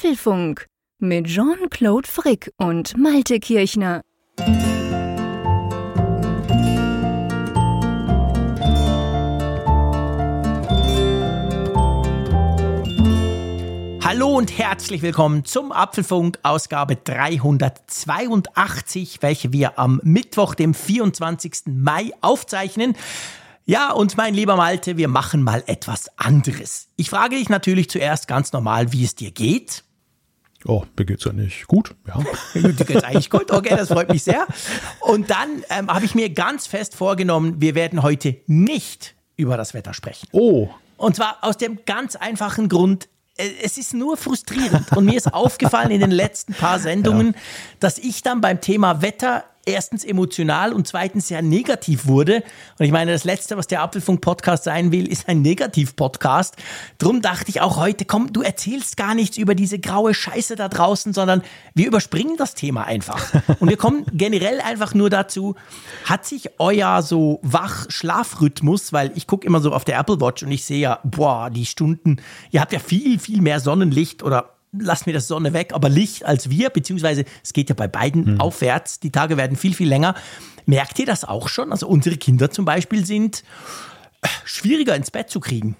Apfelfunk mit Jean-Claude Frick und Malte Kirchner. Hallo und herzlich willkommen zum Apfelfunk Ausgabe 382, welche wir am Mittwoch, dem 24. Mai aufzeichnen. Ja, und mein lieber Malte, wir machen mal etwas anderes. Ich frage dich natürlich zuerst ganz normal, wie es dir geht. Oh, mir geht's ja nicht gut. Ja. dir geht's eigentlich gut. Okay, das freut mich sehr. Und dann ähm, habe ich mir ganz fest vorgenommen, wir werden heute nicht über das Wetter sprechen. Oh. Und zwar aus dem ganz einfachen Grund, äh, es ist nur frustrierend. Und mir ist aufgefallen in den letzten paar Sendungen, ja. dass ich dann beim Thema Wetter erstens emotional und zweitens sehr negativ wurde. Und ich meine, das Letzte, was der Apfelfunk-Podcast sein will, ist ein Negativ-Podcast. Drum dachte ich auch heute, komm, du erzählst gar nichts über diese graue Scheiße da draußen, sondern wir überspringen das Thema einfach. Und wir kommen generell einfach nur dazu, hat sich euer so Wach-Schlafrhythmus, weil ich gucke immer so auf der Apple Watch und ich sehe ja, boah, die Stunden, ihr habt ja viel, viel mehr Sonnenlicht oder lassen wir das Sonne weg, aber Licht als wir, beziehungsweise es geht ja bei beiden mhm. aufwärts, die Tage werden viel, viel länger. Merkt ihr das auch schon? Also unsere Kinder zum Beispiel sind schwieriger ins Bett zu kriegen.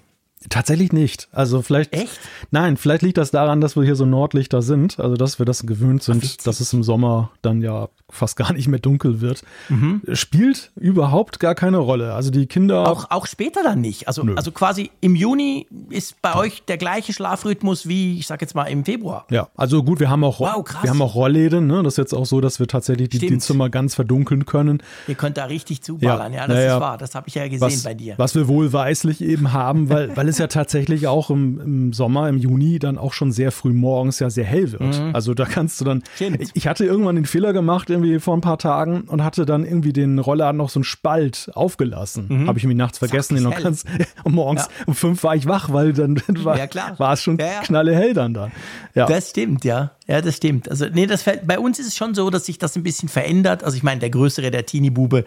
Tatsächlich nicht. Also vielleicht. Echt? Nein, vielleicht liegt das daran, dass wir hier so Nordlichter sind. Also dass wir das gewöhnt sind, Ach, dass es im Sommer dann ja fast gar nicht mehr dunkel wird. Mhm. Spielt überhaupt gar keine Rolle. Also die Kinder. Auch, auch später dann nicht. Also, also quasi im Juni ist bei euch der gleiche Schlafrhythmus wie, ich sag jetzt mal, im Februar. Ja, also gut, wir haben auch, wow, wir haben auch Rollläden. Ne? Das ist jetzt auch so, dass wir tatsächlich die, die Zimmer ganz verdunkeln können. Ihr könnt da richtig zuballern. Ja, ja das ja, ist wahr. Das habe ich ja gesehen was, bei dir. Was wir wohlweislich eben haben, weil, weil es ja tatsächlich auch im, im, Sommer, im Juni dann auch schon sehr früh morgens ja sehr hell wird. Mhm. Also da kannst du dann. Ich, ich, hatte irgendwann den Fehler gemacht, irgendwie vor ein paar Tagen und hatte dann irgendwie den Rollladen noch so einen Spalt aufgelassen. Mhm. Habe ich mir nachts vergessen. Den noch ganz, und morgens ja. um fünf war ich wach, weil dann war, ja, war es schon ja, ja. knalle hell dann da. Ja. Das stimmt, ja. Ja, das stimmt. Also, nee, das fällt, bei uns ist es schon so, dass sich das ein bisschen verändert. Also, ich meine, der größere, der Teenie-Bube,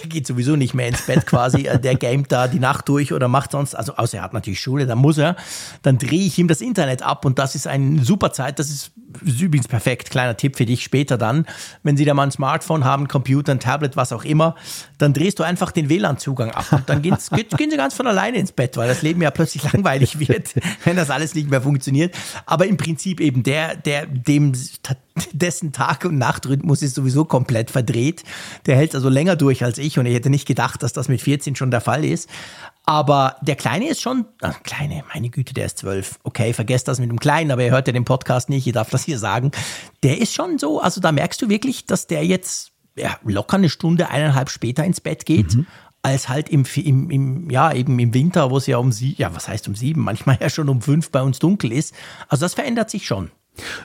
der geht sowieso nicht mehr ins Bett quasi. Der gamet da die Nacht durch oder macht sonst, also außer er hat natürlich Schule, dann muss er. Dann drehe ich ihm das Internet ab und das ist eine super Zeit. Das ist, ist übrigens perfekt. Kleiner Tipp für dich später dann. Wenn Sie da mal ein Smartphone haben, Computer, ein Tablet, was auch immer, dann drehst du einfach den WLAN-Zugang ab und dann gehen, gehen sie ganz von alleine ins Bett, weil das Leben ja plötzlich langweilig wird, wenn das alles nicht mehr funktioniert. Aber im Prinzip eben der, der dem dessen Tag- und Nachtrhythmus ist sowieso komplett verdreht. Der hält also länger durch als ich und ich hätte nicht gedacht, dass das mit 14 schon der Fall ist. Aber der Kleine ist schon, ach, Kleine, meine Güte, der ist zwölf. Okay, vergesst das mit dem Kleinen, aber ihr hört ja den Podcast nicht, ihr darf das hier sagen. Der ist schon so, also da merkst du wirklich, dass der jetzt ja, locker eine Stunde, eineinhalb später ins Bett geht. Mhm als halt im, im, im, ja, eben im Winter, wo es ja um sie, ja, was heißt um sieben, manchmal ja schon um fünf bei uns dunkel ist. Also das verändert sich schon.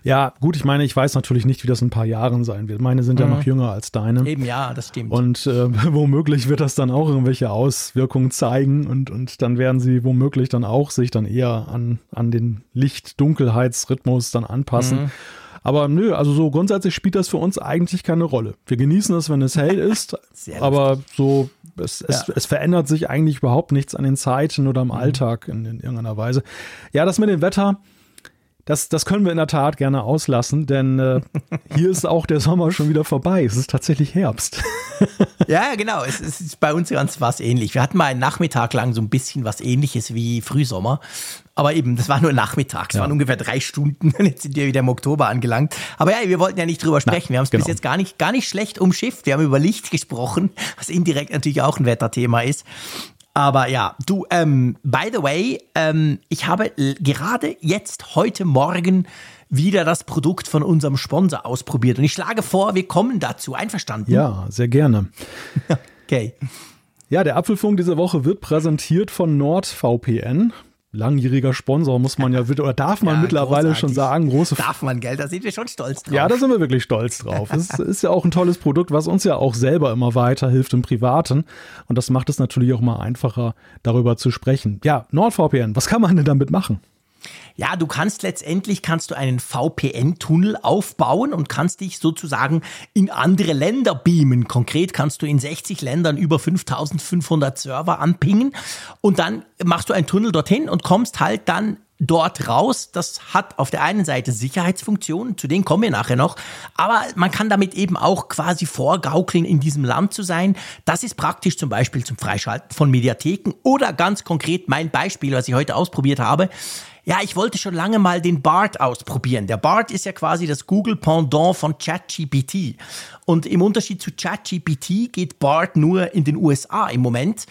Ja, gut, ich meine, ich weiß natürlich nicht, wie das in ein paar Jahren sein wird. Meine sind mhm. ja noch jünger als deine. Eben, ja, das stimmt. Und äh, womöglich wird das dann auch irgendwelche Auswirkungen zeigen und, und dann werden sie womöglich dann auch sich dann eher an, an den Licht-Dunkelheitsrhythmus dann anpassen. Mhm. Aber nö, also so grundsätzlich spielt das für uns eigentlich keine Rolle. Wir genießen es, wenn es hell ist, aber so, es, es, ja. es, verändert sich eigentlich überhaupt nichts an den Zeiten oder im mhm. Alltag in, in irgendeiner Weise. Ja, das mit dem Wetter, das, das können wir in der Tat gerne auslassen, denn äh, hier ist auch der Sommer schon wieder vorbei. Es ist tatsächlich Herbst. ja, genau. Es, es, ist bei uns ganz was ähnlich. Wir hatten mal einen Nachmittag lang so ein bisschen was ähnliches wie Frühsommer. Aber eben, das war nur Nachmittag. Es ja. waren ungefähr drei Stunden. Jetzt sind wir wieder im Oktober angelangt. Aber ja, wir wollten ja nicht drüber sprechen. Na, wir haben es genau. bis jetzt gar nicht, gar nicht schlecht umschifft. Wir haben über Licht gesprochen, was indirekt natürlich auch ein Wetterthema ist. Aber ja, du, ähm, by the way, ähm, ich habe gerade jetzt heute Morgen wieder das Produkt von unserem Sponsor ausprobiert. Und ich schlage vor, wir kommen dazu. Einverstanden? Ja, sehr gerne. okay. Ja, der Apfelfunk diese Woche wird präsentiert von NordVPN langjähriger Sponsor, muss man ja, oder darf man ja, mittlerweile großartig. schon sagen, große. Darf man, Geld, da sind wir schon stolz drauf. Ja, da sind wir wirklich stolz drauf. Es ist ja auch ein tolles Produkt, was uns ja auch selber immer weiterhilft im Privaten. Und das macht es natürlich auch mal einfacher, darüber zu sprechen. Ja, NordVPN, was kann man denn damit machen? Ja, du kannst letztendlich kannst du einen VPN-Tunnel aufbauen und kannst dich sozusagen in andere Länder beamen. Konkret kannst du in 60 Ländern über 5500 Server anpingen und dann machst du einen Tunnel dorthin und kommst halt dann dort raus. Das hat auf der einen Seite Sicherheitsfunktionen, zu denen kommen wir nachher noch, aber man kann damit eben auch quasi vorgaukeln, in diesem Land zu sein. Das ist praktisch zum Beispiel zum Freischalten von Mediatheken oder ganz konkret mein Beispiel, was ich heute ausprobiert habe. Ja, ich wollte schon lange mal den BART ausprobieren. Der BART ist ja quasi das Google Pendant von ChatGPT. Und im Unterschied zu ChatGPT geht BART nur in den USA im Moment.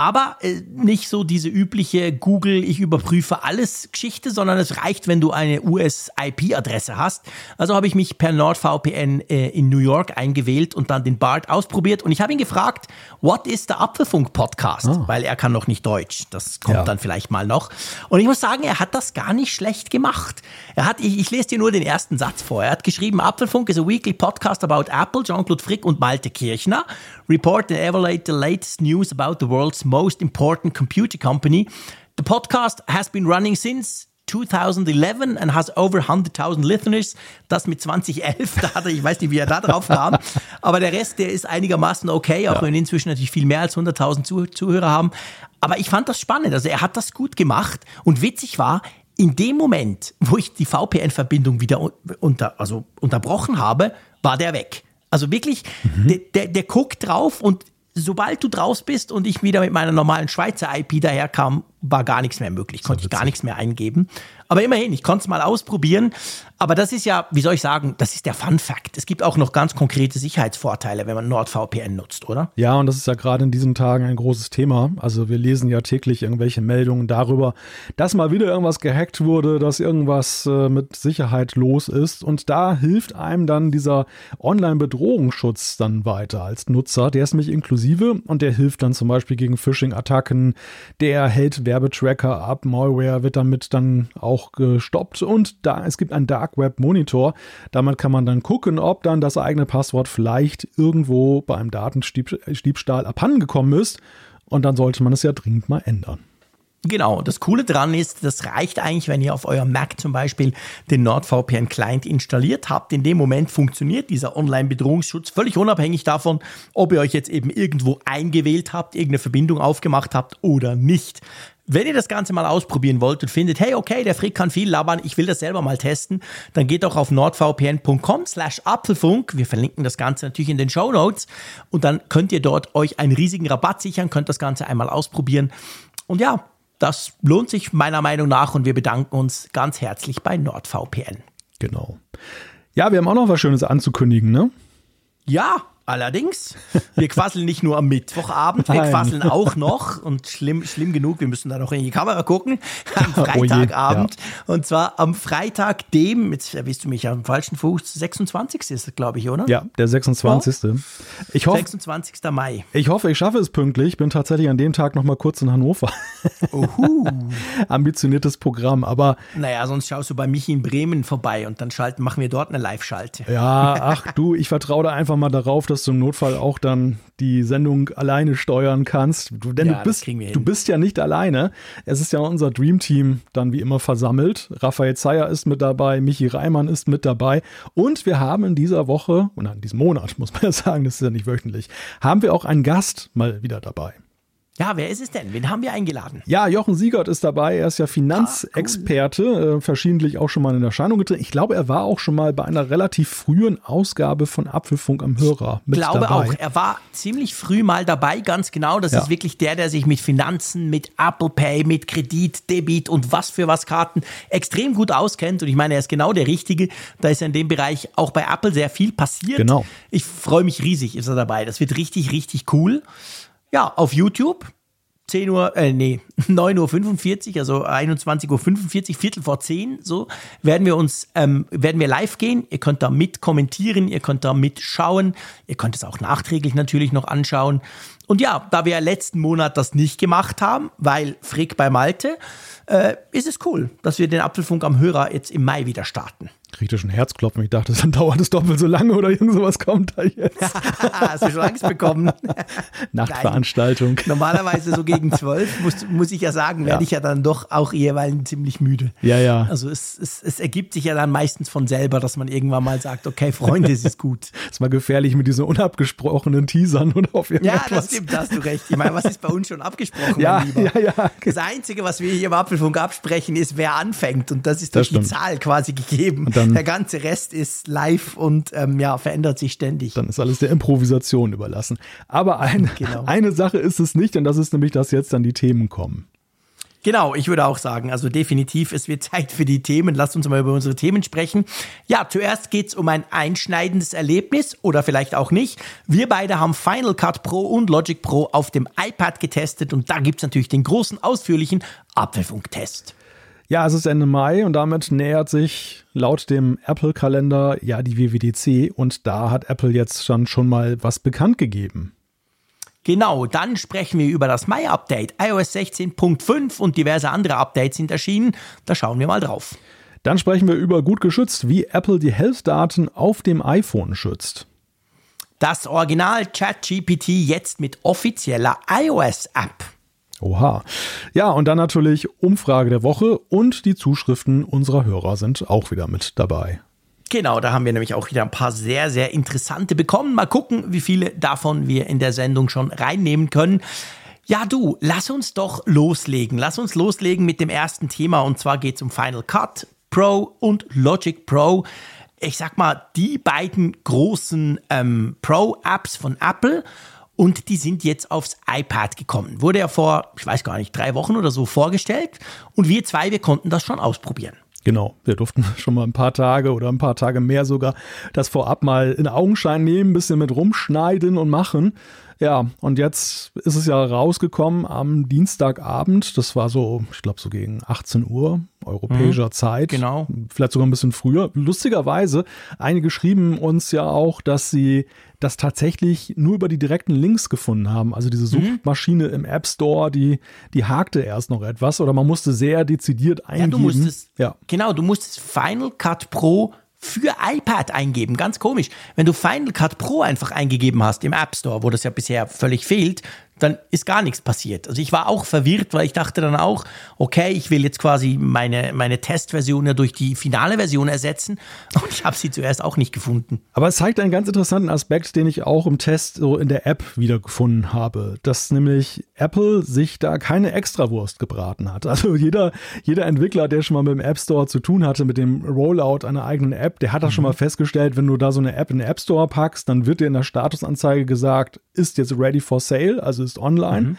Aber äh, nicht so diese übliche Google, ich überprüfe alles Geschichte, sondern es reicht, wenn du eine US-IP-Adresse hast. Also habe ich mich per NordVPN äh, in New York eingewählt und dann den BART ausprobiert. Und ich habe ihn gefragt, what is the Apfelfunk-Podcast? Oh. Weil er kann noch nicht Deutsch. Das kommt ja. dann vielleicht mal noch. Und ich muss sagen, er hat das gar nicht schlecht gemacht. Er hat, ich, ich lese dir nur den ersten Satz vor. Er hat geschrieben, Apfelfunk is a weekly podcast about Apple, Jean-Claude Frick und Malte Kirchner. Report and evaluate the latest news about the world's most important computer company. The podcast has been running since 2011 and has over 100.000 listeners. Das mit 2011, da hat er, ich weiß nicht, wie er da drauf kam. Aber der Rest, der ist einigermaßen okay, auch ja. wenn wir inzwischen natürlich viel mehr als 100.000 Zuh Zuhörer haben. Aber ich fand das spannend. Also er hat das gut gemacht. Und witzig war, in dem Moment, wo ich die VPN-Verbindung wieder unter, also unterbrochen habe, war der weg. Also wirklich, mhm. der, der, der guckt drauf und sobald du draus bist und ich wieder mit meiner normalen Schweizer IP daherkam, war gar nichts mehr möglich, konnte ich gar nichts mehr eingeben. Aber immerhin, ich konnte es mal ausprobieren. Aber das ist ja, wie soll ich sagen, das ist der Fun Fact. Es gibt auch noch ganz konkrete Sicherheitsvorteile, wenn man NordVPN nutzt, oder? Ja, und das ist ja gerade in diesen Tagen ein großes Thema. Also wir lesen ja täglich irgendwelche Meldungen darüber, dass mal wieder irgendwas gehackt wurde, dass irgendwas äh, mit Sicherheit los ist. Und da hilft einem dann dieser Online-Bedrohungsschutz dann weiter als Nutzer. Der ist nämlich inklusive und der hilft dann zum Beispiel gegen Phishing-Attacken. Der hält Werbetracker ab, Malware wird damit dann auch gestoppt und da es gibt einen Dark Web Monitor. Damit kann man dann gucken, ob dann das eigene Passwort vielleicht irgendwo bei einem Datendiebstahl abhandengekommen ist und dann sollte man es ja dringend mal ändern. Genau, das Coole dran ist, das reicht eigentlich, wenn ihr auf eurem Mac zum Beispiel den NordVPN-Client installiert habt. In dem Moment funktioniert dieser Online-Bedrohungsschutz völlig unabhängig davon, ob ihr euch jetzt eben irgendwo eingewählt habt, irgendeine Verbindung aufgemacht habt oder nicht. Wenn ihr das Ganze mal ausprobieren wollt und findet, hey, okay, der Frick kann viel labern, ich will das selber mal testen, dann geht doch auf nordvpn.com slash Apfelfunk. Wir verlinken das Ganze natürlich in den Show Notes und dann könnt ihr dort euch einen riesigen Rabatt sichern, könnt das Ganze einmal ausprobieren. Und ja, das lohnt sich meiner Meinung nach und wir bedanken uns ganz herzlich bei NordVPN. Genau. Ja, wir haben auch noch was Schönes anzukündigen, ne? Ja, Allerdings, wir quasseln nicht nur am Mittwochabend, wir Nein. quasseln auch noch und schlimm, schlimm genug, wir müssen da noch in die Kamera gucken, am oh Freitagabend. Oh ja. Und zwar am Freitag, dem, jetzt erwisst du mich am falschen Fuß, 26. ist glaube ich, oder? Ja, der 26. Oh. Ich hoffe, 26. Mai. Ich hoffe, ich schaffe es pünktlich. Ich bin tatsächlich an dem Tag noch mal kurz in Hannover. Uhu. Ambitioniertes Programm, aber. Naja, sonst schaust du bei mich in Bremen vorbei und dann schalten, machen wir dort eine Live-Schalte. Ja, ach du, ich vertraue da einfach mal darauf, dass dass du im Notfall auch dann die Sendung alleine steuern kannst. Du, denn ja, du, bist, du bist ja nicht alleine. Es ist ja unser Dream Team dann wie immer versammelt. Raphael Zeyer ist mit dabei, Michi Reimann ist mit dabei. Und wir haben in dieser Woche, und in diesem Monat, muss man ja sagen, das ist ja nicht wöchentlich, haben wir auch einen Gast mal wieder dabei. Ja, wer ist es denn? Wen haben wir eingeladen? Ja, Jochen Siegert ist dabei. Er ist ja Finanzexperte, ah, cool. äh, verschiedentlich auch schon mal in Erscheinung getreten. Ich glaube, er war auch schon mal bei einer relativ frühen Ausgabe von Apfelfunk am Hörer mit dabei. Ich glaube auch. Er war ziemlich früh mal dabei, ganz genau. Das ja. ist wirklich der, der sich mit Finanzen, mit Apple Pay, mit Kredit, Debit und was für was Karten extrem gut auskennt. Und ich meine, er ist genau der Richtige. Da ist ja in dem Bereich auch bei Apple sehr viel passiert. Genau. Ich freue mich riesig, ist er dabei. Das wird richtig, richtig cool. Ja, auf YouTube. 10 Uhr, äh, nee, 9.45 Uhr, also 21.45 Uhr, Viertel vor 10, so, werden wir uns, ähm, werden wir live gehen. Ihr könnt da mit kommentieren, ihr könnt da mitschauen, ihr könnt es auch nachträglich natürlich noch anschauen. Und ja, da wir letzten Monat das nicht gemacht haben, weil Frick bei Malte, äh, ist es cool, dass wir den Apfelfunk am Hörer jetzt im Mai wieder starten kriegte schon Herzklopfen. Ich dachte, dann dauert es doppelt so lange oder irgend sowas kommt da jetzt. Hast du schon Angst bekommen? Nachtveranstaltung. Nein. Normalerweise so gegen zwölf, muss, muss ich ja sagen, werde ja. ich ja dann doch auch jeweils ziemlich müde. Ja, ja. Also es, es, es ergibt sich ja dann meistens von selber, dass man irgendwann mal sagt, okay, Freunde, es ist gut. es war gefährlich mit diesen unabgesprochenen Teasern oder auf irgendwas. Ja, das stimmt, da hast du recht. Ich meine, was ist bei uns schon abgesprochen, Ja, mein Lieber? ja, ja. Das Einzige, was wir hier im Apfelfunk absprechen, ist, wer anfängt. Und das ist durch Das die. Zahl quasi gegeben. Und dann- der ganze Rest ist live und ähm, ja, verändert sich ständig. Dann ist alles der Improvisation überlassen. Aber ein, Genau. eine Sache ist es nicht, und das ist nämlich, dass jetzt dann die Themen kommen. Genau, ich würde auch sagen, also definitiv, es wird Zeit für die Themen. Lasst uns mal über unsere Themen sprechen. Ja, zuerst geht's um ein einschneidendes Erlebnis oder vielleicht auch nicht. Wir beide haben Final Cut Pro und Logic Pro auf dem iPad getestet und da gibt's natürlich den großen, ausführlichen Apfelfunk-Test. Ja, es ist Ende Mai und damit nähert sich laut dem Apple-Kalender ja die WWDC und da hat Apple jetzt schon, schon mal was bekannt gegeben. Genau, dann sprechen wir über das Mai-Update. iOS 16.5 und diverse andere Updates sind erschienen. Da schauen wir mal drauf. Dann sprechen wir über gut geschützt, wie Apple die Health-Daten auf dem iPhone schützt. Das Original ChatGPT jetzt mit offizieller iOS-App. Oha. Ja, und dann natürlich Umfrage der Woche und die Zuschriften unserer Hörer sind auch wieder mit dabei. Genau, da haben wir nämlich auch wieder ein paar sehr, sehr interessante bekommen. Mal gucken, wie viele davon wir in der Sendung schon reinnehmen können. Ja, du, lass uns doch loslegen. Lass uns loslegen mit dem ersten Thema und zwar geht es um Final Cut Pro und Logic Pro. Ich sag mal, die beiden großen ähm, Pro-Apps von Apple und die sind jetzt aufs iPad gekommen. Wurde ja vor, ich weiß gar nicht, drei Wochen oder so vorgestellt und wir zwei, wir konnten das schon ausprobieren. Genau, wir durften schon mal ein paar Tage oder ein paar Tage mehr sogar das vorab mal in Augenschein nehmen, ein bisschen mit rumschneiden und machen. Ja, und jetzt ist es ja rausgekommen am Dienstagabend. Das war so, ich glaube, so gegen 18 Uhr europäischer Zeit. genau. Vielleicht sogar ein bisschen früher. Lustigerweise, einige schrieben uns ja auch, dass sie das tatsächlich nur über die direkten Links gefunden haben. Also diese Mhm. Suchmaschine im App Store, die, die hakte erst noch etwas oder man musste sehr dezidiert Ja, eingeben. du musstest, Ja. genau, du musstest Final Cut Pro für iPad eingeben. Ganz komisch. Wenn du Final Cut Pro einfach eingegeben hast im App Store, wo das ja bisher völlig fehlt, dann ist gar nichts passiert. Also ich war auch verwirrt, weil ich dachte dann auch, okay, ich will jetzt quasi meine, meine Testversion ja durch die finale Version ersetzen. Und ich habe sie zuerst auch nicht gefunden. Aber es zeigt einen ganz interessanten Aspekt, den ich auch im Test so in der App wiedergefunden habe, dass nämlich Apple sich da keine Extrawurst gebraten hat. Also jeder, jeder Entwickler, der schon mal mit dem App Store zu tun hatte, mit dem Rollout einer eigenen App, der hat das schon mal festgestellt, wenn du da so eine App in den App Store packst, dann wird dir in der Statusanzeige gesagt, ist jetzt ready for sale, also ist online.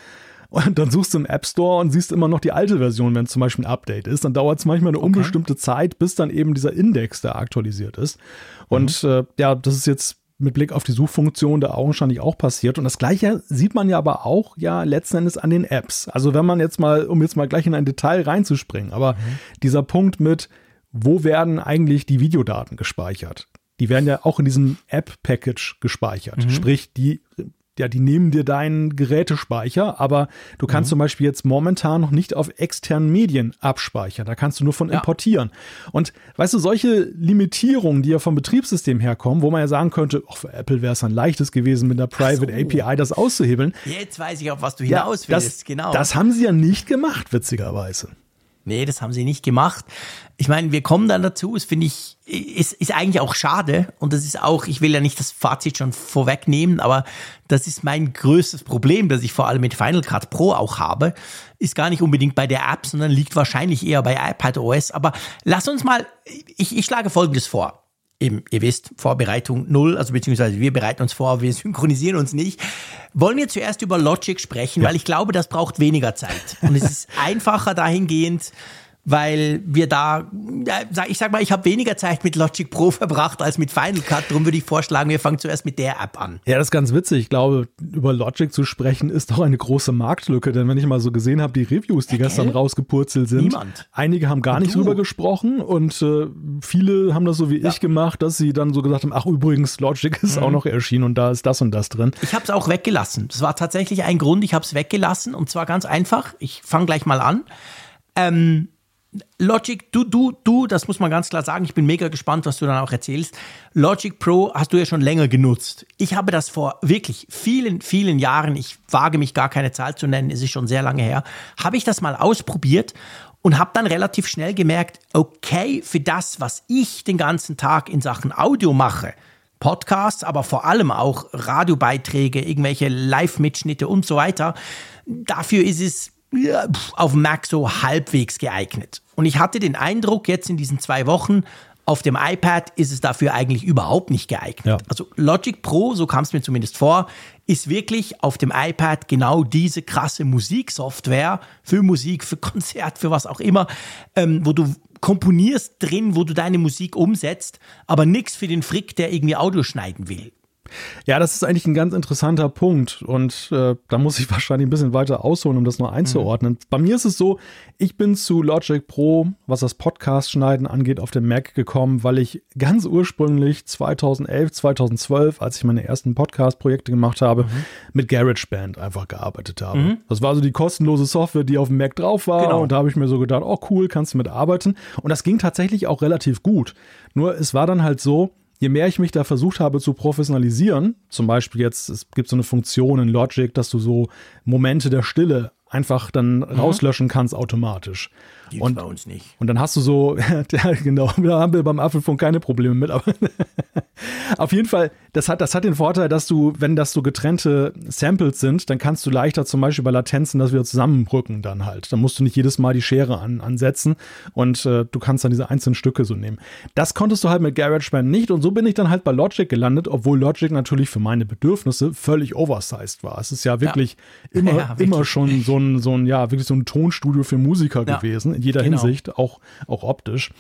Und dann suchst du im App Store und siehst immer noch die alte Version, wenn es zum Beispiel ein Update ist. Dann dauert es manchmal eine unbestimmte Zeit, bis dann eben dieser Index da aktualisiert ist. Und äh, ja, das ist jetzt mit Blick auf die Suchfunktion da augenscheinlich auch passiert. Und das Gleiche sieht man ja aber auch ja letzten Endes an den Apps. Also wenn man jetzt mal, um jetzt mal gleich in ein Detail reinzuspringen, aber dieser Punkt mit, wo werden eigentlich die Videodaten gespeichert? Die werden ja auch in diesem App-Package gespeichert. Sprich, die ja, die nehmen dir deinen Gerätespeicher, aber du kannst zum Beispiel jetzt momentan noch nicht auf externen Medien abspeichern. Da kannst du nur von Ja. importieren. Und weißt du, solche Limitierungen, die ja vom Betriebssystem herkommen, wo man ja sagen könnte, auch für Apple wäre es ein leichtes gewesen, mit einer Private so. API das auszuhebeln. Jetzt weiß ich, auf was du hinaus das, willst. genau. das haben sie ja nicht gemacht, witzigerweise. Nee, das haben sie nicht gemacht. Ich meine, wir kommen dann dazu, das finde ich, ist, ist eigentlich auch schade. Und das ist auch, ich will ja nicht das Fazit schon vorwegnehmen, aber das ist mein größtes Problem, das ich vor allem mit Final Cut Pro auch habe. Ist gar nicht unbedingt bei der App, sondern liegt wahrscheinlich eher bei iPadOS. Aber lass uns mal, ich, ich schlage Folgendes vor. Eben, ihr wisst, Vorbereitung null, also beziehungsweise wir bereiten uns vor, wir synchronisieren uns nicht. Wollen wir zuerst über Logic sprechen, weil ich glaube, das braucht weniger Zeit. Und es ist einfacher dahingehend, weil wir da, ja, ich sag mal, ich habe weniger Zeit mit Logic Pro verbracht als mit Final Cut. Darum würde ich vorschlagen, wir fangen zuerst mit der App an. Ja, das ist ganz witzig. Ich glaube, über Logic zu sprechen ist doch eine große Marktlücke, denn wenn ich mal so gesehen habe, die Reviews, die gestern gell? rausgepurzelt sind, Niemand. einige haben gar nicht drüber gesprochen und äh, viele haben das so wie ich gemacht, dass sie dann so gesagt haben, ach übrigens, Logic ist Mhm. auch noch erschienen und da ist das und das drin. Ich habe es auch weggelassen. Das war tatsächlich ein Grund, ich habe es weggelassen und zwar ganz einfach. Ich fange gleich mal an. Ähm, Logic, du, du, du, das muss man ganz klar sagen. Ich bin mega gespannt, was du dann auch erzählst. Logic Pro hast du ja schon länger genutzt. Ich habe das vor wirklich vielen, vielen Jahren, ich wage mich gar keine Zahl zu nennen, es ist schon sehr lange her, habe ich das mal ausprobiert und habe dann relativ schnell gemerkt, okay, für das, was ich den ganzen Tag in Sachen Audio mache, Podcasts, aber vor allem auch Radiobeiträge, irgendwelche Live-Mitschnitte und so weiter. Dafür ist es ja, auf Mac so halbwegs geeignet. Und ich hatte den Eindruck, jetzt in diesen zwei Wochen, auf dem iPad ist es dafür eigentlich überhaupt nicht geeignet. Ja. Also Logic Pro, so kam es mir zumindest vor, ist wirklich auf dem iPad genau diese krasse Musiksoftware für Musik, für Konzert, für was auch immer, ähm, wo du komponierst drin, wo du deine Musik umsetzt, aber nichts für den Frick, der irgendwie Audio schneiden will. Ja, das ist eigentlich ein ganz interessanter Punkt und äh, da muss ich wahrscheinlich ein bisschen weiter ausholen, um das nur einzuordnen. Mhm. Bei mir ist es so, ich bin zu Logic Pro, was das Podcast-Schneiden angeht, auf dem Mac gekommen, weil ich ganz ursprünglich 2011, 2012, als ich meine ersten Podcast-Projekte gemacht habe, mhm. mit GarageBand einfach gearbeitet habe. Mhm. Das war so die kostenlose Software, die auf dem Mac drauf war genau. und da habe ich mir so gedacht, oh cool, kannst du mitarbeiten. Und das ging tatsächlich auch relativ gut. Nur es war dann halt so, je mehr ich mich da versucht habe zu professionalisieren, zum Beispiel jetzt, es gibt so eine Funktion in Logic, dass du so Momente der Stille einfach dann mhm. rauslöschen kannst automatisch. Gibt's und, bei uns nicht. Und dann hast du so, ja, genau, da haben wir beim Apfelfunk keine Probleme mit, aber auf jeden Fall, das hat, das hat den Vorteil, dass du, wenn das so getrennte Samples sind, dann kannst du leichter zum Beispiel bei Latenzen das wieder zusammenbrücken dann halt. Dann musst du nicht jedes Mal die Schere an, ansetzen und äh, du kannst dann diese einzelnen Stücke so nehmen. Das konntest du halt mit GarageBand nicht und so bin ich dann halt bei Logic gelandet, obwohl Logic natürlich für meine Bedürfnisse völlig oversized war. Es ist ja wirklich ja. immer, ja, wirklich. immer schon so ein, so ein, ja, wirklich so ein Tonstudio für Musiker gewesen in jeder genau. Hinsicht, auch, auch optisch.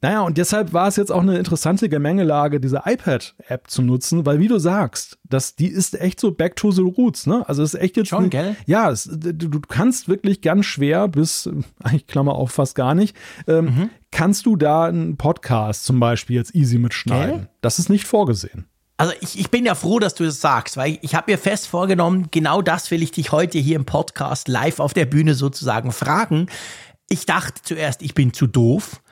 Naja, und deshalb war es jetzt auch eine interessante Gemengelage, diese iPad-App zu nutzen, weil wie du sagst, das, die ist echt so back to the roots, ne? Also es ist echt jetzt. Schon, gell? Ja, es, du, du, kannst wirklich ganz schwer bis, eigentlich Klammer auf fast gar nicht, ähm, mhm. kannst du da einen Podcast zum Beispiel jetzt easy mitschneiden. Gell? Das ist nicht vorgesehen. Also ich, ich bin ja froh, dass du das sagst, weil ich habe mir fest vorgenommen, genau das will ich dich heute hier im Podcast live auf der Bühne sozusagen fragen. Ich dachte zuerst, ich bin zu doof.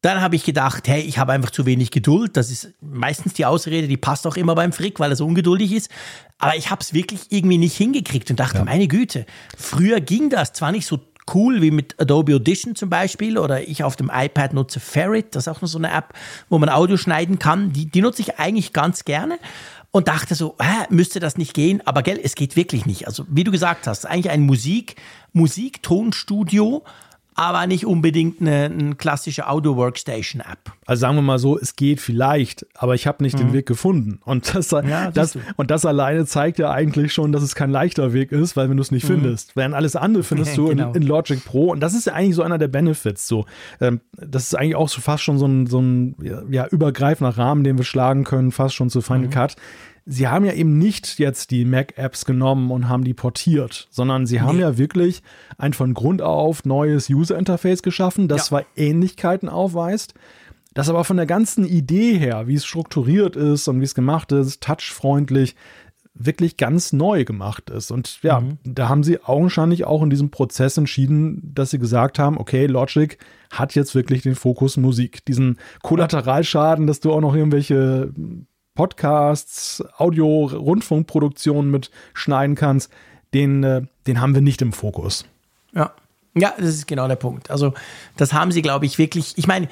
Dann habe ich gedacht, hey, ich habe einfach zu wenig Geduld. Das ist meistens die Ausrede, die passt auch immer beim Frick, weil er so ungeduldig ist. Aber ich habe es wirklich irgendwie nicht hingekriegt und dachte, ja. meine Güte, früher ging das zwar nicht so cool wie mit Adobe Audition zum Beispiel oder ich auf dem iPad nutze Ferret, das ist auch noch so eine App, wo man Audio schneiden kann. Die, die nutze ich eigentlich ganz gerne und dachte so, hä, müsste das nicht gehen? Aber gell, es geht wirklich nicht. Also wie du gesagt hast, eigentlich ein Musik, Musiktonstudio aber nicht unbedingt eine, eine klassische Audio-Workstation-App. Also sagen wir mal so, es geht vielleicht, aber ich habe nicht mhm. den Weg gefunden. Und das, ja, das, und das alleine zeigt ja eigentlich schon, dass es kein leichter Weg ist, weil wenn du es nicht mhm. findest. Während alles andere findest du genau. in, in, Logic Pro. Und das ist ja eigentlich so einer der Benefits. So, ähm, das ist eigentlich auch so fast schon so ein, so ein ja, übergreifender Rahmen, den wir schlagen können, fast schon zu Final mhm. Cut sie haben ja eben nicht jetzt die Mac-Apps genommen und haben die portiert, sondern sie haben nee. ja wirklich ein von Grund auf neues User-Interface geschaffen, das ja. zwar Ähnlichkeiten aufweist, das aber von der ganzen Idee her, wie es strukturiert ist und wie es gemacht ist, touchfreundlich, wirklich ganz neu gemacht ist. Und ja, mhm. da haben sie augenscheinlich auch in diesem Prozess entschieden, dass sie gesagt haben, okay, Logic hat jetzt wirklich den Fokus Musik. Diesen Kollateralschaden, dass du auch noch irgendwelche Podcasts, Audio, Rundfunkproduktionen mit schneiden kannst, den, äh, den haben wir nicht im Fokus. Ja. Ja, das ist genau der Punkt. Also, das haben sie, glaube ich, wirklich. Ich meine,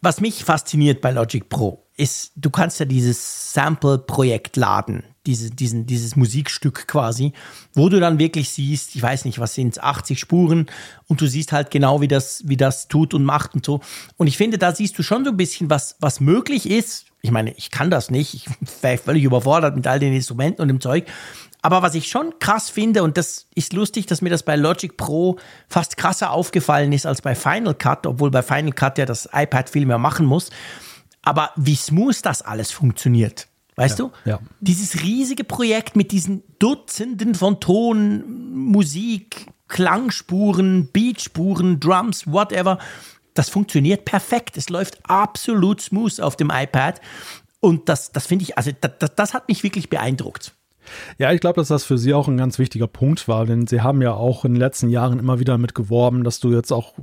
was mich fasziniert bei Logic Pro ist, du kannst ja dieses Sample-Projekt laden, diese, diesen, dieses Musikstück quasi, wo du dann wirklich siehst, ich weiß nicht, was sind es, 80 Spuren und du siehst halt genau, wie das, wie das tut und macht und so. Und ich finde, da siehst du schon so ein bisschen, was, was möglich ist, ich meine, ich kann das nicht. Ich wäre völlig überfordert mit all den Instrumenten und dem Zeug. Aber was ich schon krass finde, und das ist lustig, dass mir das bei Logic Pro fast krasser aufgefallen ist als bei Final Cut, obwohl bei Final Cut ja das iPad viel mehr machen muss. Aber wie smooth das alles funktioniert. Weißt ja, du? Ja. Dieses riesige Projekt mit diesen Dutzenden von Ton, Musik, Klangspuren, Beatspuren, Drums, whatever das funktioniert perfekt. Es läuft absolut smooth auf dem iPad. Und das, das finde ich, also das, das hat mich wirklich beeindruckt. Ja, ich glaube, dass das für Sie auch ein ganz wichtiger Punkt war, denn Sie haben ja auch in den letzten Jahren immer wieder mit geworben, dass du jetzt auch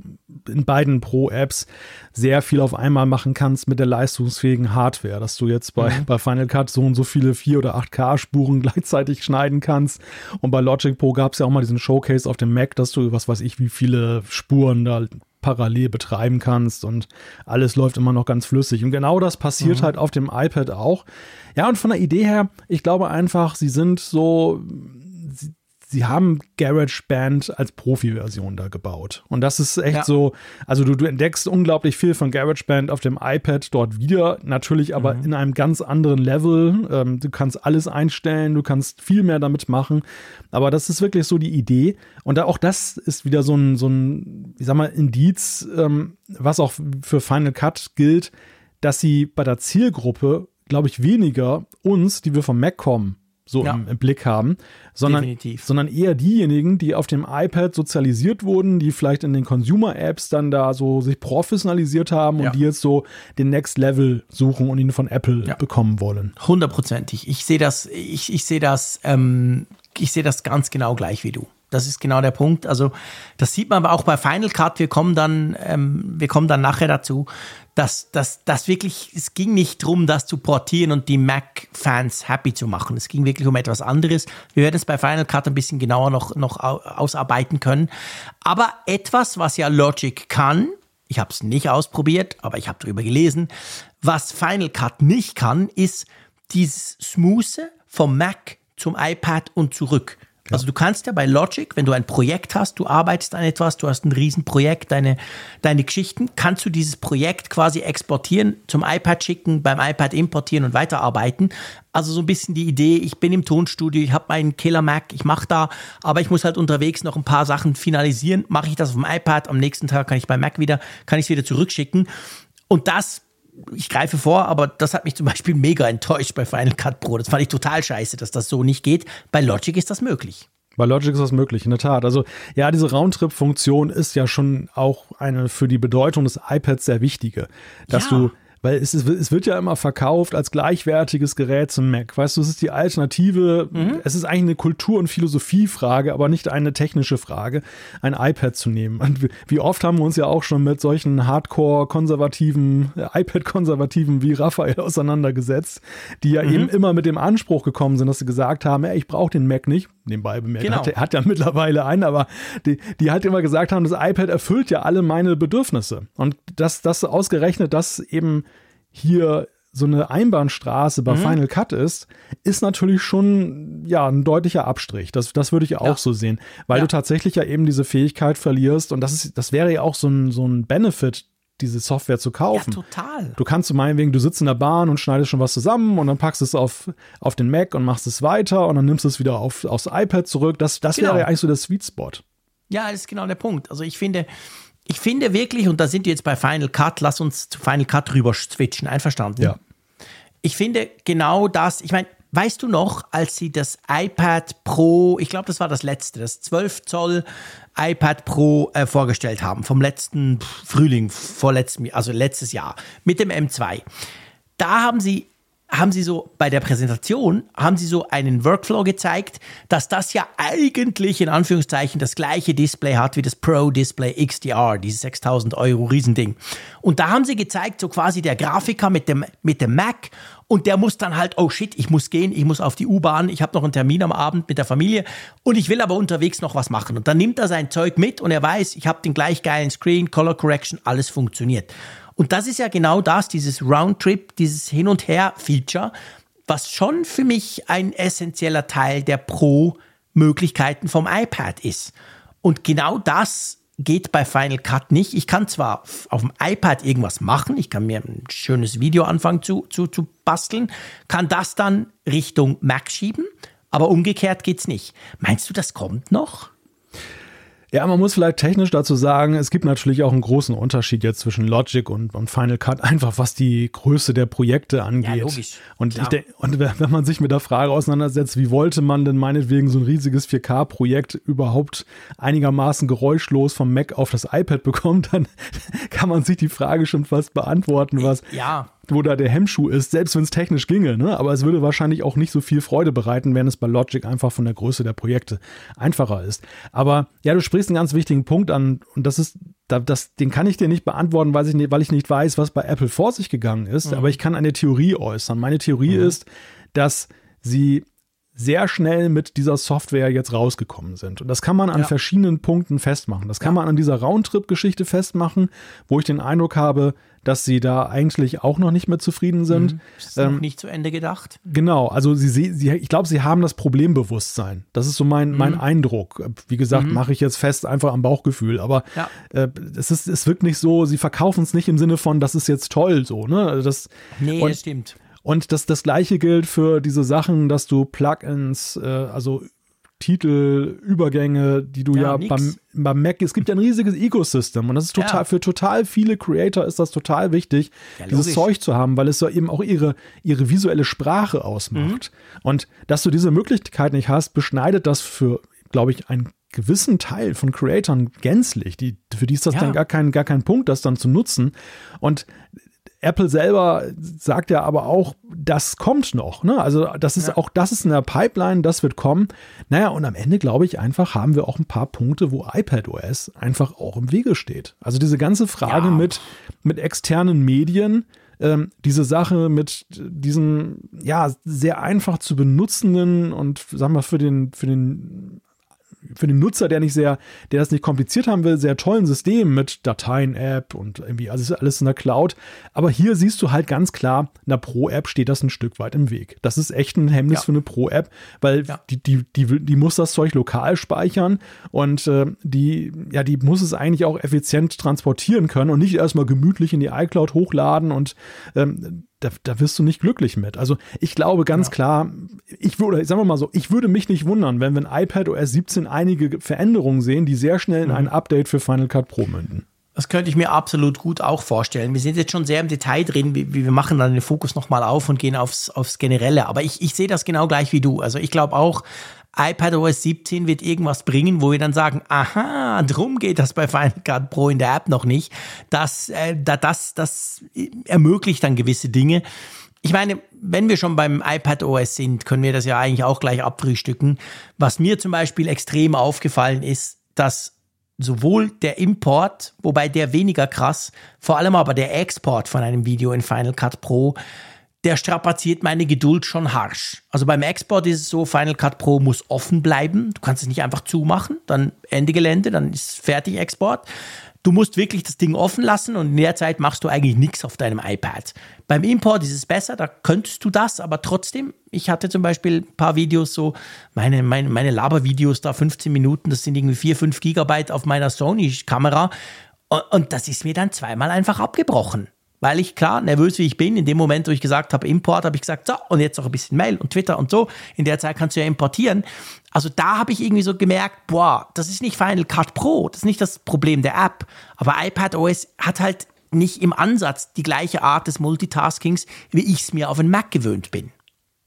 in beiden Pro-Apps sehr viel auf einmal machen kannst mit der leistungsfähigen Hardware, dass du jetzt bei, mhm. bei Final Cut so und so viele 4 oder 8K-Spuren gleichzeitig schneiden kannst. Und bei Logic Pro gab es ja auch mal diesen Showcase auf dem Mac, dass du, was weiß ich, wie viele Spuren da parallel betreiben kannst und alles läuft immer noch ganz flüssig. Und genau das passiert mhm. halt auf dem iPad auch. Ja, und von der Idee her, ich glaube einfach, sie sind so, sie haben GarageBand als Profi-Version da gebaut. Und das ist echt ja. so, also du, du, entdeckst unglaublich viel von GarageBand auf dem iPad dort wieder, natürlich aber mhm. in einem ganz anderen Level. Ähm, du kannst alles einstellen, du kannst viel mehr damit machen. Aber das ist wirklich so die Idee. Und da, auch das ist wieder so ein, so ein, ich sag mal, Indiz, ähm, was auch für Final Cut gilt, dass sie bei der Zielgruppe, glaube ich, weniger uns, die wir vom Mac kommen, so ja. im, im, Blick haben, sondern, sondern eher diejenigen, die auf dem iPad sozialisiert wurden, die vielleicht in den Consumer-Apps dann da so sich professionalisiert haben ja. und die jetzt so den Next Level suchen und ihn von Apple ja. bekommen wollen. Hundertprozentig. Ich sehe das, ich, ich sehe das, ähm, ich sehe das ganz genau gleich wie du. Das ist genau der Punkt. Also das sieht man aber auch bei Final Cut. Wir kommen dann, ähm, wir kommen dann nachher dazu, dass, dass, dass wirklich, es ging nicht darum, das zu portieren und die Mac-Fans happy zu machen. Es ging wirklich um etwas anderes. Wir werden es bei Final Cut ein bisschen genauer noch, noch ausarbeiten können. Aber etwas, was ja Logic kann, ich habe es nicht ausprobiert, aber ich habe darüber gelesen, was Final Cut nicht kann, ist dieses Smooth vom Mac zum iPad und zurück. Also du kannst ja bei Logic, wenn du ein Projekt hast, du arbeitest an etwas, du hast ein Riesenprojekt, deine, deine Geschichten, kannst du dieses Projekt quasi exportieren, zum iPad schicken, beim iPad importieren und weiterarbeiten. Also so ein bisschen die Idee, ich bin im Tonstudio, ich habe meinen Killer Mac, ich mache da, aber ich muss halt unterwegs noch ein paar Sachen finalisieren. Mache ich das auf dem iPad, am nächsten Tag kann ich beim Mac wieder, kann ich es wieder zurückschicken. Und das ich greife vor, aber das hat mich zum Beispiel mega enttäuscht bei Final Cut Pro. Das fand ich total scheiße, dass das so nicht geht. Bei Logic ist das möglich. Bei Logic ist das möglich, in der Tat. Also ja, diese Roundtrip-Funktion ist ja schon auch eine für die Bedeutung des iPads sehr wichtige, dass ja. du weil es, ist, es wird ja immer verkauft als gleichwertiges Gerät zum Mac. Weißt du, es ist die Alternative. Mhm. Es ist eigentlich eine Kultur- und Philosophiefrage, aber nicht eine technische Frage, ein iPad zu nehmen. Und wie oft haben wir uns ja auch schon mit solchen Hardcore-konservativen, äh, iPad-konservativen wie Raphael auseinandergesetzt, die ja mhm. eben immer mit dem Anspruch gekommen sind, dass sie gesagt haben, ey, ich brauche den Mac nicht. Nebenbei bemerkt, genau. hat, hat ja mittlerweile einen, aber die, die halt immer gesagt haben, das iPad erfüllt ja alle meine Bedürfnisse. Und das, das ausgerechnet, das eben hier so eine Einbahnstraße bei mhm. Final Cut ist, ist natürlich schon ja ein deutlicher Abstrich. Das, das würde ich auch ja. so sehen, weil ja. du tatsächlich ja eben diese Fähigkeit verlierst und das ist, das wäre ja auch so ein, so ein Benefit, diese Software zu kaufen. Ja, total. Du kannst zu meinetwegen, du sitzt in der Bahn und schneidest schon was zusammen und dann packst es auf, auf den Mac und machst es weiter und dann nimmst du es wieder auf, aufs iPad zurück. Das, das genau. wäre ja eigentlich so der Sweet Spot. Ja, das ist genau der Punkt. Also ich finde, ich finde wirklich, und da sind wir jetzt bei Final Cut, lass uns zu Final Cut rüber switchen, einverstanden? Ja. Ich finde genau das, ich meine, weißt du noch, als sie das iPad Pro, ich glaube, das war das letzte, das 12 Zoll iPad Pro äh, vorgestellt haben, vom letzten Frühling, vorletztem, also letztes Jahr, mit dem M2. Da haben sie haben sie so bei der Präsentation, haben sie so einen Workflow gezeigt, dass das ja eigentlich in Anführungszeichen das gleiche Display hat wie das Pro Display XDR, dieses 6000 Euro Riesending. Und da haben sie gezeigt, so quasi der Grafiker mit dem, mit dem Mac und der muss dann halt, oh shit, ich muss gehen, ich muss auf die U-Bahn, ich habe noch einen Termin am Abend mit der Familie und ich will aber unterwegs noch was machen. Und dann nimmt er sein Zeug mit und er weiß, ich habe den gleich geilen Screen, Color Correction, alles funktioniert. Und das ist ja genau das, dieses Roundtrip, dieses Hin- und Her-Feature, was schon für mich ein essentieller Teil der Pro-Möglichkeiten vom iPad ist. Und genau das geht bei Final Cut nicht. Ich kann zwar auf dem iPad irgendwas machen, ich kann mir ein schönes Video anfangen zu, zu, zu basteln, kann das dann Richtung Mac schieben, aber umgekehrt geht's nicht. Meinst du, das kommt noch? Ja, man muss vielleicht technisch dazu sagen, es gibt natürlich auch einen großen Unterschied jetzt zwischen Logic und, und Final Cut, einfach was die Größe der Projekte angeht. Ja, logisch. Und, ich und wenn man sich mit der Frage auseinandersetzt, wie wollte man denn meinetwegen so ein riesiges 4K-Projekt überhaupt einigermaßen geräuschlos vom Mac auf das iPad bekommen, dann kann man sich die Frage schon fast beantworten, was, ja wo da der Hemmschuh ist, selbst wenn es technisch ginge. Ne? Aber es würde wahrscheinlich auch nicht so viel Freude bereiten, wenn es bei Logic einfach von der Größe der Projekte einfacher ist. Aber ja, du sprichst einen ganz wichtigen Punkt an und das ist, das, den kann ich dir nicht beantworten, weil ich nicht, weil ich nicht weiß, was bei Apple vor sich gegangen ist. Mhm. Aber ich kann eine Theorie äußern. Meine Theorie mhm. ist, dass sie sehr schnell mit dieser Software jetzt rausgekommen sind. Und das kann man an ja. verschiedenen Punkten festmachen. Das kann ja. man an dieser Roundtrip-Geschichte festmachen, wo ich den Eindruck habe, dass sie da eigentlich auch noch nicht mehr zufrieden sind. Mhm. Ist ähm, noch nicht zu Ende gedacht. Genau, also sie, sie ich glaube, sie haben das Problembewusstsein. Das ist so mein, mhm. mein Eindruck. Wie gesagt, mhm. mache ich jetzt fest einfach am Bauchgefühl. Aber ja. äh, es, ist, es wirkt nicht so, sie verkaufen es nicht im Sinne von, das ist jetzt toll so. Ne? Das, nee, und, das stimmt. Und das, das gleiche gilt für diese Sachen, dass du Plugins, äh, also Titel, Übergänge, die du ja, ja beim, beim Mac, es gibt ja ein riesiges Ecosystem und das ist total, ja. für total viele Creator ist das total wichtig, ja, dieses Zeug zu haben, weil es ja eben auch ihre, ihre visuelle Sprache ausmacht. Mhm. Und dass du diese Möglichkeit nicht hast, beschneidet das für, glaube ich, einen gewissen Teil von Creatoren gänzlich. Die, für die ist das dann gar kein, gar kein Punkt, das dann zu nutzen. Und Apple selber sagt ja aber auch, das kommt noch. Ne? Also das ist ja. auch, das ist in der Pipeline, das wird kommen. Naja, und am Ende glaube ich einfach, haben wir auch ein paar Punkte, wo iPadOS einfach auch im Wege steht. Also diese ganze Frage ja. mit, mit externen Medien, ähm, diese Sache mit diesen, ja, sehr einfach zu benutzenden und sagen wir für den, für den für den Nutzer, der nicht sehr, der das nicht kompliziert haben will, sehr tollen System mit Dateien-App und irgendwie alles, alles in der Cloud. Aber hier siehst du halt ganz klar, einer Pro-App steht das ein Stück weit im Weg. Das ist echt ein Hemmnis ja. für eine Pro-App, weil ja. die, die, die, die muss das Zeug lokal speichern und äh, die, ja, die muss es eigentlich auch effizient transportieren können und nicht erstmal gemütlich in die iCloud hochladen und ähm, da, da wirst du nicht glücklich mit. Also ich glaube ganz ja. klar, ich würde, sagen wir mal so, ich würde mich nicht wundern, wenn wir in iPad OS 17 einige Veränderungen sehen, die sehr schnell in mhm. ein Update für Final Cut Pro münden. Das könnte ich mir absolut gut auch vorstellen. Wir sind jetzt schon sehr im Detail drin, wie, wie wir machen dann den Fokus nochmal auf und gehen aufs, aufs Generelle. Aber ich, ich sehe das genau gleich wie du. Also ich glaube auch, iPadOS 17 wird irgendwas bringen, wo wir dann sagen, aha, drum geht das bei Final Cut Pro in der App noch nicht. Das, äh, das, das ermöglicht dann gewisse Dinge. Ich meine, wenn wir schon beim iPadOS sind, können wir das ja eigentlich auch gleich abfrühstücken. Was mir zum Beispiel extrem aufgefallen ist, dass sowohl der Import, wobei der weniger krass, vor allem aber der Export von einem Video in Final Cut Pro der strapaziert meine Geduld schon harsch. Also beim Export ist es so, Final Cut Pro muss offen bleiben. Du kannst es nicht einfach zumachen, dann Ende Gelände, dann ist fertig Export. Du musst wirklich das Ding offen lassen und in der Zeit machst du eigentlich nichts auf deinem iPad. Beim Import ist es besser, da könntest du das, aber trotzdem, ich hatte zum Beispiel ein paar Videos so, meine, meine, meine Labervideos da 15 Minuten, das sind irgendwie 4, 5 Gigabyte auf meiner Sony-Kamera und, und das ist mir dann zweimal einfach abgebrochen. Weil ich klar nervös wie ich bin, in dem Moment, wo ich gesagt habe, Import, habe ich gesagt, so, und jetzt noch ein bisschen Mail und Twitter und so. In der Zeit kannst du ja importieren. Also da habe ich irgendwie so gemerkt, boah, das ist nicht Final Cut Pro, das ist nicht das Problem der App. Aber iPad OS hat halt nicht im Ansatz die gleiche Art des Multitaskings, wie ich es mir auf einen Mac gewöhnt bin.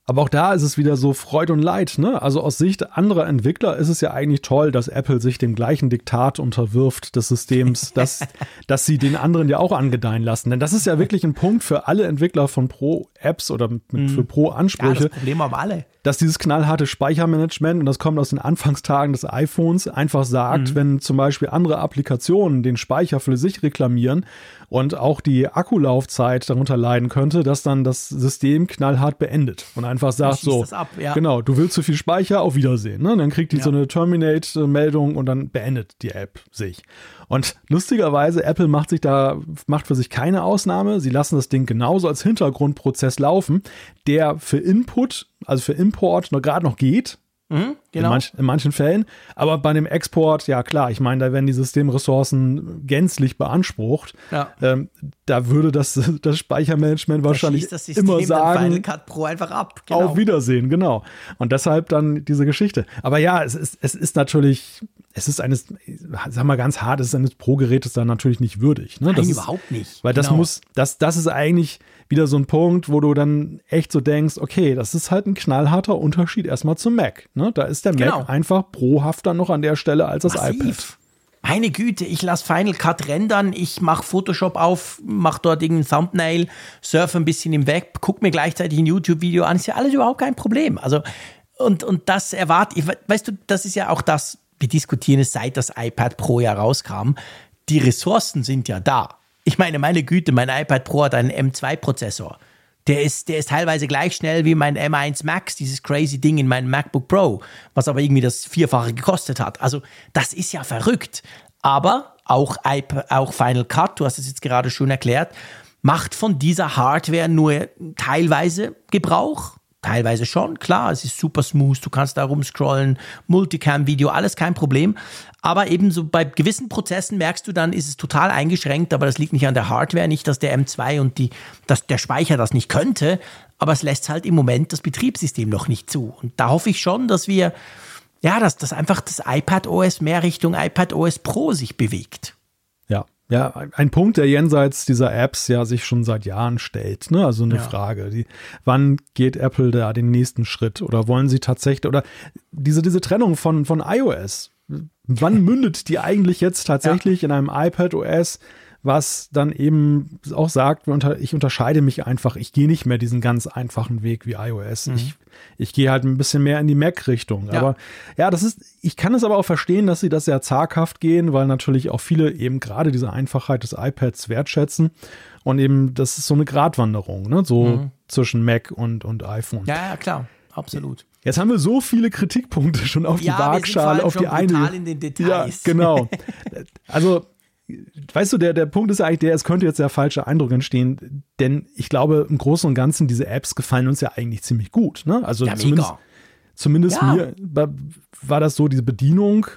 Aber auch da ist es wieder so Freud und Leid. Ne? Also aus Sicht anderer Entwickler ist es ja eigentlich toll, dass Apple sich dem gleichen Diktat unterwirft des Systems, dass, dass sie den anderen ja auch angedeihen lassen. Denn das ist ja wirklich ein Punkt für alle Entwickler von Pro-Apps oder mit, mhm. für Pro-Ansprüche. Ja, das Problem haben alle dass dieses knallharte Speichermanagement, und das kommt aus den Anfangstagen des iPhones, einfach sagt, mhm. wenn zum Beispiel andere Applikationen den Speicher für sich reklamieren und auch die Akkulaufzeit darunter leiden könnte, dass dann das System knallhart beendet und einfach sagt so, ab, ja. genau, du willst zu viel Speicher, auf Wiedersehen. Ne? Dann kriegt die ja. so eine Terminate-Meldung und dann beendet die App sich. Und lustigerweise, Apple macht sich da, macht für sich keine Ausnahme. Sie lassen das Ding genauso als Hintergrundprozess laufen, der für Input, also für Import noch gerade noch geht. Mhm, genau. in, manch, in, manchen Fällen. Aber bei dem Export, ja klar, ich meine, da werden die Systemressourcen gänzlich beansprucht. Ja. Ähm, da würde das, das Speichermanagement wahrscheinlich das immer sagen, Final Cut Pro einfach ab. Genau. Auf Wiedersehen, genau. Und deshalb dann diese Geschichte. Aber ja, es ist, es ist natürlich es ist eines, sag mal ganz hart, es ist eines Pro-Gerätes dann natürlich nicht würdig. Ne? Nein, das überhaupt nicht. Weil das genau. muss, das, das ist eigentlich wieder so ein Punkt, wo du dann echt so denkst, okay, das ist halt ein knallharter Unterschied erstmal zum Mac. Ne? Da ist der genau. Mac einfach prohafter noch an der Stelle als das Massiv. iPad. Meine Güte, ich lasse Final Cut rendern, ich mache Photoshop auf, mache dort irgendein Thumbnail, surfe ein bisschen im Web, gucke mir gleichzeitig ein YouTube-Video an, ist ja alles überhaupt kein Problem. Also, und, und das erwarte ich, weißt du, das ist ja auch das, wir diskutieren es seit das iPad Pro ja rauskam. Die Ressourcen sind ja da. Ich meine, meine Güte, mein iPad Pro hat einen M2-Prozessor. Der ist, der ist teilweise gleich schnell wie mein M1 Max, dieses crazy Ding in meinem MacBook Pro, was aber irgendwie das Vierfache gekostet hat. Also, das ist ja verrückt. Aber auch, auch Final Cut, du hast es jetzt gerade schon erklärt, macht von dieser Hardware nur teilweise Gebrauch. Teilweise schon, klar, es ist super smooth, du kannst da rumscrollen, Multicam-Video, alles kein Problem. Aber eben so bei gewissen Prozessen merkst du dann, ist es total eingeschränkt, aber das liegt nicht an der Hardware, nicht, dass der M2 und die, dass der Speicher das nicht könnte, aber es lässt halt im Moment das Betriebssystem noch nicht zu. Und da hoffe ich schon, dass wir, ja, dass, dass einfach das iPad OS mehr Richtung iPad OS Pro sich bewegt. Ja, ein Punkt, der jenseits dieser Apps ja sich schon seit Jahren stellt. Ne? Also eine ja. Frage. Die, wann geht Apple da den nächsten Schritt? Oder wollen sie tatsächlich, oder diese, diese Trennung von, von iOS, wann mündet die eigentlich jetzt tatsächlich ja. in einem iPad OS? Was dann eben auch sagt, ich unterscheide mich einfach, ich gehe nicht mehr diesen ganz einfachen Weg wie iOS. Mhm. Ich, ich gehe halt ein bisschen mehr in die Mac-Richtung. Ja. Aber ja, das ist, ich kann es aber auch verstehen, dass sie das sehr zaghaft gehen, weil natürlich auch viele eben gerade diese Einfachheit des iPads wertschätzen. Und eben, das ist so eine Gratwanderung, ne? So mhm. zwischen Mac und, und iPhone. Ja, ja, klar, absolut. Jetzt haben wir so viele Kritikpunkte schon auf ja, die Waagschale, auf die eine. Ja, genau. Also weißt du, der, der Punkt ist ja eigentlich der, es könnte jetzt der falsche Eindruck entstehen, denn ich glaube, im Großen und Ganzen, diese Apps gefallen uns ja eigentlich ziemlich gut. Ne? Also ja, zumindest, zumindest ja. mir war das so, diese Bedienung,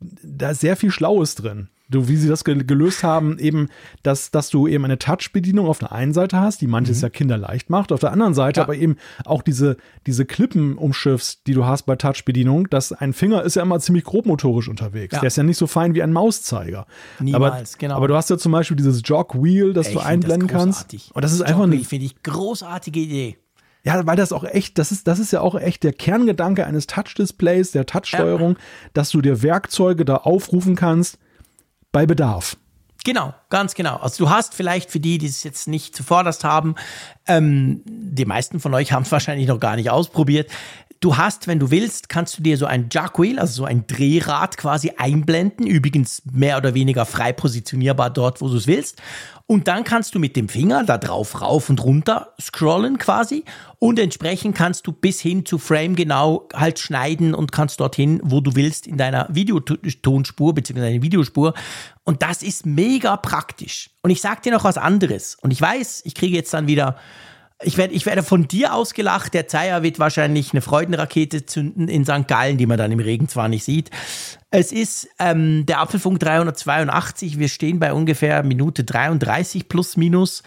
da ist sehr viel Schlaues drin du, wie sie das gelöst haben, eben, dass, dass du eben eine Touch-Bedienung auf der einen Seite hast, die manches mhm. ja kinderleicht macht, auf der anderen Seite ja. aber eben auch diese, diese Klippen umschiffst, die du hast bei Touch-Bedienung, dass ein Finger ist ja immer ziemlich grobmotorisch unterwegs. Ja. Der ist ja nicht so fein wie ein Mauszeiger. Niemals, aber, genau. Aber du hast ja zum Beispiel dieses Jog-Wheel, das Ey, du einblenden das kannst. Und das ist einfach eine. Finde ich großartige Idee. Ja, weil das auch echt, das ist, das ist ja auch echt der Kerngedanke eines Touch-Displays, der Touch-Steuerung, ja. dass du dir Werkzeuge da aufrufen kannst, bei Bedarf. Genau, ganz genau. Also du hast vielleicht für die, die es jetzt nicht zuvorderst haben, ähm, die meisten von euch haben es wahrscheinlich noch gar nicht ausprobiert. Du hast, wenn du willst, kannst du dir so ein Jugwheel, also so ein Drehrad quasi einblenden, übrigens mehr oder weniger frei positionierbar dort, wo du es willst. Und dann kannst du mit dem Finger da drauf rauf und runter scrollen quasi und entsprechend kannst du bis hin zu Frame genau halt schneiden und kannst dorthin, wo du willst, in deiner Videotonspur bzw. deiner Videospur. Und das ist mega praktisch. Und ich sag dir noch was anderes. Und ich weiß, ich kriege jetzt dann wieder ich werde, ich werde von dir ausgelacht. Der Zeier wird wahrscheinlich eine Freudenrakete zünden in St. Gallen, die man dann im Regen zwar nicht sieht. Es ist ähm, der Apfelfunk 382. Wir stehen bei ungefähr Minute 33 plus minus.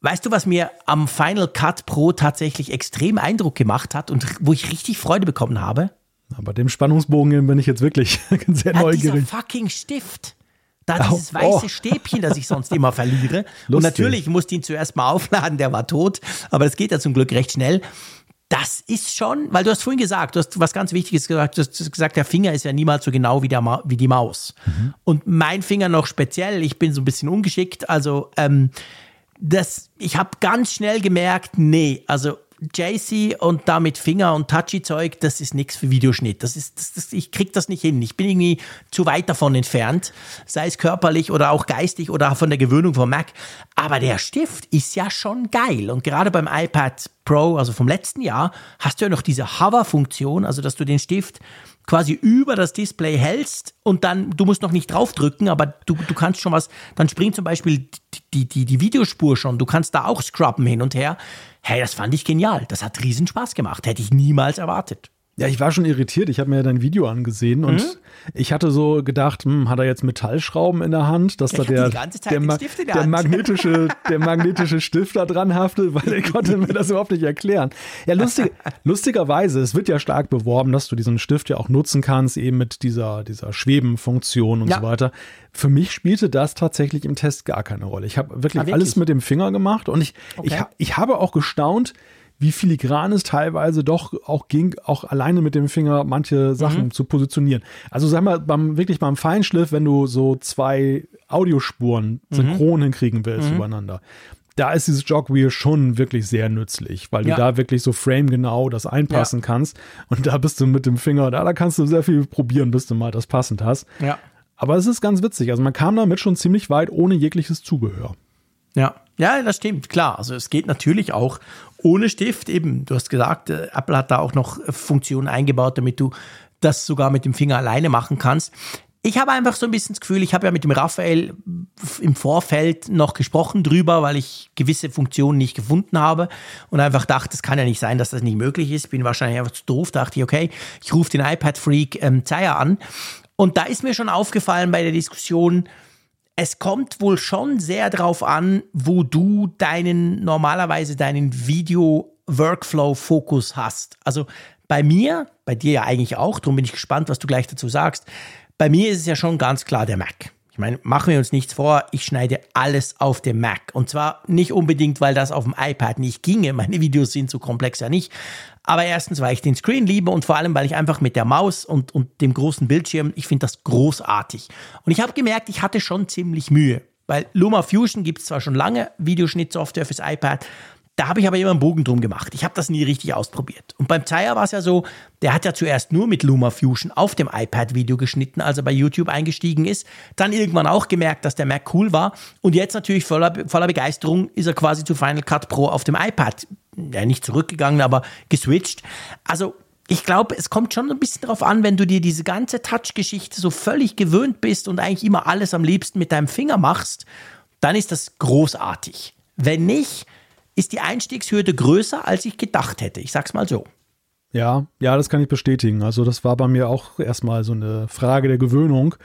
Weißt du, was mir am Final Cut Pro tatsächlich extrem Eindruck gemacht hat und wo ich richtig Freude bekommen habe? Aber dem Spannungsbogen bin ich jetzt wirklich sehr ja, neugierig. Dieser fucking Stift. Da dieses weiße oh. Stäbchen, das ich sonst immer verliere. Lustig. Und natürlich musste ich ihn zuerst mal aufladen, der war tot, aber das geht ja zum Glück recht schnell. Das ist schon, weil du hast vorhin gesagt, du hast was ganz Wichtiges gesagt, du hast gesagt, der Finger ist ja niemals so genau wie, der Ma wie die Maus. Mhm. Und mein Finger noch speziell, ich bin so ein bisschen ungeschickt, also ähm, das, ich habe ganz schnell gemerkt, nee, also JC und damit Finger und Touchy-Zeug, das ist nichts für Videoschnitt. Das ist, das, das, ich krieg das nicht hin. Ich bin irgendwie zu weit davon entfernt, sei es körperlich oder auch geistig oder von der Gewöhnung vom Mac. Aber der Stift ist ja schon geil. Und gerade beim iPad Pro, also vom letzten Jahr, hast du ja noch diese Hover-Funktion, also dass du den Stift quasi über das Display hältst und dann, du musst noch nicht draufdrücken, aber du, du kannst schon was, dann springt zum Beispiel die, die, die Videospur schon, du kannst da auch scrubben hin und her. Hey, das fand ich genial. Das hat riesen Spaß gemacht. Hätte ich niemals erwartet. Ja, ich war schon irritiert. Ich habe mir ja dein Video angesehen und mhm. ich hatte so gedacht, hm, hat er jetzt Metallschrauben in der Hand, dass da der, der, Ma der, der magnetische, der magnetische Stift da dran haftet, weil er konnte mir das überhaupt nicht erklären. Ja, lustig, lustigerweise, es wird ja stark beworben, dass du diesen Stift ja auch nutzen kannst, eben mit dieser, dieser Schwebenfunktion und ja. so weiter. Für mich spielte das tatsächlich im Test gar keine Rolle. Ich habe wirklich, ah, wirklich, alles mit dem Finger gemacht und ich, okay. ich, ich habe auch gestaunt, wie filigran es teilweise doch auch ging, auch alleine mit dem Finger manche Sachen mhm. zu positionieren. Also sag mal, beim, wirklich beim Feinschliff, wenn du so zwei Audiospuren mhm. synchron mhm. hinkriegen willst mhm. übereinander, da ist dieses Jogwheel schon wirklich sehr nützlich, weil ja. du da wirklich so framegenau das einpassen ja. kannst. Und da bist du mit dem Finger, da, da kannst du sehr viel probieren, bis du mal das passend hast. Ja. Aber es ist ganz witzig. Also man kam damit schon ziemlich weit ohne jegliches Zubehör. Ja, ja, das stimmt, klar. Also es geht natürlich auch ohne Stift. Eben, du hast gesagt, äh, Apple hat da auch noch Funktionen eingebaut, damit du das sogar mit dem Finger alleine machen kannst. Ich habe einfach so ein bisschen das Gefühl, ich habe ja mit dem Raphael im Vorfeld noch gesprochen drüber, weil ich gewisse Funktionen nicht gefunden habe und einfach dachte, es kann ja nicht sein, dass das nicht möglich ist. Bin wahrscheinlich einfach zu doof, dachte ich, okay, ich rufe den iPad-Freak ähm, Zeier an. Und da ist mir schon aufgefallen bei der Diskussion, es kommt wohl schon sehr darauf an, wo du deinen, normalerweise deinen Video-Workflow-Fokus hast. Also bei mir, bei dir ja eigentlich auch, darum bin ich gespannt, was du gleich dazu sagst. Bei mir ist es ja schon ganz klar der Mac. Ich meine, machen wir uns nichts vor, ich schneide alles auf dem Mac. Und zwar nicht unbedingt, weil das auf dem iPad nicht ginge. Meine Videos sind so komplex ja nicht. Aber erstens, weil ich den Screen liebe und vor allem, weil ich einfach mit der Maus und, und dem großen Bildschirm, ich finde das großartig. Und ich habe gemerkt, ich hatte schon ziemlich Mühe. Weil Luma Fusion gibt es zwar schon lange, Videoschnittsoftware fürs iPad, da habe ich aber immer einen Bogen drum gemacht. Ich habe das nie richtig ausprobiert. Und beim Zeier war es ja so, der hat ja zuerst nur mit LumaFusion auf dem iPad Video geschnitten, als er bei YouTube eingestiegen ist. Dann irgendwann auch gemerkt, dass der Mac cool war. Und jetzt natürlich voller, voller Begeisterung ist er quasi zu Final Cut Pro auf dem iPad. Ja, nicht zurückgegangen, aber geswitcht. Also ich glaube, es kommt schon ein bisschen darauf an, wenn du dir diese ganze Touch-Geschichte so völlig gewöhnt bist und eigentlich immer alles am liebsten mit deinem Finger machst, dann ist das großartig. Wenn nicht, ist die Einstiegshürde größer, als ich gedacht hätte. Ich sag's mal so. Ja, ja, das kann ich bestätigen. Also das war bei mir auch erstmal so eine Frage der Gewöhnung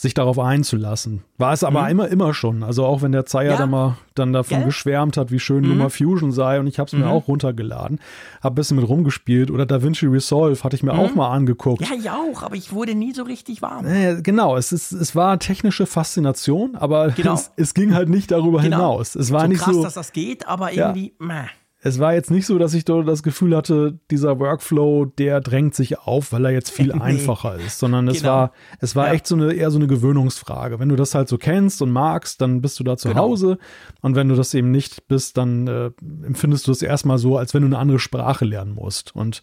sich darauf einzulassen. War es aber mhm. immer, immer schon. Also auch wenn der Zeier ja. dann mal dann davon Gell? geschwärmt hat, wie schön mhm. Luma Fusion sei und ich habe es mhm. mir auch runtergeladen, habe ein bisschen mit rumgespielt oder DaVinci Resolve hatte ich mir auch mhm. mal angeguckt. Ja, ich auch, aber ich wurde nie so richtig warm. Äh, genau, es, ist, es war technische Faszination, aber genau. es, es, ging halt nicht darüber genau. hinaus. Es war so nicht krass, so, dass das geht, aber irgendwie, ja. meh es war jetzt nicht so, dass ich das Gefühl hatte, dieser Workflow, der drängt sich auf, weil er jetzt viel einfacher ist, sondern es genau. war, es war ja. echt so eine, eher so eine Gewöhnungsfrage. Wenn du das halt so kennst und magst, dann bist du da zu genau. Hause. Und wenn du das eben nicht bist, dann äh, empfindest du es erstmal so, als wenn du eine andere Sprache lernen musst. Und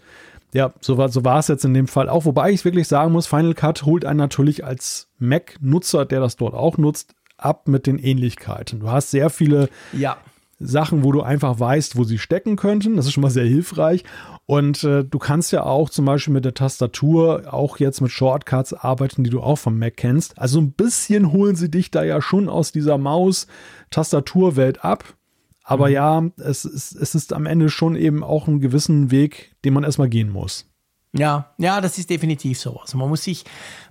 ja, so war, so war es jetzt in dem Fall auch. Wobei ich wirklich sagen muss, Final Cut holt einen natürlich als Mac-Nutzer, der das dort auch nutzt, ab mit den Ähnlichkeiten. Du hast sehr viele ja. Sachen, wo du einfach weißt, wo sie stecken könnten. Das ist schon mal sehr hilfreich. Und äh, du kannst ja auch zum Beispiel mit der Tastatur auch jetzt mit Shortcuts arbeiten, die du auch vom Mac kennst. Also ein bisschen holen sie dich da ja schon aus dieser Maus-Tastaturwelt ab. Aber mhm. ja, es ist, es ist am Ende schon eben auch einen gewissen Weg, den man erstmal gehen muss. Ja, ja, das ist definitiv so. Also man muss sich,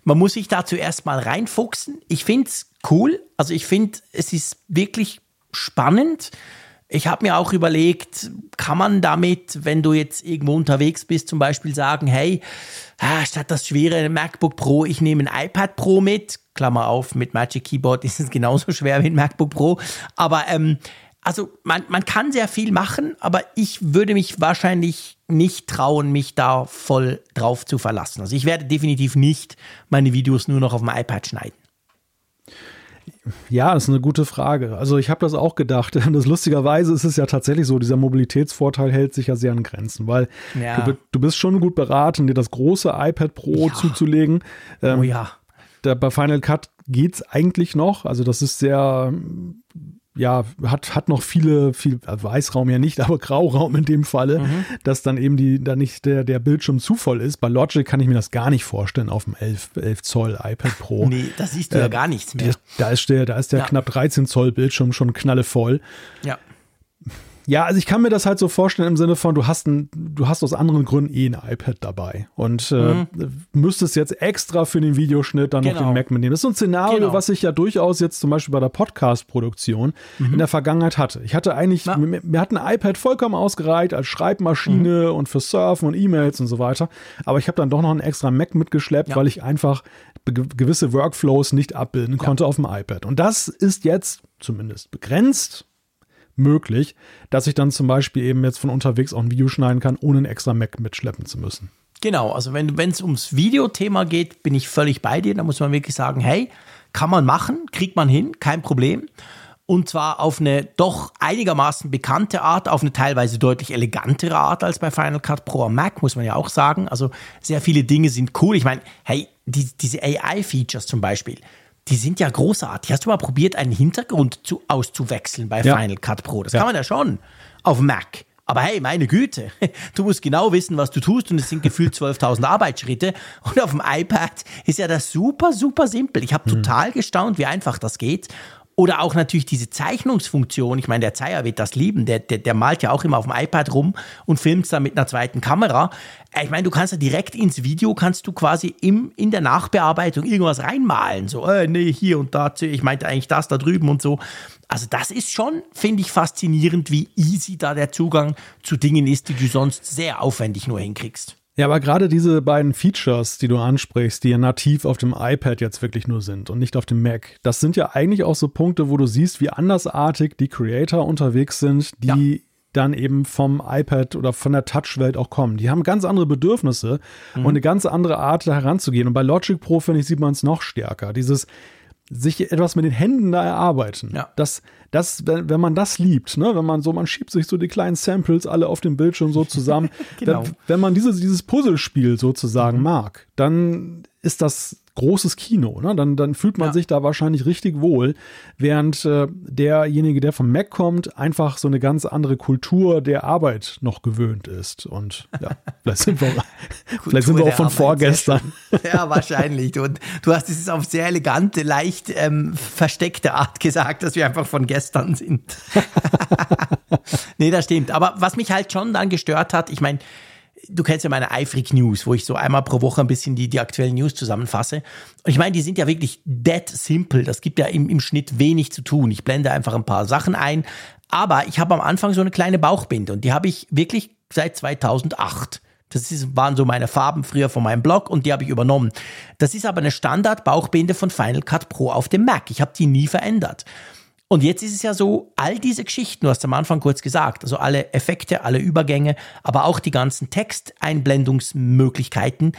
man muss sich da zuerst mal reinfuchsen. Ich finde es cool. Also ich finde, es ist wirklich spannend. Ich habe mir auch überlegt, kann man damit, wenn du jetzt irgendwo unterwegs bist, zum Beispiel sagen, hey, statt das schwere MacBook Pro, ich nehme ein iPad Pro mit. Klammer auf, mit Magic Keyboard ist es genauso schwer wie ein MacBook Pro. Aber ähm, also man, man kann sehr viel machen, aber ich würde mich wahrscheinlich nicht trauen, mich da voll drauf zu verlassen. Also ich werde definitiv nicht meine Videos nur noch auf dem iPad schneiden. Ja, das ist eine gute Frage. Also ich habe das auch gedacht. Das lustigerweise ist es ja tatsächlich so, dieser Mobilitätsvorteil hält sich ja sehr an Grenzen, weil ja. du, du, bist schon gut beraten, dir das große iPad Pro ja. zuzulegen. Ähm, oh ja. Der, bei Final Cut geht es eigentlich noch. Also das ist sehr ja, hat, hat noch viele, viel äh, Weißraum ja nicht, aber Grauraum in dem Falle, mhm. dass dann eben die, da nicht der, der Bildschirm zu voll ist. Bei Logic kann ich mir das gar nicht vorstellen auf dem 11, 11 Zoll iPad Pro. Nee, da siehst du äh, ja gar nichts mehr. Da ist der, da ist der ja. knapp 13 Zoll Bildschirm schon knallevoll. Ja. Ja, also ich kann mir das halt so vorstellen im Sinne von, du hast ein, du hast aus anderen Gründen eh ein iPad dabei und äh, mhm. müsstest jetzt extra für den Videoschnitt dann genau. noch den Mac mitnehmen. Das ist so ein Szenario, genau. was ich ja durchaus jetzt zum Beispiel bei der Podcast-Produktion mhm. in der Vergangenheit hatte. Ich hatte eigentlich, mir, mir, hat ein iPad vollkommen ausgereicht als Schreibmaschine mhm. und für Surfen und E-Mails und so weiter. Aber ich habe dann doch noch einen extra Mac mitgeschleppt, ja. weil ich einfach gewisse Workflows nicht abbilden ja. konnte auf dem iPad. Und das ist jetzt zumindest begrenzt möglich, dass ich dann zum Beispiel eben jetzt von unterwegs auch ein Video schneiden kann, ohne einen extra Mac mitschleppen zu müssen. Genau, also wenn es ums Videothema geht, bin ich völlig bei dir. Da muss man wirklich sagen, hey, kann man machen, kriegt man hin, kein Problem. Und zwar auf eine doch einigermaßen bekannte Art, auf eine teilweise deutlich elegantere Art als bei Final Cut Pro am Mac, muss man ja auch sagen. Also sehr viele Dinge sind cool. Ich meine, hey, die, diese AI-Features zum Beispiel, die sind ja großartig. Hast du mal probiert, einen Hintergrund zu, auszuwechseln bei Ja. Final Cut Pro? Das Ja. kann man ja schon auf Mac. Aber hey, meine Güte, du musst genau wissen, was du tust und es sind gefühlt 12.000 Arbeitsschritte. Und auf dem iPad ist ja das super, super simpel. Ich habe total gestaunt, wie einfach das geht. Oder auch natürlich diese Zeichnungsfunktion. Ich meine, der Zeier wird das lieben. Der, der, der malt ja auch immer auf dem iPad rum und filmt dann mit einer zweiten Kamera. Äh, Ich meine, du kannst ja direkt ins Video, kannst du quasi im, in der Nachbearbeitung irgendwas reinmalen. So, äh, nee, hier und da, ich meinte eigentlich das da drüben und so. Also das ist schon, finde ich, faszinierend, wie easy da der Zugang zu Dingen ist, die du sonst sehr aufwendig nur hinkriegst. Ja, aber gerade diese beiden Features, die du ansprichst, die ja nativ auf dem iPad jetzt wirklich nur sind und nicht auf dem Mac, das sind ja eigentlich auch so Punkte, wo du siehst, wie andersartig die Creator unterwegs sind, die dann eben vom iPad oder von der Touch-Welt auch kommen. Die haben ganz andere Bedürfnisse Mhm. und eine ganz andere Art, da heranzugehen. Und bei Logic Pro, finde ich, sieht man es noch stärker. Dieses sich etwas mit den Händen da erarbeiten. Ja. Das, das, wenn, man das liebt, ne, wenn man so, man schiebt sich so die kleinen Samples alle auf dem Bildschirm so zusammen. Genau. wenn, wenn man dieses, dieses Puzzlespiel sozusagen mag, dann ist das großes Kino. Ne? Dann, dann fühlt man Ja. sich da wahrscheinlich richtig wohl, während äh, derjenige, der vom Mac kommt, einfach so eine ganz andere Kultur der Arbeit noch gewöhnt ist. Und ja, vielleicht sind wir, vielleicht sind wir auch von Arbeit, vorgestern. Ja, wahrscheinlich. Und du hast es auf sehr elegante, leicht ähm, versteckte Art gesagt, dass wir einfach von gestern sind. nee, das stimmt. Aber was mich halt schon dann gestört hat, ich meine, du kennst ja meine iFreak News, wo ich so einmal pro Woche ein bisschen die, die aktuellen News zusammenfasse. Und ich meine, die sind ja wirklich dead simple. Das gibt ja im, im Schnitt wenig zu tun. Ich blende einfach ein paar Sachen ein. Aber ich habe am Anfang so eine kleine Bauchbinde und die habe ich wirklich seit 2008. Das ist, waren so meine Farben früher von meinem Blog und die habe ich übernommen. Das ist aber eine Standard-Bauchbinde von Final Cut Pro auf dem Mac. Ich habe die nie verändert. Und jetzt ist es ja so, all diese Geschichten, du hast am Anfang kurz gesagt, also alle Effekte, alle Übergänge, aber auch die ganzen Texteinblendungsmöglichkeiten,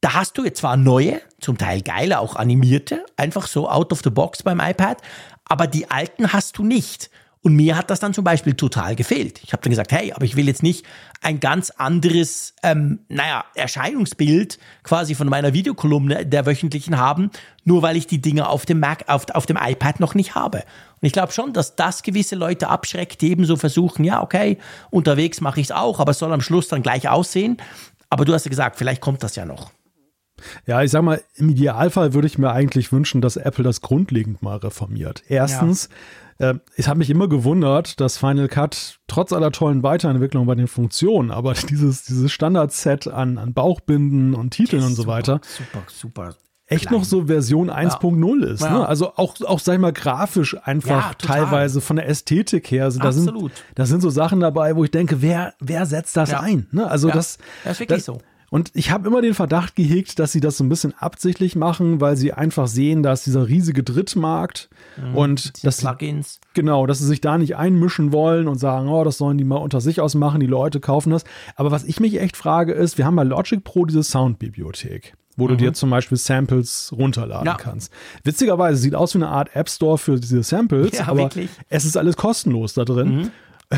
da hast du jetzt zwar neue, zum Teil geile, auch animierte, einfach so out of the box beim iPad, aber die alten hast du nicht. Und mir hat das dann zum Beispiel total gefehlt. Ich habe dann gesagt, hey, aber ich will jetzt nicht ein ganz anderes, ähm, naja, Erscheinungsbild quasi von meiner Videokolumne der wöchentlichen haben, nur weil ich die Dinge auf dem Mac, auf, auf dem iPad noch nicht habe. Und ich glaube schon, dass das gewisse Leute abschreckt, die eben so versuchen, ja, okay, unterwegs mache ich es auch, aber es soll am Schluss dann gleich aussehen. Aber du hast ja gesagt, vielleicht kommt das ja noch. Ja, ich sag mal, im Idealfall würde ich mir eigentlich wünschen, dass Apple das grundlegend mal reformiert. Erstens, äh, es hat mich immer gewundert, dass Final Cut trotz aller tollen Weiterentwicklungen bei den Funktionen, aber dieses, dieses Standardset an, an Bauchbinden und Titeln und so weiter, Super, super. Echt klein. noch so Version 1.0 ist. Ja. Ne? Also auch, auch, sag ich mal, grafisch einfach Ja, teilweise von der Ästhetik her. Also da sind, Absolut. da sind so Sachen dabei, wo ich denke, wer, wer setzt das Ja. ein? Ne? Also Ja, das, das ist wirklich so. Und ich habe immer den Verdacht gehegt, dass sie das so ein bisschen absichtlich machen, weil sie einfach sehen, da ist dieser riesige Drittmarkt und Mhm. Die das Plugins. genau, dass sie sich da nicht einmischen wollen und sagen, oh, das sollen die mal unter sich ausmachen, die Leute kaufen das. Aber was ich mich echt frage ist, wir haben bei Logic Pro diese Soundbibliothek, wo du dir zum Beispiel Samples runterladen Mhm. Ja. kannst. Witzigerweise sieht aus wie eine Art App Store für diese Samples, Ja, aber wirklich. Mhm. es ist alles kostenlos da drin.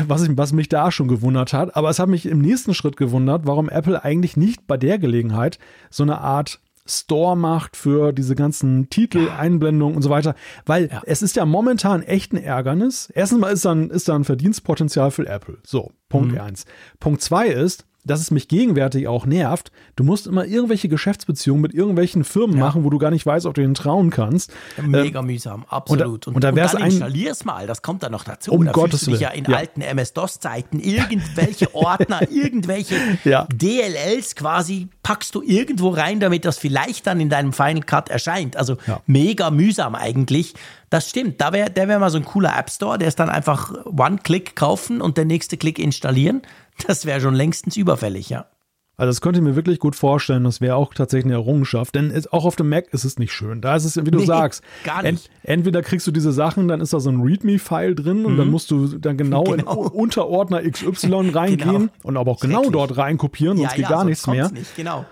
Was, ich, was mich da schon gewundert hat. Aber es hat mich im nächsten Schritt gewundert, warum Apple eigentlich nicht bei der Gelegenheit so eine Art Store macht für diese ganzen Titel, Einblendungen und so weiter. Weil es ist ja momentan echt ein Ärgernis. Erstens mal ist dann, ist da ein Verdienstpotenzial für Apple. So, Punkt Mhm. eins. Punkt zwei ist, dass es mich gegenwärtig auch nervt. Du musst immer irgendwelche Geschäftsbeziehungen mit irgendwelchen Firmen machen, wo du gar nicht weißt, ob du ihnen trauen kannst. Mega mühsam, absolut. und da wär's dann ein- installier's mal, das kommt dann noch dazu. Um da Gottes fühlst du dich ja Willen, in ja. alten MS-DOS-Zeiten irgendwelche Ordner, irgendwelche Ja. DLLs quasi packst du irgendwo rein, damit das vielleicht dann in deinem Final Cut erscheint. Also Ja. mega mühsam eigentlich. Das stimmt, da wäre der wäre mal so ein cooler App Store, der ist dann einfach One-Click kaufen und der nächste Klick installieren. Das wäre schon längstens überfällig, ja. Also das könnte ich mir wirklich gut vorstellen, das wäre auch tatsächlich eine Errungenschaft, denn es, auch auf dem Mac ist es nicht schön. Da ist es, wie du Nee, sagst, gar nicht. entweder kriegst du diese Sachen, dann ist da so ein README-File drin und dann musst du dann genau, Genau. in Unterordner XY reingehen Genau. und aber auch genau dort reinkopieren, sonst geht gar sonst nichts mehr. Nicht, genau.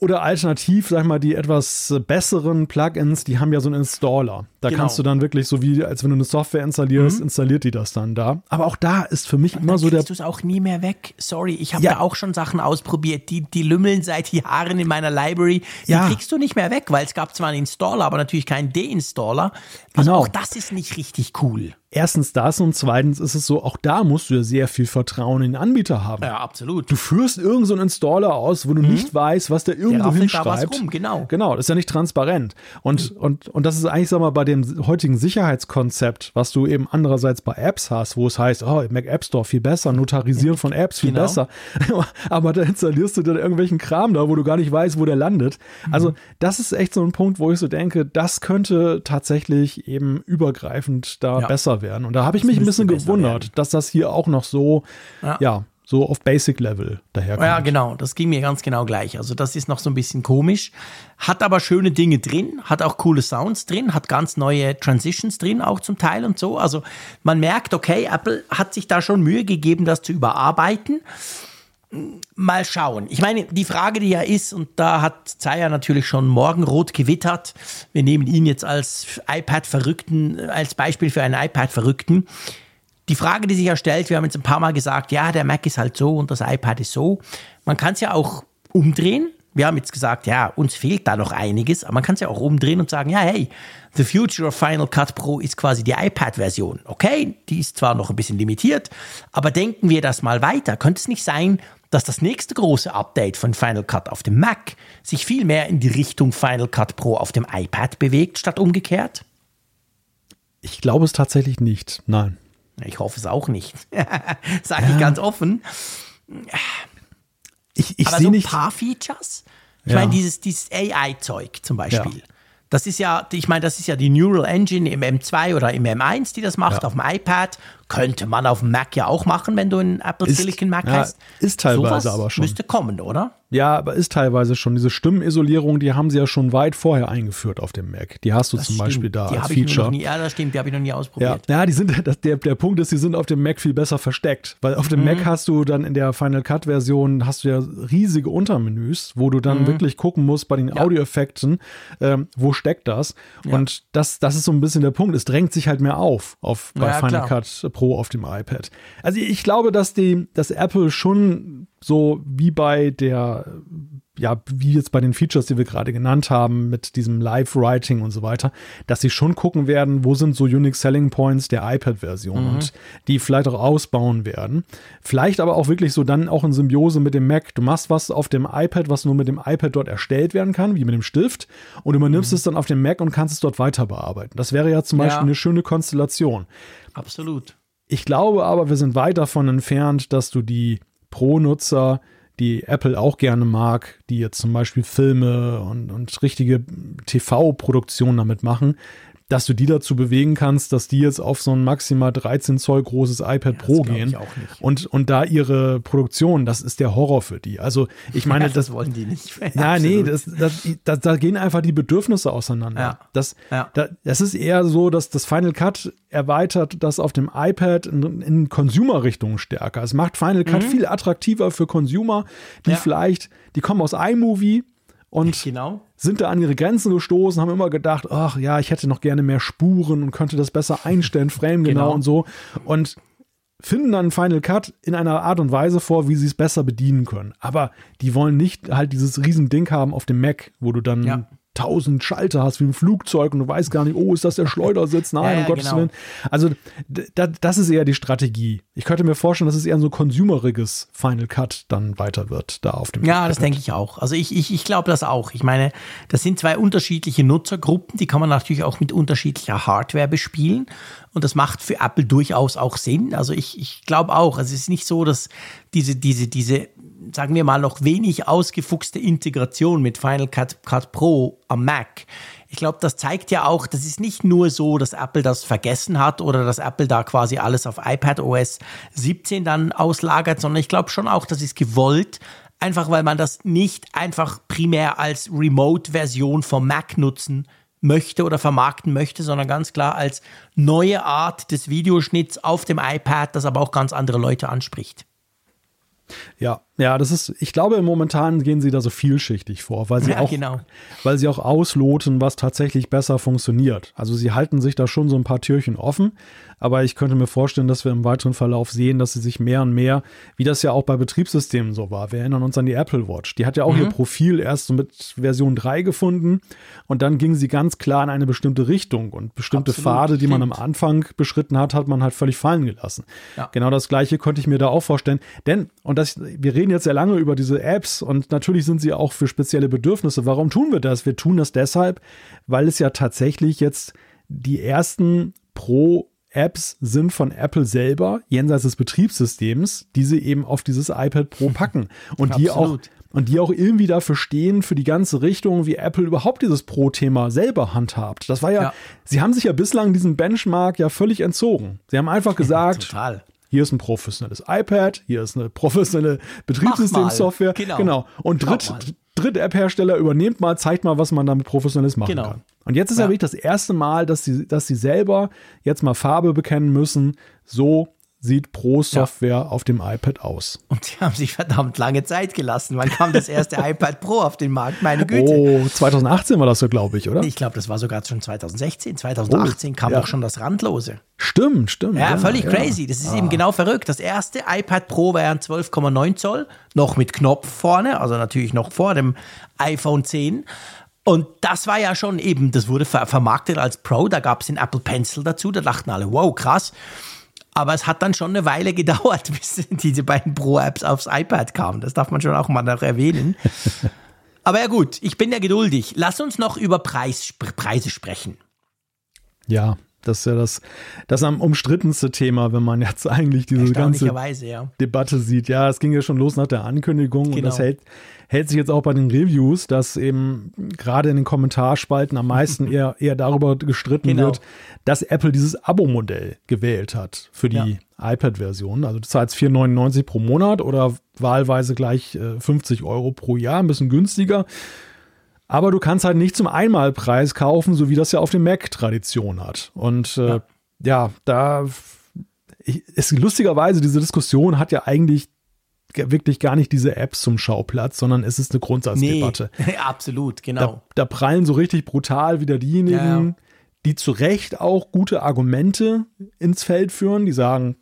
Oder alternativ, sag mal, die etwas besseren Plugins, die haben ja so einen Installer. Da genau. kannst du dann wirklich so wie, als wenn du eine Software installierst, mhm. installiert die das dann da. Aber auch da ist für mich immer so der. du es auch nie mehr weg. Sorry, ich habe ja. da auch schon Sachen ausprobiert, die, die lümmeln seit Jahren in meiner Library. Die ja. kriegst du nicht mehr weg, weil es gab zwar einen Installer, aber natürlich keinen Deinstaller. Also genau. auch das ist nicht richtig cool erstens das und zweitens ist es so, auch da musst du ja sehr viel Vertrauen in den Anbieter haben. Ja, absolut. Du führst irgendeinen so Installer aus, wo du mhm. nicht weißt, was der irgendwo der hinschreibt. Da rum, genau. Genau, das ist ja nicht transparent. Und, mhm. und, und das ist eigentlich, sag mal, bei dem heutigen Sicherheitskonzept, was du eben andererseits bei Apps hast, wo es heißt, oh, Mac App Store viel besser, Notarisieren von Apps viel genau. besser. Aber da installierst du dann irgendwelchen Kram da, wo du gar nicht weißt, wo der landet. Mhm. Also, das ist echt so ein Punkt, wo ich so denke, das könnte tatsächlich eben übergreifend da ja. besser werden. Und da habe ich mich ein bisschen gewundert, werden. dass das hier auch noch so, ja, ja so auf Basic-Level daherkommt. Ja, genau, das ging mir ganz genau gleich. Also das ist noch so ein bisschen komisch, hat aber schöne Dinge drin, hat auch coole Sounds drin, hat ganz neue Transitions drin, auch zum Teil und so. Also man merkt, okay, Apple hat sich da schon Mühe gegeben, das zu überarbeiten. Mal schauen. Ich meine, die Frage, die ja ist, und da hat Zaya natürlich schon morgenrot gewittert, wir nehmen ihn jetzt als iPad-Verrückten, als Beispiel für einen iPad-Verrückten. Die Frage, die sich ja stellt, wir haben jetzt ein paar Mal gesagt, ja, der Mac ist halt so und das iPad ist so. Man kann es ja auch umdrehen. Wir haben jetzt gesagt, ja, uns fehlt da noch einiges, aber man kann es ja auch umdrehen und sagen, ja, hey, the future of Final Cut Pro ist quasi die iPad-Version. Okay, die ist zwar noch ein bisschen limitiert, aber denken wir das mal weiter. Könnte es nicht sein, dass das nächste große Update von Final Cut auf dem Mac sich viel mehr in die Richtung Final Cut Pro auf dem iPad bewegt, statt umgekehrt? Ich glaube es tatsächlich nicht. Nein. Ich hoffe es auch nicht. Sage ja. ich ganz offen. Ich, ich Aber so ein paar Features. Ich ja. meine, dieses, dieses AI-Zeug zum Beispiel. Ja. Das ist ja, ich meine, das ist ja die Neural Engine im M2 oder im M1, die das macht, auf dem iPad. Könnte man auf dem Mac ja auch machen, wenn du einen Apple ist, Silicon Mac hast. Ist teilweise Sowas aber schon. Müsste kommen, oder? Ja, aber ist teilweise schon. Diese Stimmenisolierung, die haben sie ja schon weit vorher eingeführt auf dem Mac. Die hast du das zum stimmt. Beispiel da die als Feature. Nie, ja, das stimmt, die habe ich noch nie ausprobiert. Ja, ja die sind, das, der, der Punkt ist, die sind auf dem Mac viel besser versteckt. Weil auf dem mhm. Mac hast du dann in der Final Cut Version hast du ja riesige Untermenüs, wo du dann mhm. wirklich gucken musst bei den ja. Audioeffekten, ähm, wo steckt das. Ja. Und das, das ist so ein bisschen der Punkt. Es drängt sich halt mehr auf, auf bei ja, Final klar. Cut Pro auf dem iPad. Also ich glaube, dass die, dass Apple schon so wie bei der ja, wie jetzt bei den Features, die wir gerade genannt haben, mit diesem Live-Writing und so weiter, dass sie schon gucken werden, wo sind so Unique Selling Points der iPad-Version mhm. und die vielleicht auch ausbauen werden. Vielleicht aber auch wirklich so dann auch in Symbiose mit dem Mac. Du machst was auf dem iPad, was nur mit dem iPad dort erstellt werden kann, wie mit dem Stift, und übernimmst mhm. es dann auf dem Mac und kannst es dort weiter bearbeiten. Das wäre ja zum Beispiel ja. eine schöne Konstellation. Absolut. Ich glaube aber, wir sind weit davon entfernt, dass du die Pro-Nutzer die Apple auch gerne mag, die jetzt zum Beispiel Filme und, und richtige TV-Produktionen damit machen, dass du die dazu bewegen kannst, dass die jetzt auf so ein maximal 13 Zoll großes iPad ja, Pro gehen und, und da ihre Produktion, das ist der Horror für die. Also ich meine, ja, das, das, wollen die nicht. ja, nee, das, das, das, da gehen einfach die Bedürfnisse auseinander. Ja. Das, ja. Da, das ist eher so, dass das Final Cut erweitert das auf dem iPad in, in Consumer-Richtung stärker. Es macht Final Cut mhm. viel attraktiver für Consumer, die vielleicht, die kommen aus iMovie, und genau. sind da an ihre Grenzen gestoßen, haben immer gedacht, ach ja, ich hätte noch gerne mehr Spuren und könnte das besser einstellen, Frame genau, genau und so. Und finden dann Final Cut in einer Art und Weise vor, wie sie es besser bedienen können. Aber die wollen nicht halt dieses riesen Ding haben auf dem Mac, wo du dann ja tausend Schalter hast wie ein Flugzeug und du weißt gar nicht, oh, ist das der Schleudersitz? Nein, ja, um Gottes genau. Willen. Also das ist eher die Strategie. Ich könnte mir vorstellen, dass es eher ein so konsumeriges Final Cut dann weiter wird, da auf dem Ja, das denke ich auch. Also ich, ich, ich glaube das auch. Ich meine, das sind zwei unterschiedliche Nutzergruppen, die kann man natürlich auch mit unterschiedlicher Hardware bespielen. Und das macht für Apple durchaus auch Sinn. Also ich, ich glaube auch, es ist nicht so, dass diese, diese, diese sagen wir mal, noch wenig ausgefuchste Integration mit Final Cut, Cut Pro am Mac. Ich glaube, das zeigt ja auch, das ist nicht nur so, dass Apple das vergessen hat oder dass Apple da quasi alles auf iPad OS 17 dann auslagert, sondern ich glaube schon auch, das ist gewollt, einfach weil man das nicht einfach primär als Remote-Version vom Mac nutzen möchte oder vermarkten möchte, sondern ganz klar als neue Art des Videoschnitts auf dem iPad, das aber auch ganz andere Leute anspricht. Ja, ja, das ist, ich glaube, momentan gehen sie da so vielschichtig vor, weil sie Ja, auch, genau. weil sie auch ausloten, was tatsächlich besser funktioniert. Also sie halten sich da schon so ein paar Türchen offen, aber ich könnte mir vorstellen, dass wir im weiteren Verlauf sehen, dass sie sich mehr und mehr, wie das ja auch bei Betriebssystemen so war. Wir erinnern uns an die Apple Watch. Die hat ja auch Mhm. ihr Profil erst so mit Version 3 gefunden und dann ging sie ganz klar in eine bestimmte Richtung und bestimmte Absolut, Pfade, die man am. Anfang beschritten hat, hat man halt völlig fallen gelassen. Ja. Genau das gleiche könnte ich mir da auch vorstellen. Denn, und das, wir reden jetzt sehr lange über diese Apps und natürlich sind sie auch für spezielle Bedürfnisse. Warum tun wir das? Wir tun das deshalb, weil es ja tatsächlich jetzt die ersten Pro-Apps sind von Apple selber, jenseits des Betriebssystems, die sie eben auf dieses iPad Pro packen. Und die auch und die auch irgendwie dafür stehen, für die ganze Richtung, wie Apple überhaupt dieses Pro-Thema selber handhabt. Das war ja, Ja. sie haben sich ja bislang diesem Benchmark ja völlig entzogen. Sie haben einfach gesagt, Total. Hier ist ein professionelles iPad, hier ist eine professionelle Betriebssystemsoftware. Genau. genau. Und Dritt. Dritt-App-Hersteller übernehmt mal, zeigt mal, was man damit professionelles machen Genau. kann. Und jetzt ist ja. Ja. wirklich das erste Mal, dass sie, dass sie selber jetzt mal Farbe bekennen müssen. So sieht Pro-Software auf dem iPad aus. Und sie haben sich verdammt lange Zeit gelassen. Wann kam das erste iPad Pro auf den Markt? Meine Güte. Oh, 2018 war das so, glaube ich, oder? Ich glaube, das war sogar schon 2016. 2018 kam Oh, ja. doch schon das Randlose. Stimmt, stimmt. Ja, völlig ja. crazy. Das ist eben genau verrückt. Das erste iPad Pro war ja ein 12,9 Zoll, noch mit Knopf vorne, also natürlich noch vor dem iPhone 10. Und das war ja schon eben, das wurde ver vermarktet als Pro, da gab es den Apple Pencil dazu, da dachten alle, wow, krass. Aber es hat dann schon eine Weile gedauert, bis diese beiden Pro-Apps aufs iPad kamen. Das darf man schon auch mal noch erwähnen. Aber ja gut, ich bin ja geduldig. Lass uns noch über Preis, Preise sprechen. Ja, das ist ja das, das am umstrittenste Thema, wenn man jetzt eigentlich diese ganze ja. Debatte sieht. Ja, es ging ja schon los nach der Ankündigung und Genau. das hält, hält sich jetzt auch bei den Reviews, dass eben gerade in den Kommentarspalten am meisten eher, eher darüber gestritten Genau. wird, dass Apple dieses Abo-Modell gewählt hat für die iPad-Version. Also du zahlst 4,99 pro Monat oder wahlweise gleich äh, 50 Euro pro Jahr, ein bisschen günstiger. Aber du kannst halt nicht zum Einmalpreis kaufen, so wie das ja auf dem Mac Tradition hat. Und äh, ja. Ja. da ist lustigerweise, diese Diskussion hat ja eigentlich ge- wirklich gar nicht diese Apps zum Schauplatz, sondern es ist eine Grundsatzdebatte. Nee, absolut, Da, genau. da prallen so richtig brutal wieder diejenigen, Ja, ja. die zu Recht auch gute Argumente ins Feld führen, die sagen,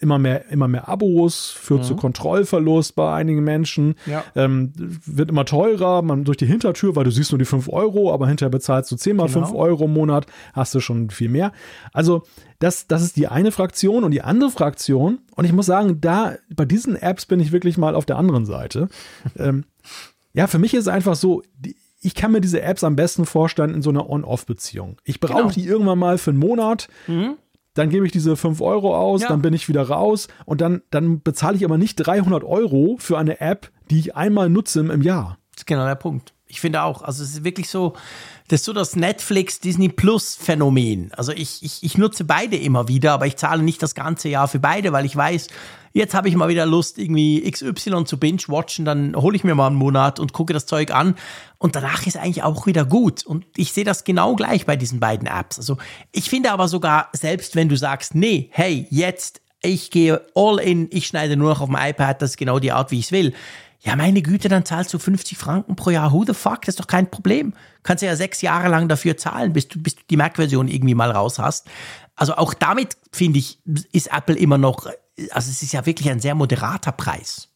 immer mehr, immer mehr Abos führt zu Kontrollverlust bei einigen Menschen, Mhm. Ja. ähm, wird immer teurer, man durch die Hintertür, weil du siehst nur die 5 Euro, aber hinterher bezahlst du 10 mal Genau. 5 Euro im Monat, hast du schon viel mehr. Also das, das ist die eine Fraktion und die andere Fraktion, und ich muss sagen, da bei diesen Apps bin ich wirklich mal auf der anderen Seite. ähm, ja, für mich ist es einfach so, die, ich kann mir diese Apps am besten vorstellen in so einer On-Off-Beziehung. Ich brauche Genau. die irgendwann mal für einen Monat. Dann gebe ich diese 5 Euro aus, Ja. dann bin ich wieder raus und dann, dann bezahle ich aber nicht 300 Euro für eine App, die ich einmal nutze im, im Jahr. Das ist genau der Punkt. Ich finde auch, also es ist wirklich so, das ist so das Netflix Disney Plus Phänomen. Also ich, ich, ich nutze beide immer wieder, aber ich zahle nicht das ganze Jahr für beide, weil ich weiß, jetzt habe ich mal wieder Lust, irgendwie XY zu binge-watchen, dann hole ich mir mal einen Monat und gucke das Zeug an und danach ist eigentlich auch wieder gut. Und ich sehe das genau gleich bei diesen beiden Apps. Also ich finde aber sogar, selbst wenn du sagst, nee, hey, jetzt, ich gehe all in, ich schneide nur noch auf dem iPad, das ist genau die Art, wie ich es will. Ja, meine Güte, dann zahlst du 50 Franken pro Jahr. Who the fuck? Das ist doch kein Problem. Kannst ja sechs Jahre lang dafür zahlen, bis du, bis du die Mac-Version irgendwie mal raus hast. Also auch damit, finde ich, ist Apple immer noch, also es ist ja wirklich ein sehr moderater Preis.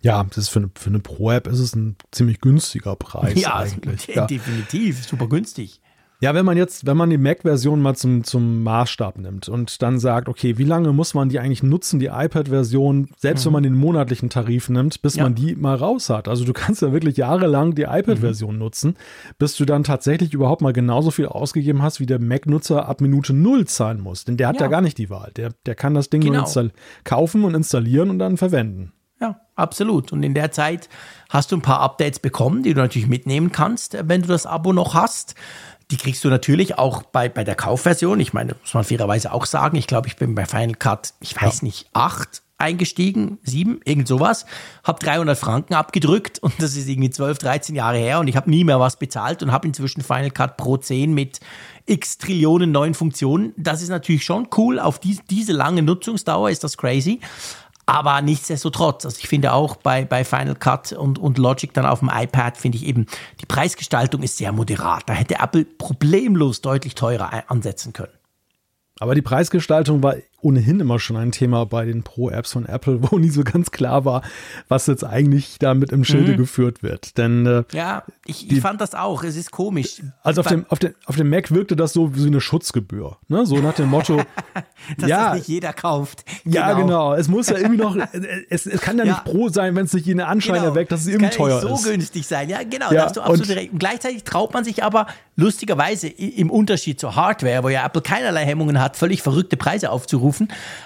Ja, das ist für eine, für eine Pro-App ist es ein ziemlich günstiger Preis ja, eigentlich. Ja. definitiv, super günstig. Ja, wenn man jetzt, wenn man die Mac-Version mal zum, zum Maßstab nimmt und dann sagt, okay, wie lange muss man die eigentlich nutzen, die iPad-Version, selbst wenn man den monatlichen Tarif nimmt, bis Mhm. Ja. man die mal raus hat. Also du kannst ja wirklich jahrelang die iPad-Version Mhm. nutzen, bis du dann tatsächlich überhaupt mal genauso viel ausgegeben hast, wie der Mac-Nutzer ab Minute null zahlen muss. Denn der hat ja, Ja. gar nicht die Wahl. Der, der kann das Ding nur Genau. install kaufen und installieren und dann verwenden. Ja, absolut. Und in der Zeit hast du ein paar Updates bekommen, die du natürlich mitnehmen kannst, wenn du das Abo noch hast. Die kriegst du natürlich auch bei, bei der Kaufversion. Ich meine, muss man fairerweise auch sagen. Ich glaube, ich bin bei Final Cut, ich weiß nicht, acht eingestiegen, sieben, irgend sowas, habe 300 Franken abgedrückt und das ist irgendwie 12, 13 Jahre her und ich habe nie mehr was bezahlt und habe inzwischen Final Cut Pro 10 mit x Trillionen neuen Funktionen. Das ist natürlich schon cool. Auf die, diese lange Nutzungsdauer ist das crazy. Aber nichtsdestotrotz, also ich finde auch bei, bei Final Cut und, und Logic dann auf dem iPad, finde ich eben, die Preisgestaltung ist sehr moderat. Da hätte Apple problemlos deutlich teurer ansetzen können. Aber die Preisgestaltung war ohnehin immer schon ein Thema bei den Pro-Apps von Apple, wo nie so ganz klar war, was jetzt eigentlich damit im Schilde mhm. geführt wird. Denn äh, ja, ich, die, ich, fand das auch. Es ist komisch. Also auf dem, auf, dem, auf dem Mac wirkte das so wie eine Schutzgebühr. Ne? So nach dem Motto, dass ja, das nicht jeder kauft. Genau. Ja, genau. Es muss ja irgendwie noch, es, es kann ja, ja. nicht Pro sein, wenn es sich jene Anschein genau. erweckt, dass es, irgendwie teuer so ist. so günstig sein. Ja, genau. Ja, da hast du absolut recht. Und gleichzeitig traut man sich aber lustigerweise im Unterschied zur Hardware, wo ja Apple keinerlei Hemmungen hat, völlig verrückte Preise aufzurufen,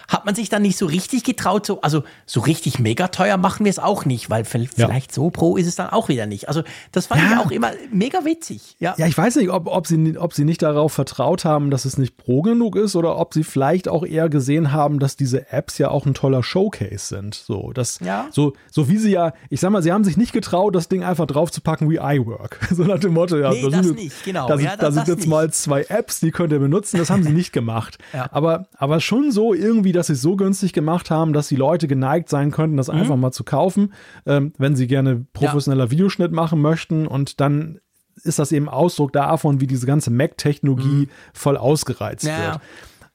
hat hat man sich dann nicht so richtig getraut, so, also so richtig mega teuer machen wir es auch nicht, weil vielleicht ja. so pro ist es dann auch wieder nicht. Also das fand ja. ich auch immer mega witzig. Ja, ja ich weiß nicht, ob, ob, sie, ob sie nicht darauf vertraut haben, dass es nicht pro genug ist oder ob sie vielleicht auch eher gesehen haben, dass diese Apps ja auch ein toller Showcase sind. So, das, ja. so, so wie sie ja, ich sag mal, sie haben sich nicht getraut, das Ding einfach draufzupacken wie iWork. So nach dem Motto, ja, nee, da, sind, nicht, genau. da, ja, da, da sind jetzt nicht. mal zwei Apps, die könnt ihr benutzen. Das haben sie nicht gemacht. ja. aber, aber schon so irgendwie, dass sie es so günstig gemacht haben, dass die Leute geneigt sein könnten, das mhm. einfach mal zu kaufen, ähm, wenn sie gerne professioneller ja. Videoschnitt machen möchten. Und dann ist das eben Ausdruck davon, wie diese ganze Mac-Technologie mhm. voll ausgereizt ja. wird.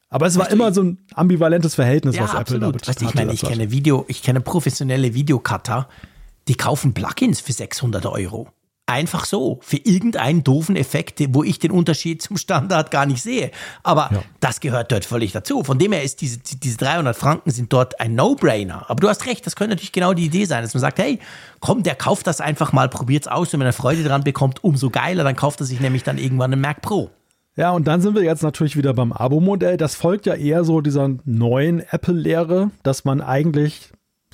Aber es war immer so ein ambivalentes Verhältnis, ja, was absolut. Apple damit weißt, Ich meine, ich kenne Video, ich kenne professionelle Videocutter, die kaufen Plugins für 600 Euro. Einfach so, für irgendeinen doofen Effekt, wo ich den Unterschied zum Standard gar nicht sehe. Aber ja. das gehört dort völlig dazu. Von dem her ist diese, diese 300 Franken sind dort ein No-Brainer. Aber du hast recht, das könnte natürlich genau die Idee sein, dass man sagt, hey, komm, der kauft das einfach mal, probiert's aus und wenn er Freude dran bekommt, umso geiler, dann kauft er sich nämlich dann irgendwann einen Mac Pro. Ja, und dann sind wir jetzt natürlich wieder beim Abo-Modell. Das folgt ja eher so dieser neuen Apple-Lehre, dass man eigentlich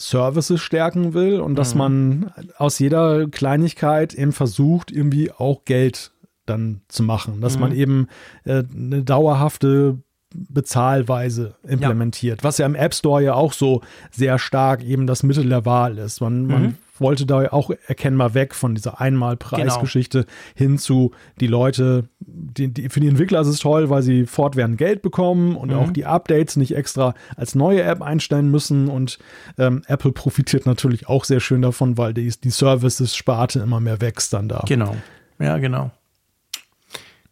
Services stärken will und dass mhm. man aus jeder Kleinigkeit eben versucht, irgendwie auch Geld dann zu machen. Dass mhm. man eben äh, eine dauerhafte Bezahlweise implementiert, ja. was ja im App Store ja auch so sehr stark eben das Mittel der Wahl ist. Man, mhm. man wollte da auch erkennbar weg von dieser Einmalpreisgeschichte genau. hin zu die Leute, die, die, für die Entwickler ist es toll, weil sie fortwährend Geld bekommen und mhm. auch die Updates nicht extra als neue App einstellen müssen und ähm, Apple profitiert natürlich auch sehr schön davon, weil die, die Services-Sparte immer mehr wächst dann da. Genau, ja genau.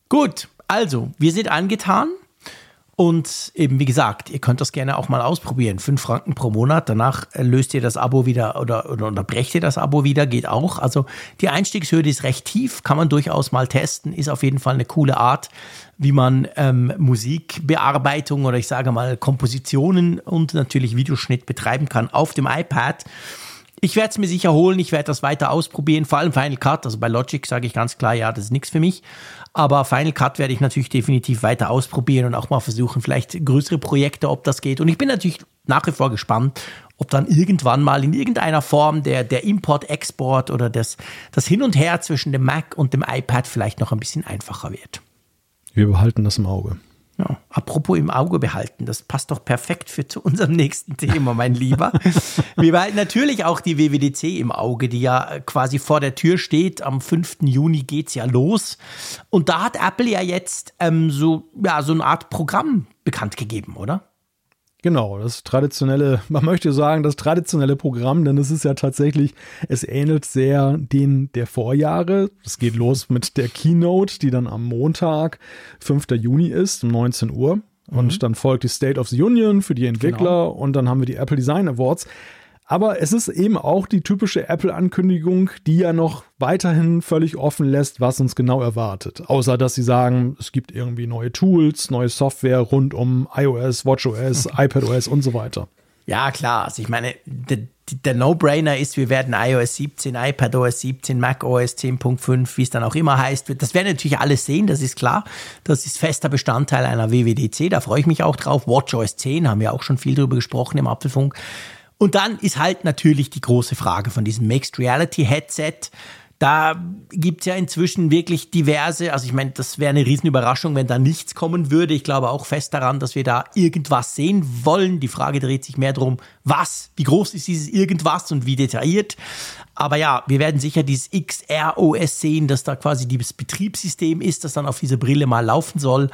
Gut, also wir sind angetan und eben, wie gesagt, ihr könnt das gerne auch mal ausprobieren. Fünf Franken pro Monat. Danach löst ihr das Abo wieder oder, oder unterbrecht ihr das Abo wieder. Geht auch. Also die Einstiegshürde ist recht tief. Kann man durchaus mal testen. Ist auf jeden Fall eine coole Art, wie man ähm, Musikbearbeitung oder ich sage mal Kompositionen und natürlich Videoschnitt betreiben kann auf dem iPad. Ich werde es mir sicher holen, ich werde das weiter ausprobieren, vor allem Final Cut. Also bei Logic sage ich ganz klar, ja, das ist nichts für mich. Aber Final Cut werde ich natürlich definitiv weiter ausprobieren und auch mal versuchen, vielleicht größere Projekte, ob das geht. Und ich bin natürlich nach wie vor gespannt, ob dann irgendwann mal in irgendeiner Form der, der Import-Export oder das, das Hin und Her zwischen dem Mac und dem iPad vielleicht noch ein bisschen einfacher wird. Wir behalten das im Auge. Ja, apropos im Auge behalten, das passt doch perfekt für zu unserem nächsten Thema, mein Lieber. Wir behalten natürlich auch die WWDC im Auge, die ja quasi vor der Tür steht. Am 5. Juni geht es ja los. Und da hat Apple ja jetzt ähm, so, ja, so eine Art Programm bekannt gegeben, oder? Genau, das traditionelle, man möchte sagen, das traditionelle Programm, denn es ist ja tatsächlich, es ähnelt sehr den der Vorjahre. Es geht los mit der Keynote, die dann am Montag, 5. Juni ist, um 19 Uhr. Und mhm. dann folgt die State of the Union für die Entwickler genau. und dann haben wir die Apple Design Awards. Aber es ist eben auch die typische Apple-Ankündigung, die ja noch weiterhin völlig offen lässt, was uns genau erwartet. Außer dass sie sagen, es gibt irgendwie neue Tools, neue Software rund um iOS, WatchOS, iPadOS und so weiter. Ja, klar. Also ich meine, der, der No-Brainer ist, wir werden iOS 17, iPadOS 17, macOS 10.5, wie es dann auch immer heißt. Das werden natürlich alles sehen, das ist klar. Das ist fester Bestandteil einer WWDC, da freue ich mich auch drauf. WatchOS 10 haben wir auch schon viel drüber gesprochen im Apfelfunk. Und dann ist halt natürlich die große Frage von diesem Mixed Reality Headset. Da gibt es ja inzwischen wirklich diverse, also ich meine, das wäre eine Riesenüberraschung, wenn da nichts kommen würde. Ich glaube auch fest daran, dass wir da irgendwas sehen wollen. Die Frage dreht sich mehr darum, was, wie groß ist dieses irgendwas und wie detailliert. Aber ja, wir werden sicher dieses XR-OS sehen, dass da quasi dieses Betriebssystem ist, das dann auf dieser Brille mal laufen soll.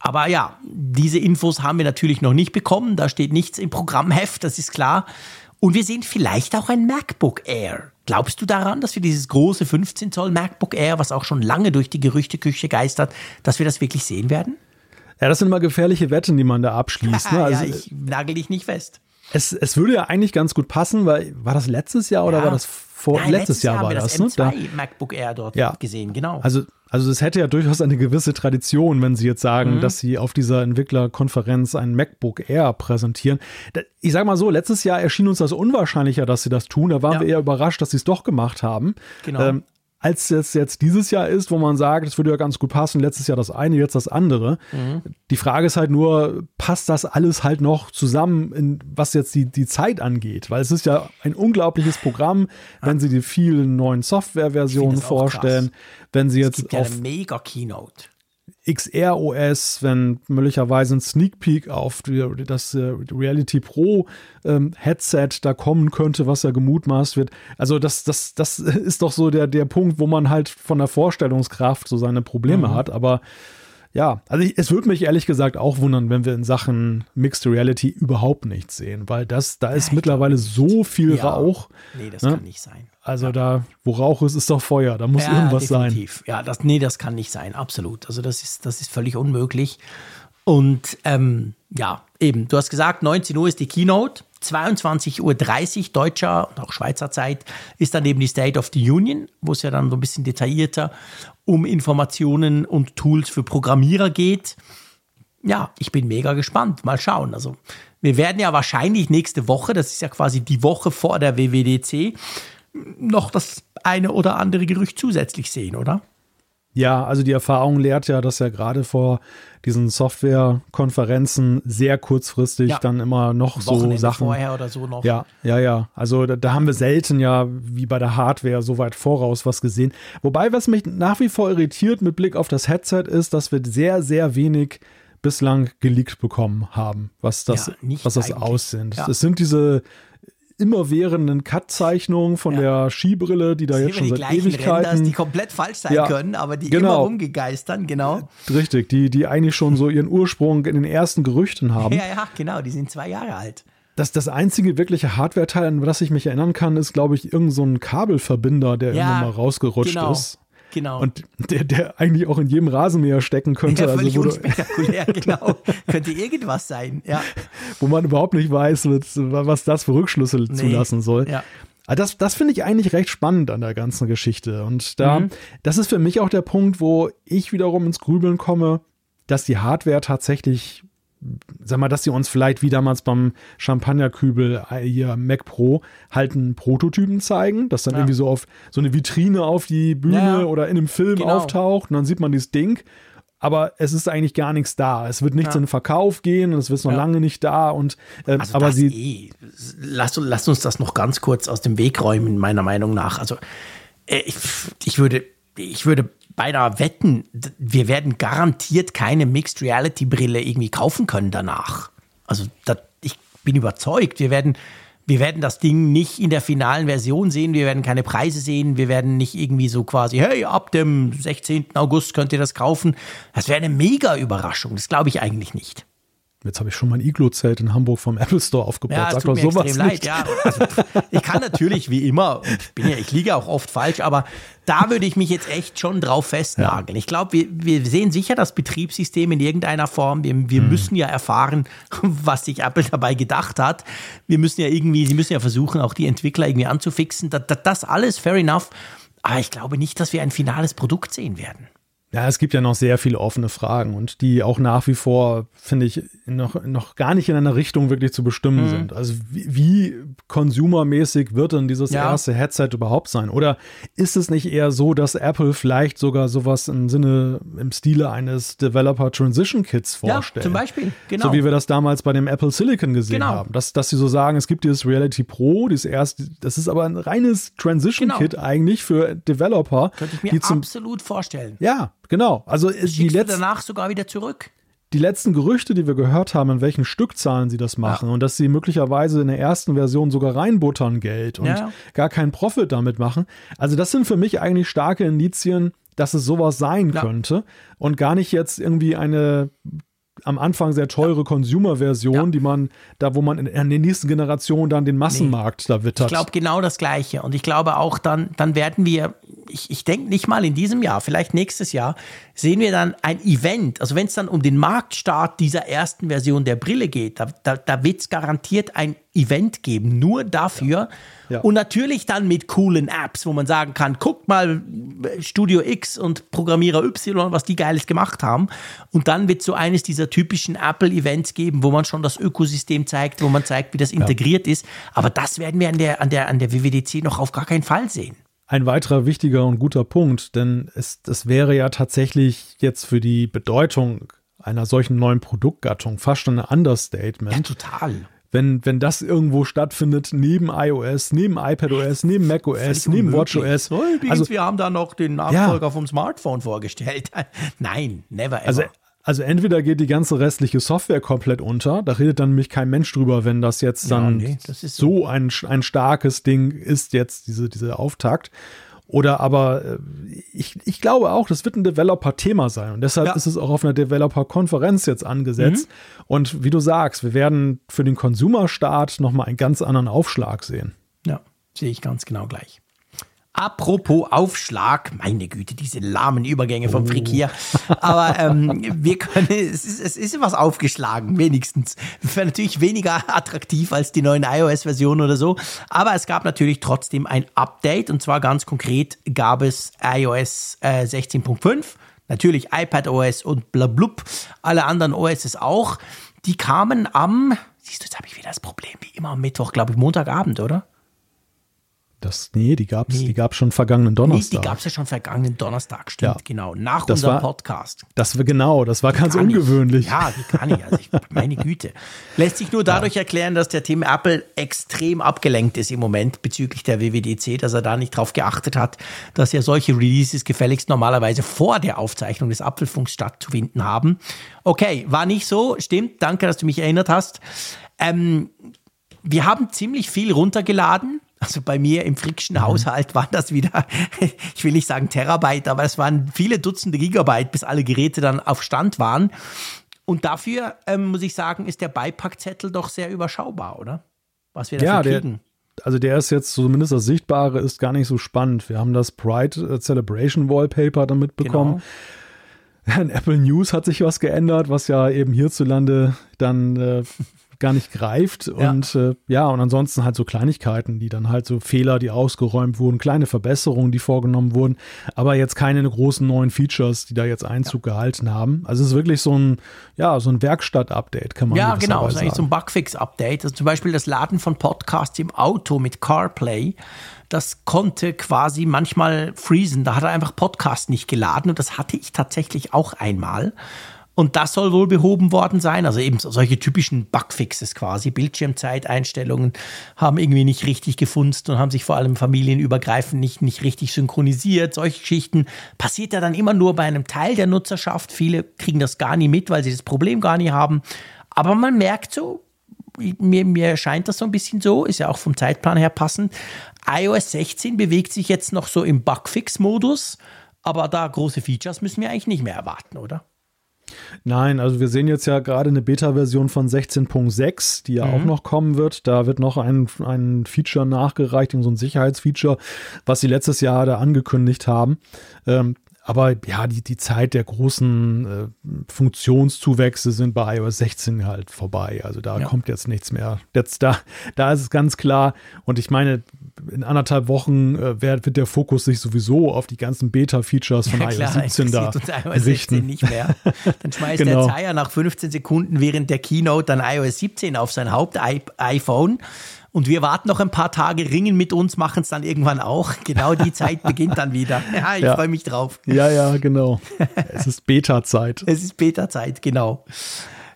Aber ja, diese Infos haben wir natürlich noch nicht bekommen. Da steht nichts im Programmheft, das ist klar. Und wir sehen vielleicht auch ein MacBook Air. Glaubst du daran, dass wir dieses große 15 Zoll MacBook Air, was auch schon lange durch die Gerüchteküche geistert, dass wir das wirklich sehen werden? Ja, das sind immer gefährliche Wetten, die man da abschließt. Ne? Also, ja, ich nagel dich nicht fest. Es, es würde ja eigentlich ganz gut passen, weil war das letztes Jahr oder war das vor Nein, letztes, Jahr haben war wir das, das ne? M2 MacBook Air dort Ja. gesehen, genau. Also, also es hätte ja durchaus eine gewisse Tradition, wenn Sie jetzt sagen, Mhm. dass Sie auf dieser Entwicklerkonferenz ein MacBook Air präsentieren. Ich sage mal so, letztes Jahr erschien uns das unwahrscheinlicher, dass Sie das tun. Da waren Ja. wir eher überrascht, dass Sie es doch gemacht haben. Genau. Ähm, als es jetzt dieses Jahr ist, wo man sagt, es würde ja ganz gut passen, letztes Jahr das eine, jetzt das andere. Mhm. Die Frage ist halt nur, passt das alles halt noch zusammen, in, was jetzt die, die Zeit angeht? Weil es ist ja ein unglaubliches Programm, wenn sie die vielen neuen Softwareversionen vorstellen, wenn sie es jetzt gibt ja auf eine mega Keynote. XR OS, wenn möglicherweise ein Sneak Peek auf das äh, Reality Pro ähm, Headset da kommen könnte, was ja gemutmaßt wird. Also das, das, das ist doch so der, der Punkt, wo man halt von der Vorstellungskraft so seine Probleme hat. Aber ja, also ich, es würde mich ehrlich gesagt auch wundern, wenn wir in Sachen Mixed Reality überhaupt nichts sehen, weil das, da ist ich mittlerweile so viel Ja. Rauch. Nee, das Ne? kann nicht sein. Also da, wo Rauch ist, ist doch Feuer. Da muss Ja, irgendwas sein. definitiv. Ja, das, nee, das kann nicht sein, absolut. Also das ist, das ist völlig unmöglich. Und ähm, ja, eben, du hast gesagt, 19 Uhr ist die Keynote, 22.30 Uhr deutscher und auch Schweizer Zeit ist dann eben die State of the Union, wo es ja dann so ein bisschen detaillierter um Informationen und Tools für Programmierer geht. Ja, ich bin mega gespannt. Mal schauen. Also, wir werden ja wahrscheinlich nächste Woche, das ist ja quasi die Woche vor der WWDC, noch das eine oder andere Gerücht zusätzlich sehen, oder? Ja, also die Erfahrung lehrt ja, dass ja gerade vor diesen Softwarekonferenzen sehr kurzfristig Ja. dann immer noch so Wochenende Sachen. vorher oder so noch. Ja, ja, ja. Also da, da haben wir selten ja wie bei der Hardware so weit voraus was gesehen. Wobei, was mich nach wie vor irritiert mit Blick auf das Headset ist, dass wir sehr, sehr wenig bislang geleakt bekommen haben, was das, Ja, was das eigentlich. aussehen. Ja. Es sind diese immerwährenden Cut-Zeichnungen von Ja. der Skibrille, die da Das jetzt schon die seit Ewigkeiten. Renders, die komplett falsch sein Ja, können, aber die genau. immer rumgegeistern, genau. Richtig, die, die eigentlich schon so ihren Ursprung in den ersten Gerüchten haben. Ja, ja, genau, die sind zwei Jahre alt. Das, das einzige wirkliche Hardware-Teil, an das ich mich erinnern kann, ist, glaube ich, irgend so ein Kabelverbinder, der Ja, irgendwann mal rausgerutscht genau. ist. Genau. Und der, der eigentlich auch in jedem Rasenmäher stecken könnte, ja, also völlig du- unspektakulär, genau. Könnte irgendwas sein, ja. wo man überhaupt nicht weiß, was das für Rückschlüsse zulassen soll. ja. Aber Das, das finde ich eigentlich recht spannend an der ganzen Geschichte. Und da, Mhm. das ist für mich auch der Punkt, wo ich wiederum ins Grübeln komme, dass die Hardware tatsächlich, sag mal, dass sie uns vielleicht wie damals beim Champagnerkübel äh, hier Mac Pro halt einen Prototypen zeigen, das dann Ja. irgendwie so auf so eine Vitrine auf die Bühne Ja, oder in einem Film Genau. auftaucht und dann sieht man dieses Ding. Aber es ist eigentlich gar nichts da. Es wird nichts Ja. in den Verkauf gehen und es ist noch lange nicht da. Und ähm, Also aber sie, eh. Lass, lass uns das noch ganz kurz aus dem Weg räumen, meiner Meinung nach. Also äh, ich, ich würde, ich würde beinahe wetten, wir werden garantiert keine Mixed Reality Brille irgendwie kaufen können danach. Also das, ich bin überzeugt, wir werden, wir werden das Ding nicht in der finalen Version sehen, wir werden keine Preise sehen, wir werden nicht irgendwie so quasi, hey, ab dem 16. August könnt ihr das kaufen. Das wäre eine mega Überraschung, das glaube ich eigentlich nicht. Jetzt habe ich schon mein Iglo-Zelt in Hamburg vom Apple Store aufgebaut. Ja, es Sag tut doch mir sowas extrem nicht. leid. Ja, also, ich kann natürlich wie immer, und ich, bin ja, ich liege auch oft falsch, aber da würde ich mich jetzt echt schon drauf festnageln. Ich glaube, wir, wir sehen sicher das Betriebssystem in irgendeiner Form. Wir, wir müssen ja erfahren, was sich Apple dabei gedacht hat. Wir müssen ja irgendwie, sie müssen ja versuchen, auch die Entwickler irgendwie anzufixen. Das, das, das alles fair enough. Aber ich glaube nicht, dass wir ein finales Produkt sehen werden. Ja, es gibt ja noch sehr viele offene Fragen und die auch nach wie vor, finde ich, noch, noch gar nicht in einer Richtung wirklich zu bestimmen Mhm. sind. Also wie, wie consumermäßig wird denn dieses Ja. erste Headset überhaupt sein? Oder ist es nicht eher so, dass Apple vielleicht sogar sowas im Sinne, im Stile eines Developer Transition Kits vorstellt? Ja, zum Beispiel. Genau. So wie wir das damals bei dem Apple Silicon gesehen Genau. haben. Dass, dass sie so sagen, es gibt dieses Reality Pro, dieses erste, das ist aber ein reines Transition Genau. Kit eigentlich für Developer, Könnte ich mir absolut vorstellen. ja, genau. Also äh, die, letzten, danach sogar wieder zurück. die letzten Gerüchte, die wir gehört haben, in welchen Stückzahlen sie das machen und dass sie möglicherweise in der ersten Version sogar reinbuttern Geld und Ja. gar keinen Profit damit machen. Also das sind für mich eigentlich starke Indizien, dass es sowas sein Ja. könnte und gar nicht jetzt irgendwie eine am Anfang sehr teure Consumer-Version, ja. die man, da wo man in, in der nächsten Generation dann den Massenmarkt nee. da wittert. Ich glaube genau das Gleiche. Und ich glaube auch dann, dann werden wir, ich, ich denke nicht mal in diesem Jahr, vielleicht nächstes Jahr, sehen wir dann ein Event. Also wenn es dann um den Marktstart dieser ersten Version der Brille geht, da, da, da wird es garantiert ein Event geben, nur dafür. Ja. Ja. Und natürlich dann mit coolen Apps, wo man sagen kann, guckt mal Studio X und Programmierer Y, was die Geiles gemacht haben. Und dann wird so eines dieser typischen Apple-Events geben, wo man schon das Ökosystem zeigt, wo man zeigt, wie das integriert ja. ist. Aber das werden wir an der, an, der, an der WWDC noch auf gar keinen Fall sehen. Ein weiterer wichtiger und guter Punkt, denn es, es wäre ja tatsächlich jetzt für die Bedeutung einer solchen neuen Produktgattung fast schon ein Understatement. Ja, total wenn, wenn das irgendwo stattfindet, neben iOS, neben iPadOS, neben macOS, neben WatchOS. Oh, also, wir haben da noch den Nachfolger ja. vom Smartphone vorgestellt. Nein, never ever. Also, also entweder geht die ganze restliche Software komplett unter, da redet dann nämlich kein Mensch drüber, wenn das jetzt dann ja, nee, das so. so ein, ein starkes Ding ist, jetzt diese, diese Auftakt. Oder aber äh, ich, ich glaube auch, das wird ein Developer-Thema sein. Und deshalb ja. ist es auch auf einer Developer-Konferenz jetzt angesetzt. Mhm. Und wie du sagst, wir werden für den Consumer-Start nochmal einen ganz anderen Aufschlag sehen. Ja, sehe ich ganz genau gleich. Apropos Aufschlag, meine Güte, diese lahmen Übergänge vom Frick hier. Aber ähm, wir können, es ist, es ist was aufgeschlagen, wenigstens. Natürlich weniger attraktiv als die neuen iOS-Versionen oder so. Aber es gab natürlich trotzdem ein Update und zwar ganz konkret gab es iOS äh, 16.5, natürlich iPadOS und blablub, alle anderen OSs auch. Die kamen am, siehst du, jetzt habe ich wieder das Problem, wie immer am Mittwoch, glaube ich, Montagabend, oder? Das, nee, die gab es nee. Die schon vergangenen Donnerstag. Nee, die gab es ja schon vergangenen Donnerstag, stimmt, ja. genau. Nach das unserem war, Podcast. Das war genau, das war ganz ungewöhnlich. Ich. Ja, wie kann ich? Also ich, meine Güte. Lässt sich nur dadurch ja. erklären, dass der Team Apple extrem abgelenkt ist im Moment bezüglich der WWDC, dass er da nicht drauf geachtet hat, dass ja solche Releases gefälligst normalerweise vor der Aufzeichnung des Apfelfunks stattzufinden haben. Okay, war nicht so, stimmt. Danke, dass du mich erinnert hast. Ähm, wir haben ziemlich viel runtergeladen also bei mir im Frickschen mhm. Haushalt waren das wieder, ich will nicht sagen Terabyte, aber es waren viele Dutzende Gigabyte, bis alle Geräte dann auf Stand waren. Und dafür, ähm, muss ich sagen, ist der Beipackzettel doch sehr überschaubar, oder? Was wir dafür ja, kriegen. Der, also der ist jetzt zumindest das Sichtbare ist gar nicht so spannend. Wir haben das Pride äh, Celebration Wallpaper damit bekommen. Genau. In Apple News hat sich was geändert, was ja eben hierzulande dann äh, gar nicht greift. Ja. Und äh, ja, und ansonsten halt so Kleinigkeiten, die dann halt so Fehler, die ausgeräumt wurden, kleine Verbesserungen, die vorgenommen wurden, aber jetzt keine großen neuen Features, die da jetzt Einzug ja. gehalten haben. Also es ist wirklich so ein, ja, so ein Werkstatt-Update, kann man Ja, genau, es ist eigentlich so ein Bugfix-Update. Also zum Beispiel das Laden von Podcasts im Auto mit CarPlay das konnte quasi manchmal freezen. Da hat er einfach Podcast nicht geladen und das hatte ich tatsächlich auch einmal. Und das soll wohl behoben worden sein. Also eben solche typischen Bugfixes quasi. Bildschirmzeiteinstellungen haben irgendwie nicht richtig gefunzt und haben sich vor allem familienübergreifend nicht, nicht richtig synchronisiert. Solche Geschichten passiert ja dann immer nur bei einem Teil der Nutzerschaft. Viele kriegen das gar nicht mit, weil sie das Problem gar nicht haben. Aber man merkt so, mir, mir scheint das so ein bisschen so, ist ja auch vom Zeitplan her passend. iOS 16 bewegt sich jetzt noch so im Bugfix-Modus, aber da große Features müssen wir eigentlich nicht mehr erwarten, oder? Nein, also wir sehen jetzt ja gerade eine Beta-Version von 16.6, die ja mhm. auch noch kommen wird. Da wird noch ein, ein Feature nachgereicht, so ein Sicherheitsfeature, was sie letztes Jahr da angekündigt haben. Ähm, aber ja, die, die Zeit der großen äh, Funktionszuwächse sind bei iOS 16 halt vorbei. Also da ja. kommt jetzt nichts mehr. Jetzt da, da ist es ganz klar. Und ich meine, in anderthalb Wochen äh, wird, wird der Fokus sich sowieso auf die ganzen Beta-Features von ja, iOS 17 da iOS 16 nicht mehr. Dann schmeißt genau. der Zeier nach 15 Sekunden während der Keynote dann iOS 17 auf sein Haupt-iPhone und wir warten noch ein paar Tage, ringen mit uns, machen es dann irgendwann auch. Genau die Zeit beginnt dann wieder. Ja, ich ja. freue mich drauf. Ja, ja, genau. Es ist Beta-Zeit. es ist Beta-Zeit, genau.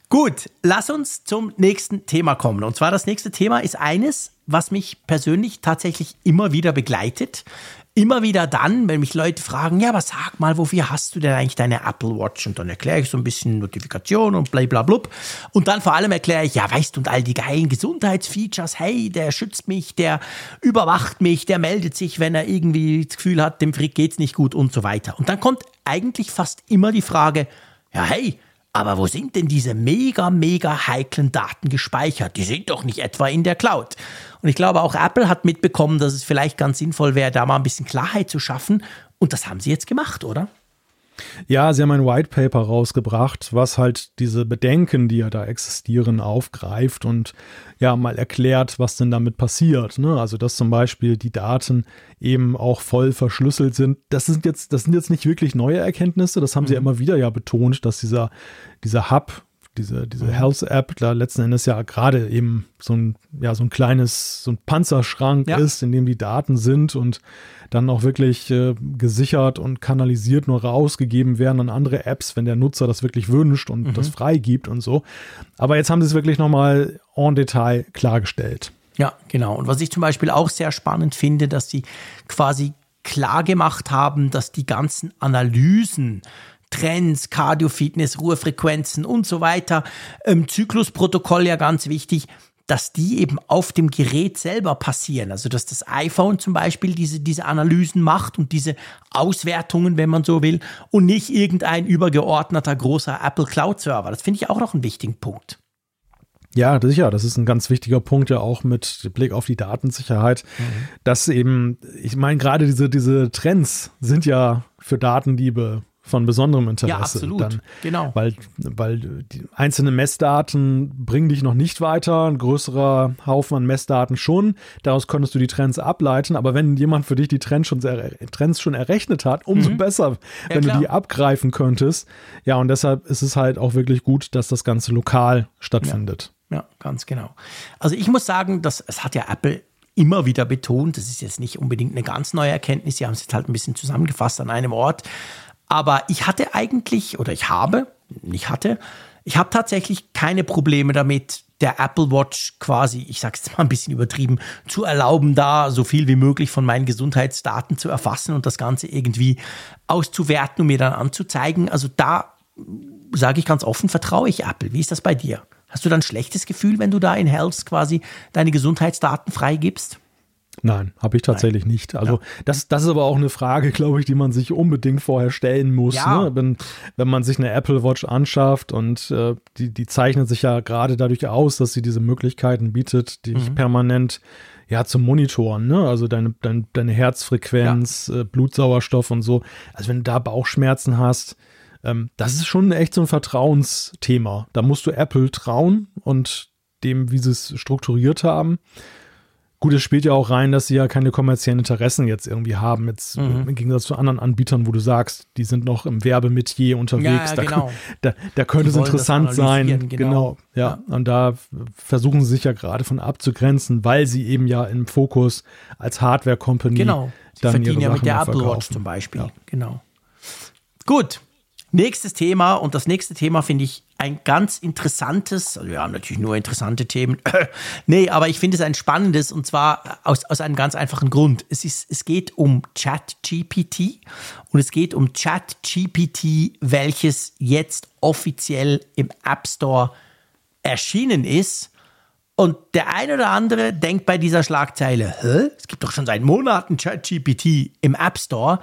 Gut, lass uns zum nächsten Thema kommen. Und zwar das nächste Thema ist eines, was mich persönlich tatsächlich immer wieder begleitet immer wieder dann, wenn mich Leute fragen, ja, aber sag mal, wofür hast du denn eigentlich deine Apple Watch? Und dann erkläre ich so ein bisschen Notifikation und bla bla blub. Und dann vor allem erkläre ich, ja, weißt du, und all die geilen Gesundheitsfeatures, hey, der schützt mich, der überwacht mich, der meldet sich, wenn er irgendwie das Gefühl hat, dem Frick geht's nicht gut und so weiter. Und dann kommt eigentlich fast immer die Frage, ja, hey, Aber wo sind denn diese mega, mega heiklen Daten gespeichert? Die sind doch nicht etwa in der Cloud. Und ich glaube, auch Apple hat mitbekommen, dass es vielleicht ganz sinnvoll wäre, da mal ein bisschen Klarheit zu schaffen. Und das haben sie jetzt gemacht, oder? Ja, sie haben ein White Paper rausgebracht, was halt diese Bedenken, die ja da existieren, aufgreift und ja mal erklärt, was denn damit passiert. Ne? Also dass zum Beispiel die Daten eben auch voll verschlüsselt sind. Das sind jetzt, das sind jetzt nicht wirklich neue Erkenntnisse. Das haben mhm. sie ja immer wieder ja betont, dass dieser, dieser Hub diese, diese mhm. Health-App da letzten Endes ja gerade eben so ein, ja, so ein kleines, so ein Panzerschrank ja. ist, in dem die Daten sind und dann auch wirklich äh, gesichert und kanalisiert nur rausgegeben werden an andere Apps, wenn der Nutzer das wirklich wünscht und mhm. das freigibt und so. Aber jetzt haben sie es wirklich nochmal en Detail klargestellt. Ja, genau. Und was ich zum Beispiel auch sehr spannend finde, dass sie quasi klar gemacht haben, dass die ganzen Analysen Trends, Cardio-Fitness, Ruhefrequenzen und so weiter, ähm, Zyklusprotokoll ja ganz wichtig, dass die eben auf dem Gerät selber passieren. Also dass das iPhone zum Beispiel diese, diese Analysen macht und diese Auswertungen, wenn man so will, und nicht irgendein übergeordneter großer Apple Cloud Server. Das finde ich auch noch einen wichtigen Punkt. Ja, sicher, das ist ein ganz wichtiger Punkt ja auch mit Blick auf die Datensicherheit, mhm. dass eben, ich meine, gerade diese, diese Trends sind ja für Datendiebe von besonderem Interesse. Ja, absolut. Dann, genau. Weil, weil die einzelnen Messdaten bringen dich noch nicht weiter, ein größerer Haufen an Messdaten schon. Daraus konntest du die Trends ableiten, aber wenn jemand für dich die Trends schon, Trends schon errechnet hat, umso mhm. besser, ja, wenn klar. du die abgreifen könntest. Ja, und deshalb ist es halt auch wirklich gut, dass das Ganze lokal stattfindet. Ja, ja ganz genau. Also ich muss sagen, dass es hat ja Apple immer wieder betont, das ist jetzt nicht unbedingt eine ganz neue Erkenntnis, sie haben es jetzt halt ein bisschen zusammengefasst an einem Ort, aber ich hatte eigentlich, oder ich habe, nicht hatte, ich habe tatsächlich keine Probleme damit, der Apple Watch quasi, ich sage es mal ein bisschen übertrieben, zu erlauben, da so viel wie möglich von meinen Gesundheitsdaten zu erfassen und das Ganze irgendwie auszuwerten und mir dann anzuzeigen. Also da sage ich ganz offen, vertraue ich Apple. Wie ist das bei dir? Hast du dann ein schlechtes Gefühl, wenn du da in Health quasi deine Gesundheitsdaten freigibst? Nein, habe ich tatsächlich Nein. nicht. Also ja. das, das ist aber auch eine Frage, glaube ich, die man sich unbedingt vorher stellen muss. Ja. Ne? Wenn, wenn man sich eine Apple Watch anschafft und äh, die, die zeichnet sich ja gerade dadurch aus, dass sie diese Möglichkeiten bietet, dich mhm. permanent ja, zum Monitoren, ne? Also deine, deine, deine Herzfrequenz, ja. äh, Blutsauerstoff und so. Also wenn du da Bauchschmerzen hast, ähm, das ist schon echt so ein Vertrauensthema. Da musst du Apple trauen und dem, wie sie es strukturiert haben. Gut, es spielt ja auch rein, dass sie ja keine kommerziellen Interessen jetzt irgendwie haben, jetzt mhm. im Gegensatz zu anderen Anbietern, wo du sagst, die sind noch im Werbemetier unterwegs. Ja, genau. da, da, da, könnte es interessant sein. Genau. genau. Ja. ja. Und da versuchen sie sich ja gerade von abzugrenzen, weil sie eben ja im Fokus als Hardware-Company genau. Sie dann verdienen ja mit der Apple Watch zum Beispiel. Ja. Genau. Gut. Nächstes Thema und das nächste Thema finde ich ein ganz interessantes, also ja, natürlich nur interessante Themen. nee, aber ich finde es ein spannendes und zwar aus, aus einem ganz einfachen Grund. Es, ist, es geht um ChatGPT und es geht um ChatGPT, welches jetzt offiziell im App Store erschienen ist. Und der eine oder andere denkt bei dieser Schlagzeile, Hä? es gibt doch schon seit Monaten ChatGPT im App Store.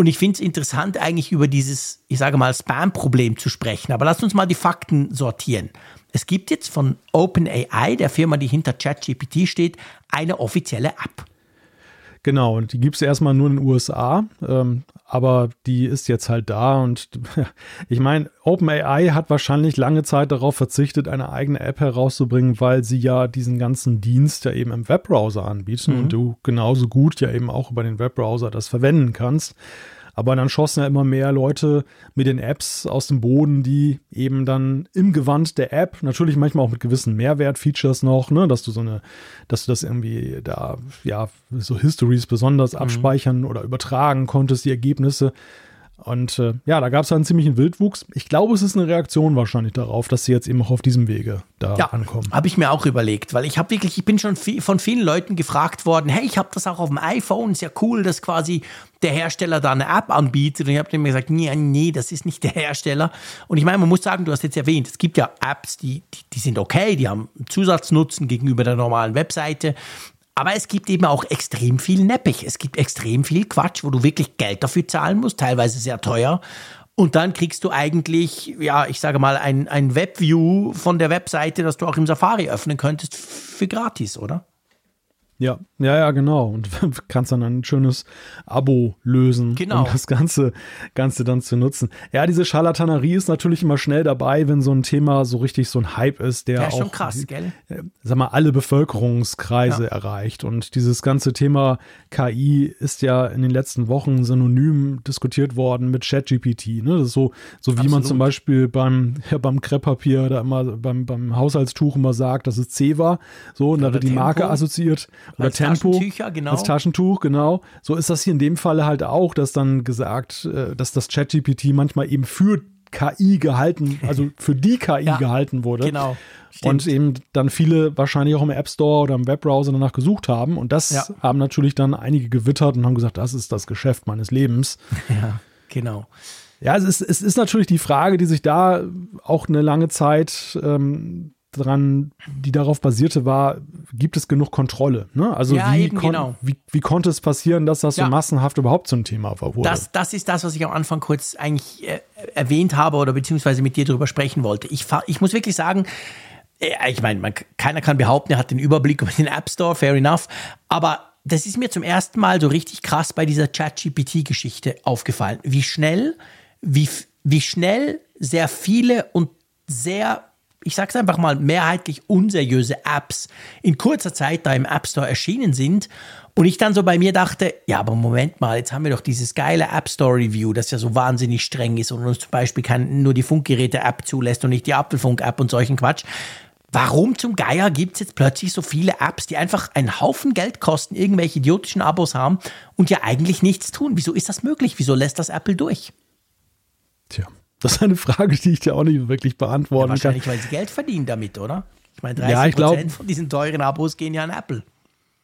Und ich finde es interessant, eigentlich über dieses, ich sage mal, Spam-Problem zu sprechen. Aber lasst uns mal die Fakten sortieren. Es gibt jetzt von OpenAI, der Firma, die hinter ChatGPT steht, eine offizielle App. Genau, und die gibt es erstmal nur in den USA, ähm, aber die ist jetzt halt da. Und ich meine, OpenAI hat wahrscheinlich lange Zeit darauf verzichtet, eine eigene App herauszubringen, weil sie ja diesen ganzen Dienst ja eben im Webbrowser anbieten mhm. und du genauso gut ja eben auch über den Webbrowser das verwenden kannst. Aber dann schossen ja immer mehr Leute mit den Apps aus dem Boden, die eben dann im Gewand der App, natürlich manchmal auch mit gewissen Mehrwert-Features noch, ne, dass du so eine, dass du das irgendwie da, ja, so Histories besonders mhm. abspeichern oder übertragen konntest, die Ergebnisse. Und äh, ja, da gab es einen ziemlichen Wildwuchs. Ich glaube, es ist eine Reaktion wahrscheinlich darauf, dass sie jetzt eben auch auf diesem Wege da ja, ankommen. Habe ich mir auch überlegt, weil ich habe wirklich, ich bin schon viel, von vielen Leuten gefragt worden, hey, ich habe das auch auf dem iPhone, ist ja cool, dass quasi der Hersteller da eine App anbietet. Und ich habe mir gesagt, nee, nee, das ist nicht der Hersteller. Und ich meine, man muss sagen, du hast jetzt erwähnt, es gibt ja Apps, die, die, die sind okay, die haben Zusatznutzen gegenüber der normalen Webseite. Aber es gibt eben auch extrem viel Neppich. Es gibt extrem viel Quatsch, wo du wirklich Geld dafür zahlen musst, teilweise sehr teuer. Und dann kriegst du eigentlich, ja, ich sage mal, ein, ein Webview von der Webseite, das du auch im Safari öffnen könntest, für gratis, oder? Ja, ja, ja, genau. Und kannst dann ein schönes Abo lösen, genau. um das Ganze, Ganze dann zu nutzen. Ja, diese Scharlatanerie ist natürlich immer schnell dabei, wenn so ein Thema so richtig so ein Hype ist, der ja, auch, schon krass, gell? Äh, sag mal, alle Bevölkerungskreise ja. erreicht. Und dieses ganze Thema KI ist ja in den letzten Wochen synonym diskutiert worden mit ChatGPT. Ne? Das ist so, so wie Absolut. man zum Beispiel beim, ja, beim Krepppapier da immer beim, beim Haushaltstuch immer sagt, dass es C war. So, und da wird die Marke assoziiert. Oder als Tempo. Taschentücher, genau. Als Taschentuch, genau. So ist das hier in dem Falle halt auch, dass dann gesagt, äh, dass das ChatGPT manchmal eben für KI gehalten, also für die KI ja, gehalten wurde. Genau. Stimmt. Und eben dann viele wahrscheinlich auch im App Store oder im Webbrowser danach gesucht haben. Und das ja. haben natürlich dann einige gewittert und haben gesagt, das ist das Geschäft meines Lebens. Ja, genau. Ja, es ist, es ist natürlich die Frage, die sich da auch eine lange Zeit ähm, dran, die darauf basierte, war, gibt es genug Kontrolle? Ne? Also ja, wie, eben, kon genau. wie, wie, konnte es passieren, dass das so ja. massenhaft überhaupt zum Thema wurde? Das, das ist das, was ich am Anfang kurz eigentlich äh, erwähnt habe oder beziehungsweise mit dir darüber sprechen wollte. Ich, ich muss wirklich sagen, äh, ich meine, keiner kann behaupten, er hat den Überblick über den App Store, fair enough, aber das ist mir zum ersten Mal so richtig krass bei dieser Chat-GPT-Geschichte aufgefallen. Wie schnell, wie, wie schnell sehr viele und sehr ich sag's einfach mal, mehrheitlich unseriöse Apps in kurzer Zeit da im App Store erschienen sind. Und ich dann so bei mir dachte, ja, aber Moment mal, jetzt haben wir doch dieses geile App Store Review, das ja so wahnsinnig streng ist und uns zum Beispiel kein, nur die Funkgeräte-App zulässt und nicht die Apfelfunk-App und solchen Quatsch. Warum zum Geier gibt es jetzt plötzlich so viele Apps, die einfach einen Haufen Geld kosten, irgendwelche idiotischen Abos haben und ja eigentlich nichts tun? Wieso ist das möglich? Wieso lässt das Apple durch? Tja, das ist eine Frage, die ich dir auch nicht wirklich beantworten ja, wahrscheinlich, kann. weil sie Geld verdienen damit, oder? Ich meine, 30% ja, ich glaub, von diesen teuren Abos gehen ja an Apple.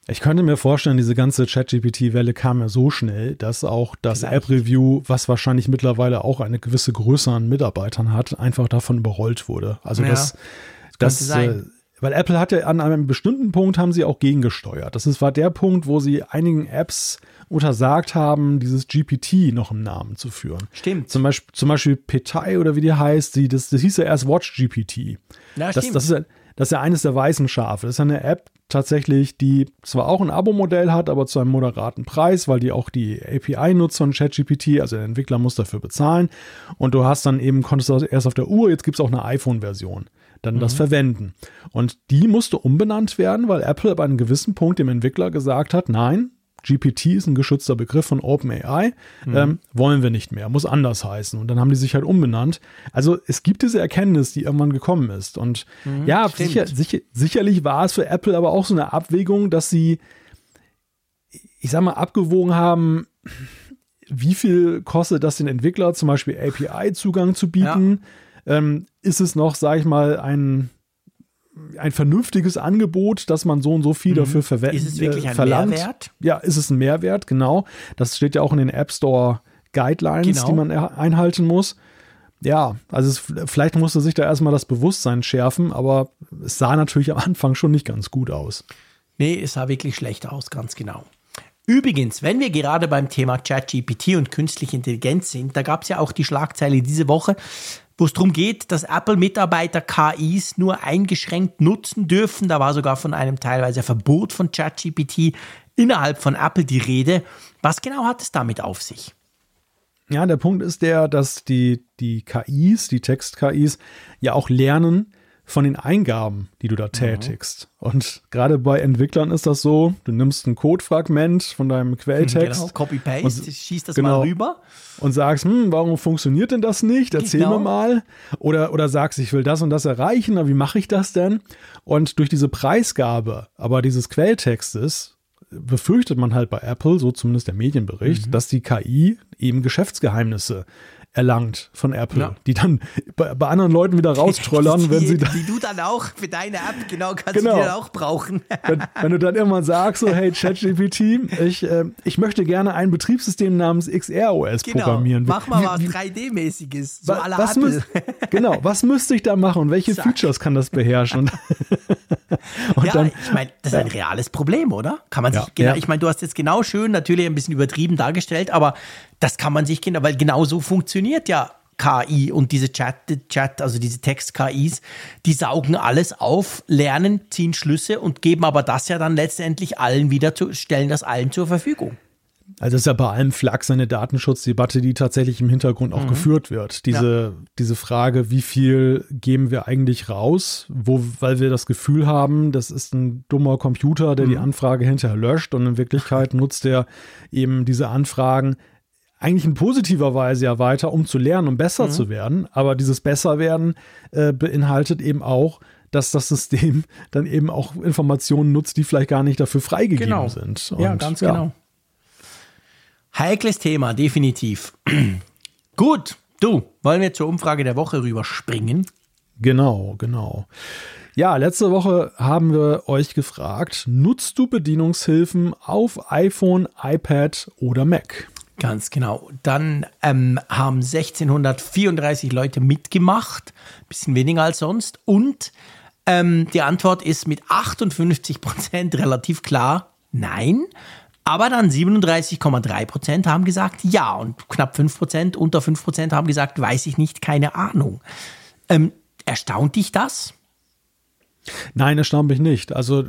Ich könnte mir vorstellen, diese ganze ChatGPT-Welle kam ja so schnell, dass auch das App-Review, was wahrscheinlich mittlerweile auch eine gewisse Größe an Mitarbeitern hat, einfach davon überrollt wurde. Also ja, das, das, das äh, weil Apple hat ja an einem bestimmten Punkt haben sie auch gegengesteuert. Das ist, war der Punkt, wo sie einigen Apps untersagt haben, dieses GPT noch im Namen zu führen. Stimmt. Zum Beispiel, zum Beispiel Petai oder wie die heißt, die, das, das hieß ja erst Watch GPT. Ja, das, das, ist ja, das ist ja eines der weißen Schafe. Das ist eine App tatsächlich, die zwar auch ein Abo-Modell hat, aber zu einem moderaten Preis, weil die auch die API nutzt von ChatGPT, also der Entwickler muss dafür bezahlen. Und du hast dann eben, konntest du erst auf der Uhr, jetzt gibt es auch eine iPhone-Version dann mhm. das verwenden. Und die musste umbenannt werden, weil Apple ab einem gewissen Punkt dem Entwickler gesagt hat, nein, GPT ist ein geschützter Begriff von OpenAI, mhm. ähm, wollen wir nicht mehr, muss anders heißen. Und dann haben die sich halt umbenannt. Also es gibt diese Erkenntnis, die irgendwann gekommen ist. Und mhm, ja, sicher, sicher, sicherlich war es für Apple aber auch so eine Abwägung, dass sie, ich sag mal, abgewogen haben, wie viel kostet das den Entwickler, zum Beispiel API-Zugang zu bieten? Ja. Ähm, ist es noch, sag ich mal, ein ein vernünftiges Angebot, dass man so und so viel mhm. dafür verwendet. Ist es wirklich äh, ein verlangt. Mehrwert? Ja, ist es ein Mehrwert, genau. Das steht ja auch in den App Store Guidelines, genau. die man einhalten muss. Ja, also es, vielleicht musste sich da erstmal das Bewusstsein schärfen, aber es sah natürlich am Anfang schon nicht ganz gut aus. Nee, es sah wirklich schlecht aus, ganz genau. Übrigens, wenn wir gerade beim Thema ChatGPT und künstliche Intelligenz sind, da gab es ja auch die Schlagzeile diese Woche, wo es darum geht, dass Apple-Mitarbeiter KIs nur eingeschränkt nutzen dürfen. Da war sogar von einem teilweise Verbot von ChatGPT innerhalb von Apple die Rede. Was genau hat es damit auf sich? Ja, der Punkt ist der, dass die, die KIs, die Text-KIs, ja auch lernen, von den Eingaben, die du da mhm. tätigst. Mhm. Und gerade bei Entwicklern ist das so, du nimmst ein Codefragment von deinem Quelltext. Genau, Copy-Paste, schießt das genau, mal rüber. Und sagst, hm, warum funktioniert denn das nicht? Erzähl genau. mir mal. Oder, oder sagst, ich will das und das erreichen, na, wie mache ich das denn? Und durch diese Preisgabe, aber dieses Quelltextes, befürchtet man halt bei Apple, so zumindest der Medienbericht, mhm. dass die KI eben Geschäftsgeheimnisse erlangt von Apple, ja. die dann bei, bei, anderen Leuten wieder raustrollern, wenn sie dann. Die du dann auch für deine App, genau, kannst genau. du dann auch brauchen. wenn, wenn, du dann irgendwann sagst, so, hey, ChatGPT, ich, äh, ich möchte gerne ein Betriebssystem namens XROS genau. programmieren. Mach mal was 3D-mäßiges, so was, was müß, Genau, was müsste ich da machen und welche Sag. Features kann das beherrschen? und ja, dann, ich meine, das ist ein reales Problem, oder? Kann man sich, ja, genau, ich meine, du hast jetzt genau schön, natürlich ein bisschen übertrieben dargestellt, aber das kann man sich genau, weil genau so funktioniert ja KI und diese Chat, Chat, also diese Text-KIs, die saugen alles auf, lernen, ziehen Schlüsse und geben aber das ja dann letztendlich allen wieder zu, stellen das allen zur Verfügung. Also es ist ja bei allem Flachs eine Datenschutzdebatte, die tatsächlich im Hintergrund auch mhm. geführt wird. Diese, ja. diese Frage, wie viel geben wir eigentlich raus, wo, weil wir das Gefühl haben, das ist ein dummer Computer, der mhm. die Anfrage hinterher löscht und in Wirklichkeit nutzt er eben diese Anfragen eigentlich in positiver Weise ja weiter, um zu lernen, um besser mhm. zu werden. Aber dieses Besserwerden äh, beinhaltet eben auch, dass das System dann eben auch Informationen nutzt, die vielleicht gar nicht dafür freigegeben genau. sind. Und, ja, ganz ja. genau. Heikles Thema, definitiv. Gut, du, wollen wir zur Umfrage der Woche rüberspringen? Genau, genau. Ja, letzte Woche haben wir euch gefragt, nutzt du Bedienungshilfen auf iPhone, iPad oder Mac? Ganz genau. Dann ähm, haben 1634 Leute mitgemacht, bisschen weniger als sonst. Und ähm, die Antwort ist mit 58 Prozent relativ klar, nein. Aber dann 37,3 Prozent haben gesagt ja und knapp 5 Prozent, unter 5 Prozent haben gesagt, weiß ich nicht, keine Ahnung. Ähm, erstaunt dich das? Nein, erstaunt mich nicht. Also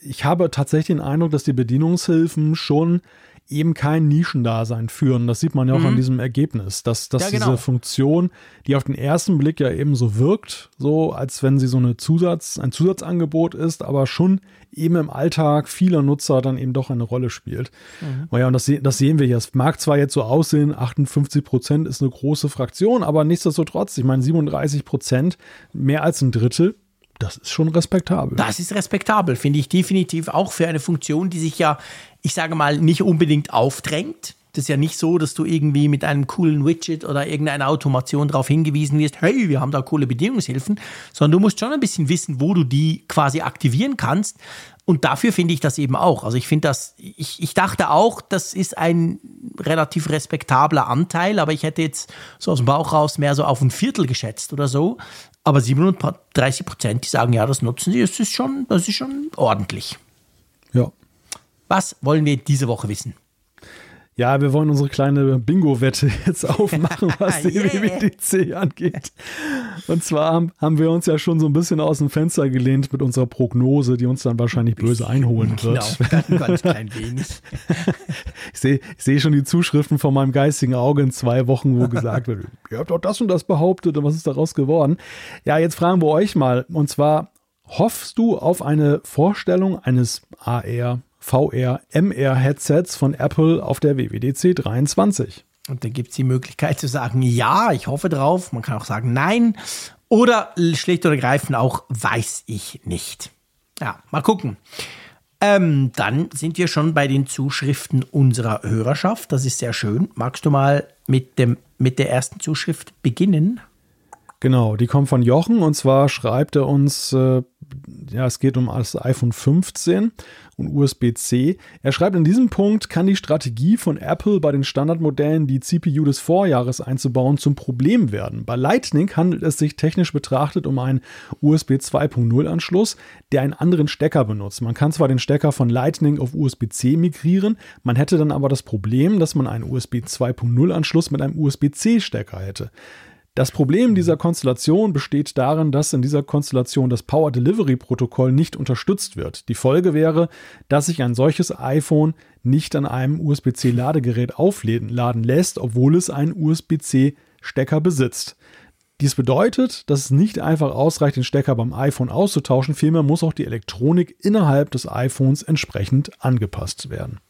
ich habe tatsächlich den Eindruck, dass die Bedienungshilfen schon eben kein Nischendasein führen. Das sieht man ja auch mhm. an diesem Ergebnis, dass, dass ja, genau. diese Funktion, die auf den ersten Blick ja eben so wirkt, so als wenn sie so eine Zusatz, ein Zusatzangebot ist, aber schon eben im Alltag vieler Nutzer dann eben doch eine Rolle spielt. Mhm. Ja, und das, das sehen wir hier. Es mag zwar jetzt so aussehen, 58 Prozent ist eine große Fraktion, aber nichtsdestotrotz, ich meine 37 Prozent, mehr als ein Drittel, das ist schon respektabel. Das ist respektabel, finde ich definitiv auch für eine Funktion, die sich ja, ich sage mal, nicht unbedingt aufdrängt. Das ist ja nicht so, dass du irgendwie mit einem coolen Widget oder irgendeiner Automation darauf hingewiesen wirst, hey, wir haben da coole Bedienungshilfen, sondern du musst schon ein bisschen wissen, wo du die quasi aktivieren kannst. Und dafür finde ich das eben auch. Also ich finde das, ich, ich dachte auch, das ist ein relativ respektabler Anteil, aber ich hätte jetzt so aus dem Bauch raus mehr so auf ein Viertel geschätzt oder so. Aber 37 Prozent, die sagen, ja, das nutzen sie, das ist schon, das ist schon ordentlich. Ja. Was wollen wir diese Woche wissen? Ja, wir wollen unsere kleine Bingo-Wette jetzt aufmachen, was die yeah. WWDC angeht. Und zwar haben wir uns ja schon so ein bisschen aus dem Fenster gelehnt mit unserer Prognose, die uns dann wahrscheinlich böse einholen wird. Genau, ganz, klein wenig. ich sehe seh schon die Zuschriften von meinem geistigen Auge in zwei Wochen, wo gesagt wird, ihr habt doch das und das behauptet und was ist daraus geworden? Ja, jetzt fragen wir euch mal, und zwar, hoffst du auf eine Vorstellung eines AR VR, MR-Headsets von Apple auf der WWDC 23. Und da gibt es die Möglichkeit zu sagen, ja, ich hoffe drauf. Man kann auch sagen, nein. Oder schlicht oder greifend auch, weiß ich nicht. Ja, mal gucken. Ähm, dann sind wir schon bei den Zuschriften unserer Hörerschaft. Das ist sehr schön. Magst du mal mit, dem, mit der ersten Zuschrift beginnen? Genau, die kommt von Jochen und zwar schreibt er uns, äh, ja, es geht um das iPhone 15 und USB-C. Er schreibt, in diesem Punkt kann die Strategie von Apple bei den Standardmodellen, die CPU des Vorjahres einzubauen, zum Problem werden. Bei Lightning handelt es sich technisch betrachtet um einen USB 2.0 Anschluss, der einen anderen Stecker benutzt. Man kann zwar den Stecker von Lightning auf USB-C migrieren, man hätte dann aber das Problem, dass man einen USB 2.0 Anschluss mit einem USB-C Stecker hätte. Das Problem dieser Konstellation besteht darin, dass in dieser Konstellation das Power Delivery Protokoll nicht unterstützt wird. Die Folge wäre, dass sich ein solches iPhone nicht an einem USB-C Ladegerät aufladen lässt, obwohl es einen USB-C Stecker besitzt. Dies bedeutet, dass es nicht einfach ausreicht, den Stecker beim iPhone auszutauschen, vielmehr muss auch die Elektronik innerhalb des iPhones entsprechend angepasst werden.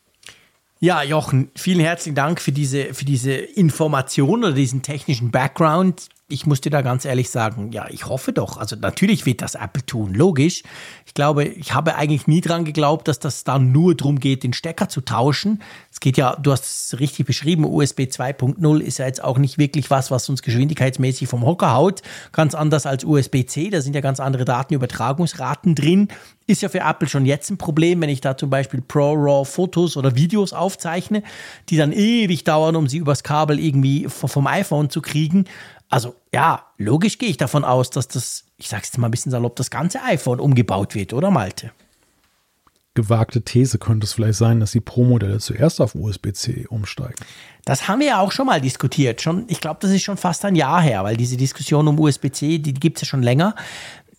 Ja, Jochen, vielen herzlichen Dank für diese, für diese Information oder diesen technischen Background ich muss dir da ganz ehrlich sagen, ja, ich hoffe doch. Also natürlich wird das Apple tun, logisch. Ich glaube, ich habe eigentlich nie dran geglaubt, dass das da nur darum geht, den Stecker zu tauschen. Es geht ja, du hast es richtig beschrieben, USB 2.0 ist ja jetzt auch nicht wirklich was, was uns geschwindigkeitsmäßig vom Hocker haut. Ganz anders als USB-C, da sind ja ganz andere Datenübertragungsraten drin. Ist ja für Apple schon jetzt ein Problem, wenn ich da zum Beispiel Pro-RAW Fotos oder Videos aufzeichne, die dann ewig dauern, um sie übers Kabel irgendwie vom iPhone zu kriegen. Also ja, logisch gehe ich davon aus, dass das, ich sag's jetzt mal ein bisschen salopp, das ganze iPhone umgebaut wird, oder Malte? gewagte These könnte es vielleicht sein, dass die Pro-Modelle zuerst auf USB-C umsteigen. Das haben wir ja auch schon mal diskutiert. Schon, ich glaube, das ist schon fast ein Jahr her, weil diese Diskussion um USB-C, die, die gibt es ja schon länger.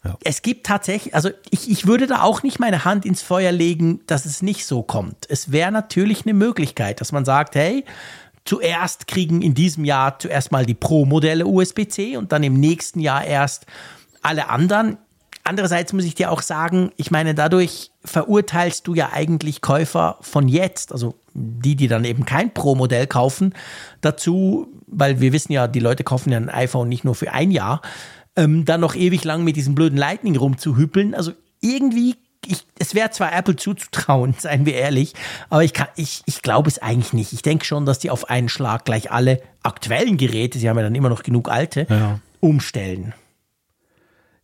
Ja. Es gibt tatsächlich, also ich, ich würde da auch nicht meine Hand ins Feuer legen, dass es nicht so kommt. Es wäre natürlich eine Möglichkeit, dass man sagt, hey, zuerst kriegen in diesem Jahr zuerst mal die Pro-Modelle USB-C und dann im nächsten Jahr erst alle anderen. Andererseits muss ich dir auch sagen, ich meine, dadurch verurteilst du ja eigentlich Käufer von jetzt, also die, die dann eben kein Pro-Modell kaufen, dazu, weil wir wissen ja, die Leute kaufen ja ein iPhone nicht nur für ein Jahr, ähm, dann noch ewig lang mit diesem blöden Lightning rumzuhüppeln. Also irgendwie, ich, es wäre zwar Apple zuzutrauen, seien wir ehrlich, aber ich, ich, ich glaube es eigentlich nicht. Ich denke schon, dass die auf einen Schlag gleich alle aktuellen Geräte, sie haben ja dann immer noch genug alte, ja. umstellen.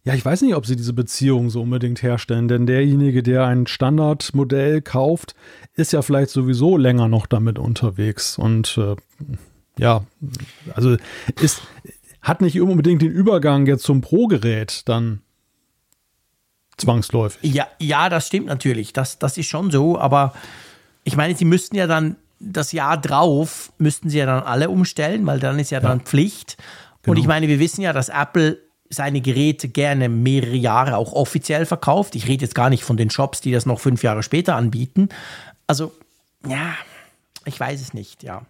Ja, ich weiß nicht, ob sie diese Beziehung so unbedingt herstellen, denn derjenige, der ein Standardmodell kauft, ist ja vielleicht sowieso länger noch damit unterwegs und äh, ja, also ist, hat nicht unbedingt den Übergang jetzt zum Pro-Gerät dann zwangsläufig. Ja, ja, das stimmt natürlich. Das, das ist schon so, aber ich meine, sie müssten ja dann das Jahr drauf, müssten sie ja dann alle umstellen, weil dann ist ja, ja. dann Pflicht. Genau. Und ich meine, wir wissen ja, dass Apple seine Geräte gerne mehrere Jahre auch offiziell verkauft. Ich rede jetzt gar nicht von den Shops, die das noch fünf Jahre später anbieten. Also, ja, ich weiß es nicht, ja.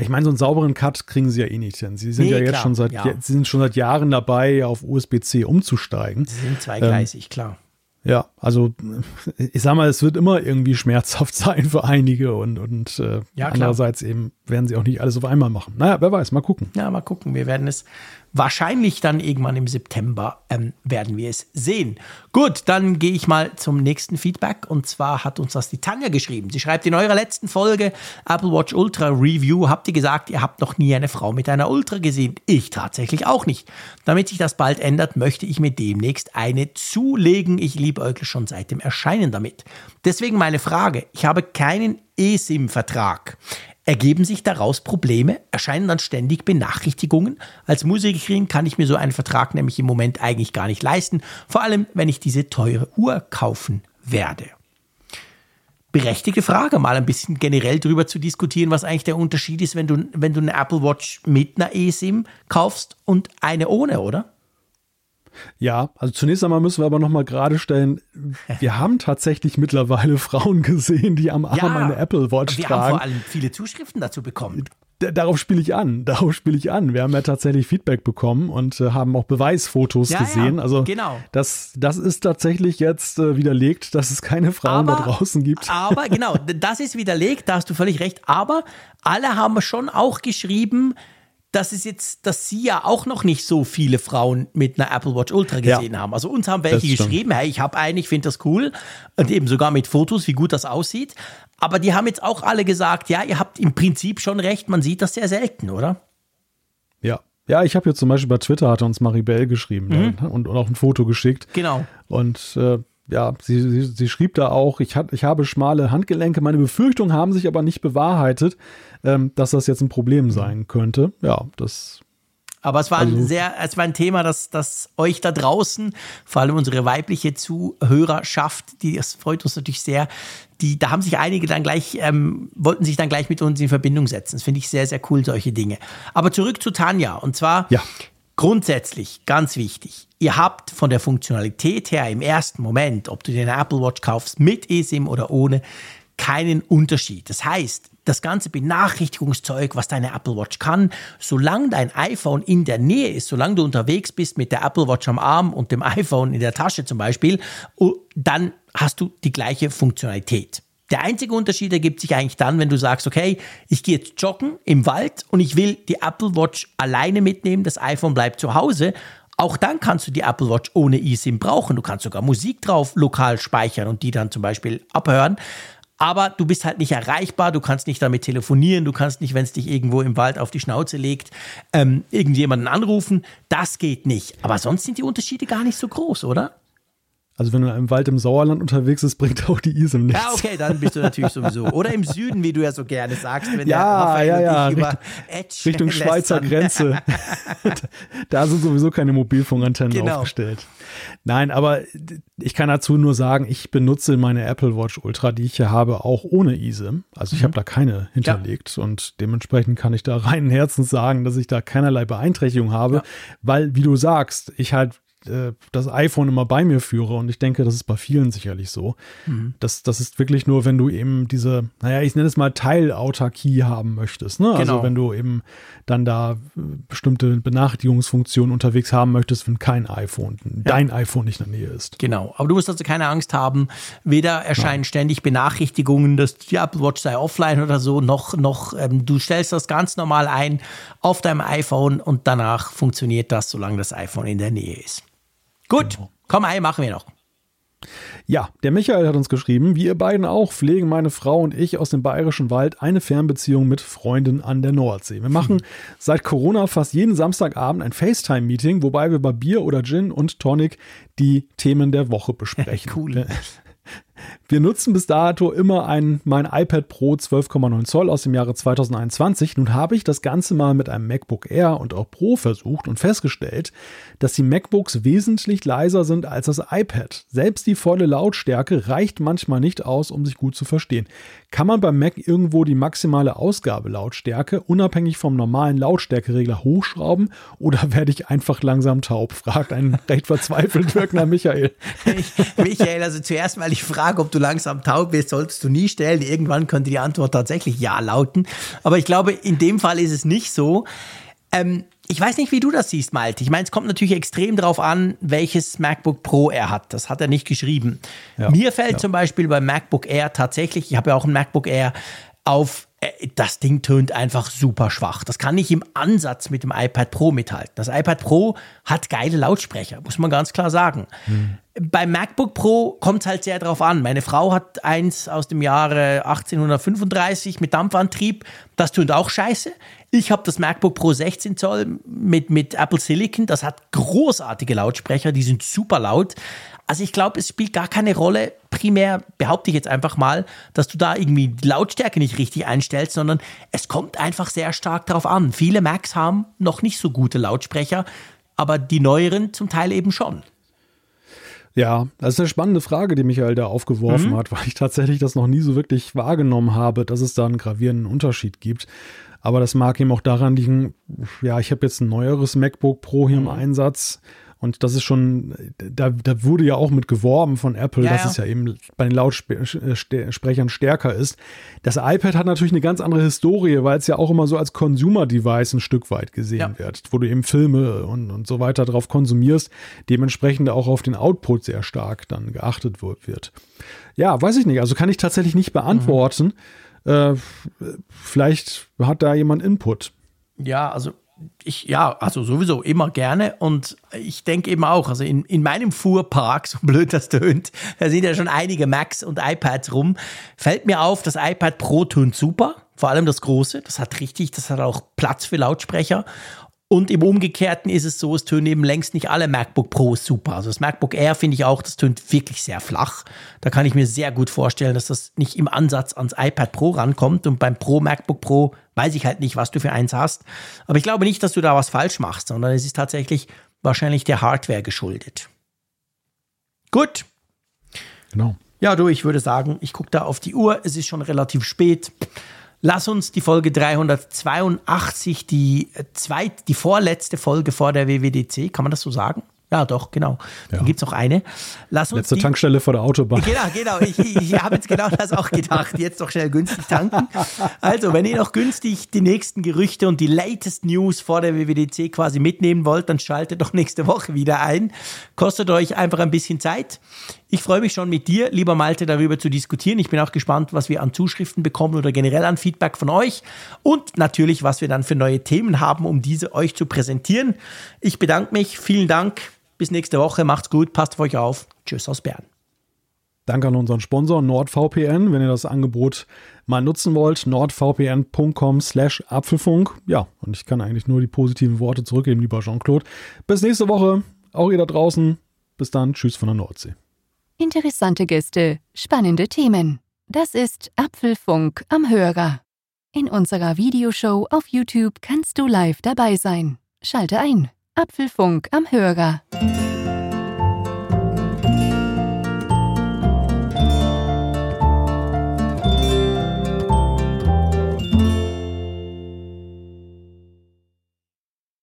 Ich meine, so einen sauberen Cut kriegen sie ja eh nicht hin. Sie sind nee, ja jetzt klar, schon seit, ja. sie sind schon seit Jahren dabei, auf USB-C umzusteigen. Sie sind zweigleisig, ähm, klar. Ja, also ich sag mal, es wird immer irgendwie schmerzhaft sein für einige und, und äh, ja, andererseits eben werden sie auch nicht alles auf einmal machen. Naja, wer weiß, mal gucken. Ja, mal gucken. Wir werden es Wahrscheinlich dann irgendwann im September ähm, werden wir es sehen. Gut, dann gehe ich mal zum nächsten Feedback. Und zwar hat uns das die Tanja geschrieben. Sie schreibt, in eurer letzten Folge Apple Watch Ultra Review habt ihr gesagt, ihr habt noch nie eine Frau mit einer Ultra gesehen. Ich tatsächlich auch nicht. Damit sich das bald ändert, möchte ich mir demnächst eine zulegen. Ich liebäugle schon seit dem Erscheinen damit. Deswegen meine Frage. Ich habe keinen eSIM-Vertrag. Ergeben sich daraus Probleme? Erscheinen dann ständig Benachrichtigungen? Als Musikerin kann ich mir so einen Vertrag nämlich im Moment eigentlich gar nicht leisten, vor allem wenn ich diese teure Uhr kaufen werde. Berechtigte Frage, mal ein bisschen generell darüber zu diskutieren, was eigentlich der Unterschied ist, wenn du, wenn du eine Apple Watch mit einer eSIM kaufst und eine ohne, oder? Ja, also zunächst einmal müssen wir aber nochmal gerade stellen, wir haben tatsächlich mittlerweile Frauen gesehen, die am Arm ja, eine Apple Watch wir tragen. Wir haben vor allem viele Zuschriften dazu bekommen. Darauf spiele ich an, darauf spiele ich an. Wir haben ja tatsächlich Feedback bekommen und äh, haben auch Beweisfotos ja, gesehen. Ja, also genau. das, das ist tatsächlich jetzt äh, widerlegt, dass es keine Frauen aber, da draußen gibt. Aber genau, das ist widerlegt, da hast du völlig recht. Aber alle haben schon auch geschrieben, dass es jetzt, dass sie ja auch noch nicht so viele Frauen mit einer Apple Watch Ultra gesehen ja, haben. Also uns haben welche geschrieben, hey, ich habe eine, ich finde das cool und eben sogar mit Fotos, wie gut das aussieht. Aber die haben jetzt auch alle gesagt, ja, ihr habt im Prinzip schon recht, man sieht das sehr selten, oder? Ja. Ja, ich habe jetzt zum Beispiel bei Twitter hat uns Maribel geschrieben mhm. ne, und, und, auch ein Foto geschickt. Genau. Und äh, ja, sie, sie, sie, schrieb da auch, ich, hat, ich habe schmale Handgelenke. Meine Befürchtungen haben sich aber nicht bewahrheitet, ähm, dass das jetzt ein Problem sein könnte. Ja, das. Aber es war also, ein sehr, es war ein Thema, das, das euch da draußen, vor allem unsere weibliche Zuhörerschaft, die das freut uns natürlich sehr. Die, da haben sich einige dann gleich, ähm, wollten sich dann gleich mit uns in Verbindung setzen. Das finde ich sehr, sehr cool, solche Dinge. Aber zurück zu Tanja. Und zwar, ja. Grundsätzlich, ganz wichtig, ihr habt von der Funktionalität her im ersten Moment, ob du dir eine Apple Watch kaufst mit eSIM oder ohne, keinen Unterschied. Das heißt, das ganze Benachrichtigungszeug, was deine Apple Watch kann, solange dein iPhone in der Nähe ist, solange du unterwegs bist mit der Apple Watch am Arm und dem iPhone in der Tasche zum Beispiel, oh, dann hast du die gleiche Funktionalität. Der einzige Unterschied ergibt sich eigentlich dann, wenn du sagst, okay, ich gehe jetzt joggen im Wald und ich will die Apple Watch alleine mitnehmen, das iPhone bleibt zu Hause. Auch dann kannst du die Apple Watch ohne eSIM brauchen. Du kannst sogar Musik drauf lokal speichern und die dann zum Beispiel abhören. Aber du bist halt nicht erreichbar, du kannst nicht damit telefonieren, du kannst nicht, wenn es dich irgendwo im Wald auf die Schnauze legt, ähm, irgendjemanden anrufen. Das geht nicht. Aber sonst sind die Unterschiede gar nicht so groß, oder? Also wenn du im Wald im Sauerland unterwegs bist, bringt auch die ISIM nichts. Ja, okay, dann bist du natürlich sowieso. Oder im Süden, wie du ja so gerne sagst, wenn ja, der ja, ja, Richtung, Richtung Schweizer Grenze. da sind sowieso keine Mobilfunkantennen genau. aufgestellt. Nein, aber ich kann dazu nur sagen, ich benutze meine Apple Watch Ultra, die ich hier habe, auch ohne ISIM. Also ich mhm. habe da keine hinterlegt ja. und dementsprechend kann ich da reinen Herzens sagen, dass ich da keinerlei Beeinträchtigung habe, ja. weil, wie du sagst, ich halt äh, das iPhone immer bei mir führe und ich denke, das ist bei vielen sicherlich so. Mhm. Das, das ist wirklich nur, wenn du eben diese, naja, ich nenne es mal Teilautarkie haben möchtest. Ne? Also genau. Also wenn du eben dann da äh, bestimmte Benachrichtigungsfunktionen unterwegs haben möchtest, wenn kein iPhone, dein ja. iPhone nicht in der Nähe ist. Genau, aber du musst also keine Angst haben, weder erscheinen Nein. ständig Benachrichtigungen, dass die Apple Watch sei offline oder so, noch, noch ähm, du stellst das ganz normal ein auf deinem iPhone und danach funktioniert das, solange das iPhone in der Nähe ist. Gut, genau. komm, ein machen wir noch. Ja, der Michael hat uns geschrieben, wie ihr beiden auch, pflegen meine Frau und ich aus dem bayerischen Wald eine Fernbeziehung mit Freunden an der Nordsee. Wir machen hm. seit Corona fast jeden Samstagabend ein FaceTime-Meeting, wobei wir bei Bier oder Gin und Tonic die Themen der Woche besprechen. cool. Wir nutzen bis dato immer ein, mein iPad Pro 12,9 Zoll aus dem Jahre 2021. Nun habe ich das Ganze mal mit einem MacBook Air und auch Pro versucht und festgestellt, dass die MacBooks wesentlich leiser sind als das iPad. Selbst die volle Lautstärke reicht manchmal nicht aus, um sich gut zu verstehen. Kann man beim Mac irgendwo die maximale Ausgabelautstärke unabhängig vom normalen Lautstärkeregler hochschrauben oder werde ich einfach langsam taub? fragt ein recht verzweifelt wirkender Michael. Michael, also zuerst mal die Frage, ob du langsam taub bist, solltest du nie stellen. Irgendwann könnte die Antwort tatsächlich ja lauten. Aber ich glaube, in dem Fall ist es nicht so. Ähm, ich weiß nicht, wie du das siehst, Malte. Ich meine, es kommt natürlich extrem darauf an, welches MacBook Pro er hat. Das hat er nicht geschrieben. Ja, Mir fällt ja. zum Beispiel beim MacBook Air tatsächlich, ich habe ja auch ein MacBook Air, auf äh, das Ding tönt einfach super schwach. Das kann nicht im Ansatz mit dem iPad Pro mithalten. Das iPad Pro hat geile Lautsprecher, muss man ganz klar sagen. Hm. Beim MacBook Pro kommt es halt sehr drauf an. Meine Frau hat eins aus dem Jahre 1835 mit Dampfantrieb. Das tönt auch scheiße. Ich habe das MacBook Pro 16 Zoll mit, mit Apple Silicon. Das hat großartige Lautsprecher, die sind super laut. Also ich glaube, es spielt gar keine Rolle, primär behaupte ich jetzt einfach mal, dass du da irgendwie die Lautstärke nicht richtig einstellst, sondern es kommt einfach sehr stark darauf an. Viele Macs haben noch nicht so gute Lautsprecher, aber die neueren zum Teil eben schon. Ja, das ist eine spannende Frage, die Michael da aufgeworfen mhm. hat, weil ich tatsächlich das noch nie so wirklich wahrgenommen habe, dass es da einen gravierenden Unterschied gibt. Aber das mag eben auch daran liegen, ja, ich habe jetzt ein neueres MacBook Pro hier mhm. im Einsatz und das ist schon, da, da wurde ja auch mit geworben von Apple, ja, dass ja. es ja eben bei den Lautsprechern stärker ist. Das iPad hat natürlich eine ganz andere Historie, weil es ja auch immer so als Consumer-Device ein Stück weit gesehen ja. wird, wo du eben Filme und, und so weiter drauf konsumierst, dementsprechend auch auf den Output sehr stark dann geachtet wird. Ja, weiß ich nicht. Also kann ich tatsächlich nicht beantworten. Mhm. Äh, vielleicht hat da jemand Input. Ja, also ich, ja, also sowieso immer gerne. Und ich denke eben auch, also in, in meinem Fuhrpark, so blöd das tönt, da sind ja schon einige Macs und iPads rum, fällt mir auf, das iPad Pro tönt super, vor allem das große, das hat richtig, das hat auch Platz für Lautsprecher und im Umgekehrten ist es so, es tönen eben längst nicht alle MacBook Pros super. Also das MacBook Air finde ich auch, das tönt wirklich sehr flach. Da kann ich mir sehr gut vorstellen, dass das nicht im Ansatz ans iPad Pro rankommt. Und beim Pro MacBook Pro weiß ich halt nicht, was du für eins hast. Aber ich glaube nicht, dass du da was falsch machst, sondern es ist tatsächlich wahrscheinlich der Hardware geschuldet. Gut. Genau. Ja, du, ich würde sagen, ich gucke da auf die Uhr. Es ist schon relativ spät. Lass uns die Folge 382, die, äh, zweit, die vorletzte Folge vor der WWDC, kann man das so sagen? Ja, doch, genau. Ja. Dann gibt es noch eine. Lass uns Letzte die, Tankstelle vor der Autobahn. Genau, genau. Ich, ich habe jetzt genau das auch gedacht. Jetzt doch schnell günstig tanken. Also, wenn ihr noch günstig die nächsten Gerüchte und die latest News vor der WWDC quasi mitnehmen wollt, dann schaltet doch nächste Woche wieder ein. Kostet euch einfach ein bisschen Zeit. Ich freue mich schon mit dir, lieber Malte, darüber zu diskutieren. Ich bin auch gespannt, was wir an Zuschriften bekommen oder generell an Feedback von euch und natürlich, was wir dann für neue Themen haben, um diese euch zu präsentieren. Ich bedanke mich. Vielen Dank. Bis nächste Woche. Macht's gut. Passt auf euch auf. Tschüss aus Bern. Danke an unseren Sponsor NordVPN, wenn ihr das Angebot mal nutzen wollt. nordvpn.com slash Apfelfunk. Ja, und ich kann eigentlich nur die positiven Worte zurückgeben, lieber Jean-Claude. Bis nächste Woche. Auch ihr da draußen. Bis dann. Tschüss von der Nordsee. Interessante Gäste, spannende Themen. Das ist Apfelfunk am Hörer. In unserer Videoshow auf YouTube kannst du live dabei sein. Schalte ein. Apfelfunk am Hörer.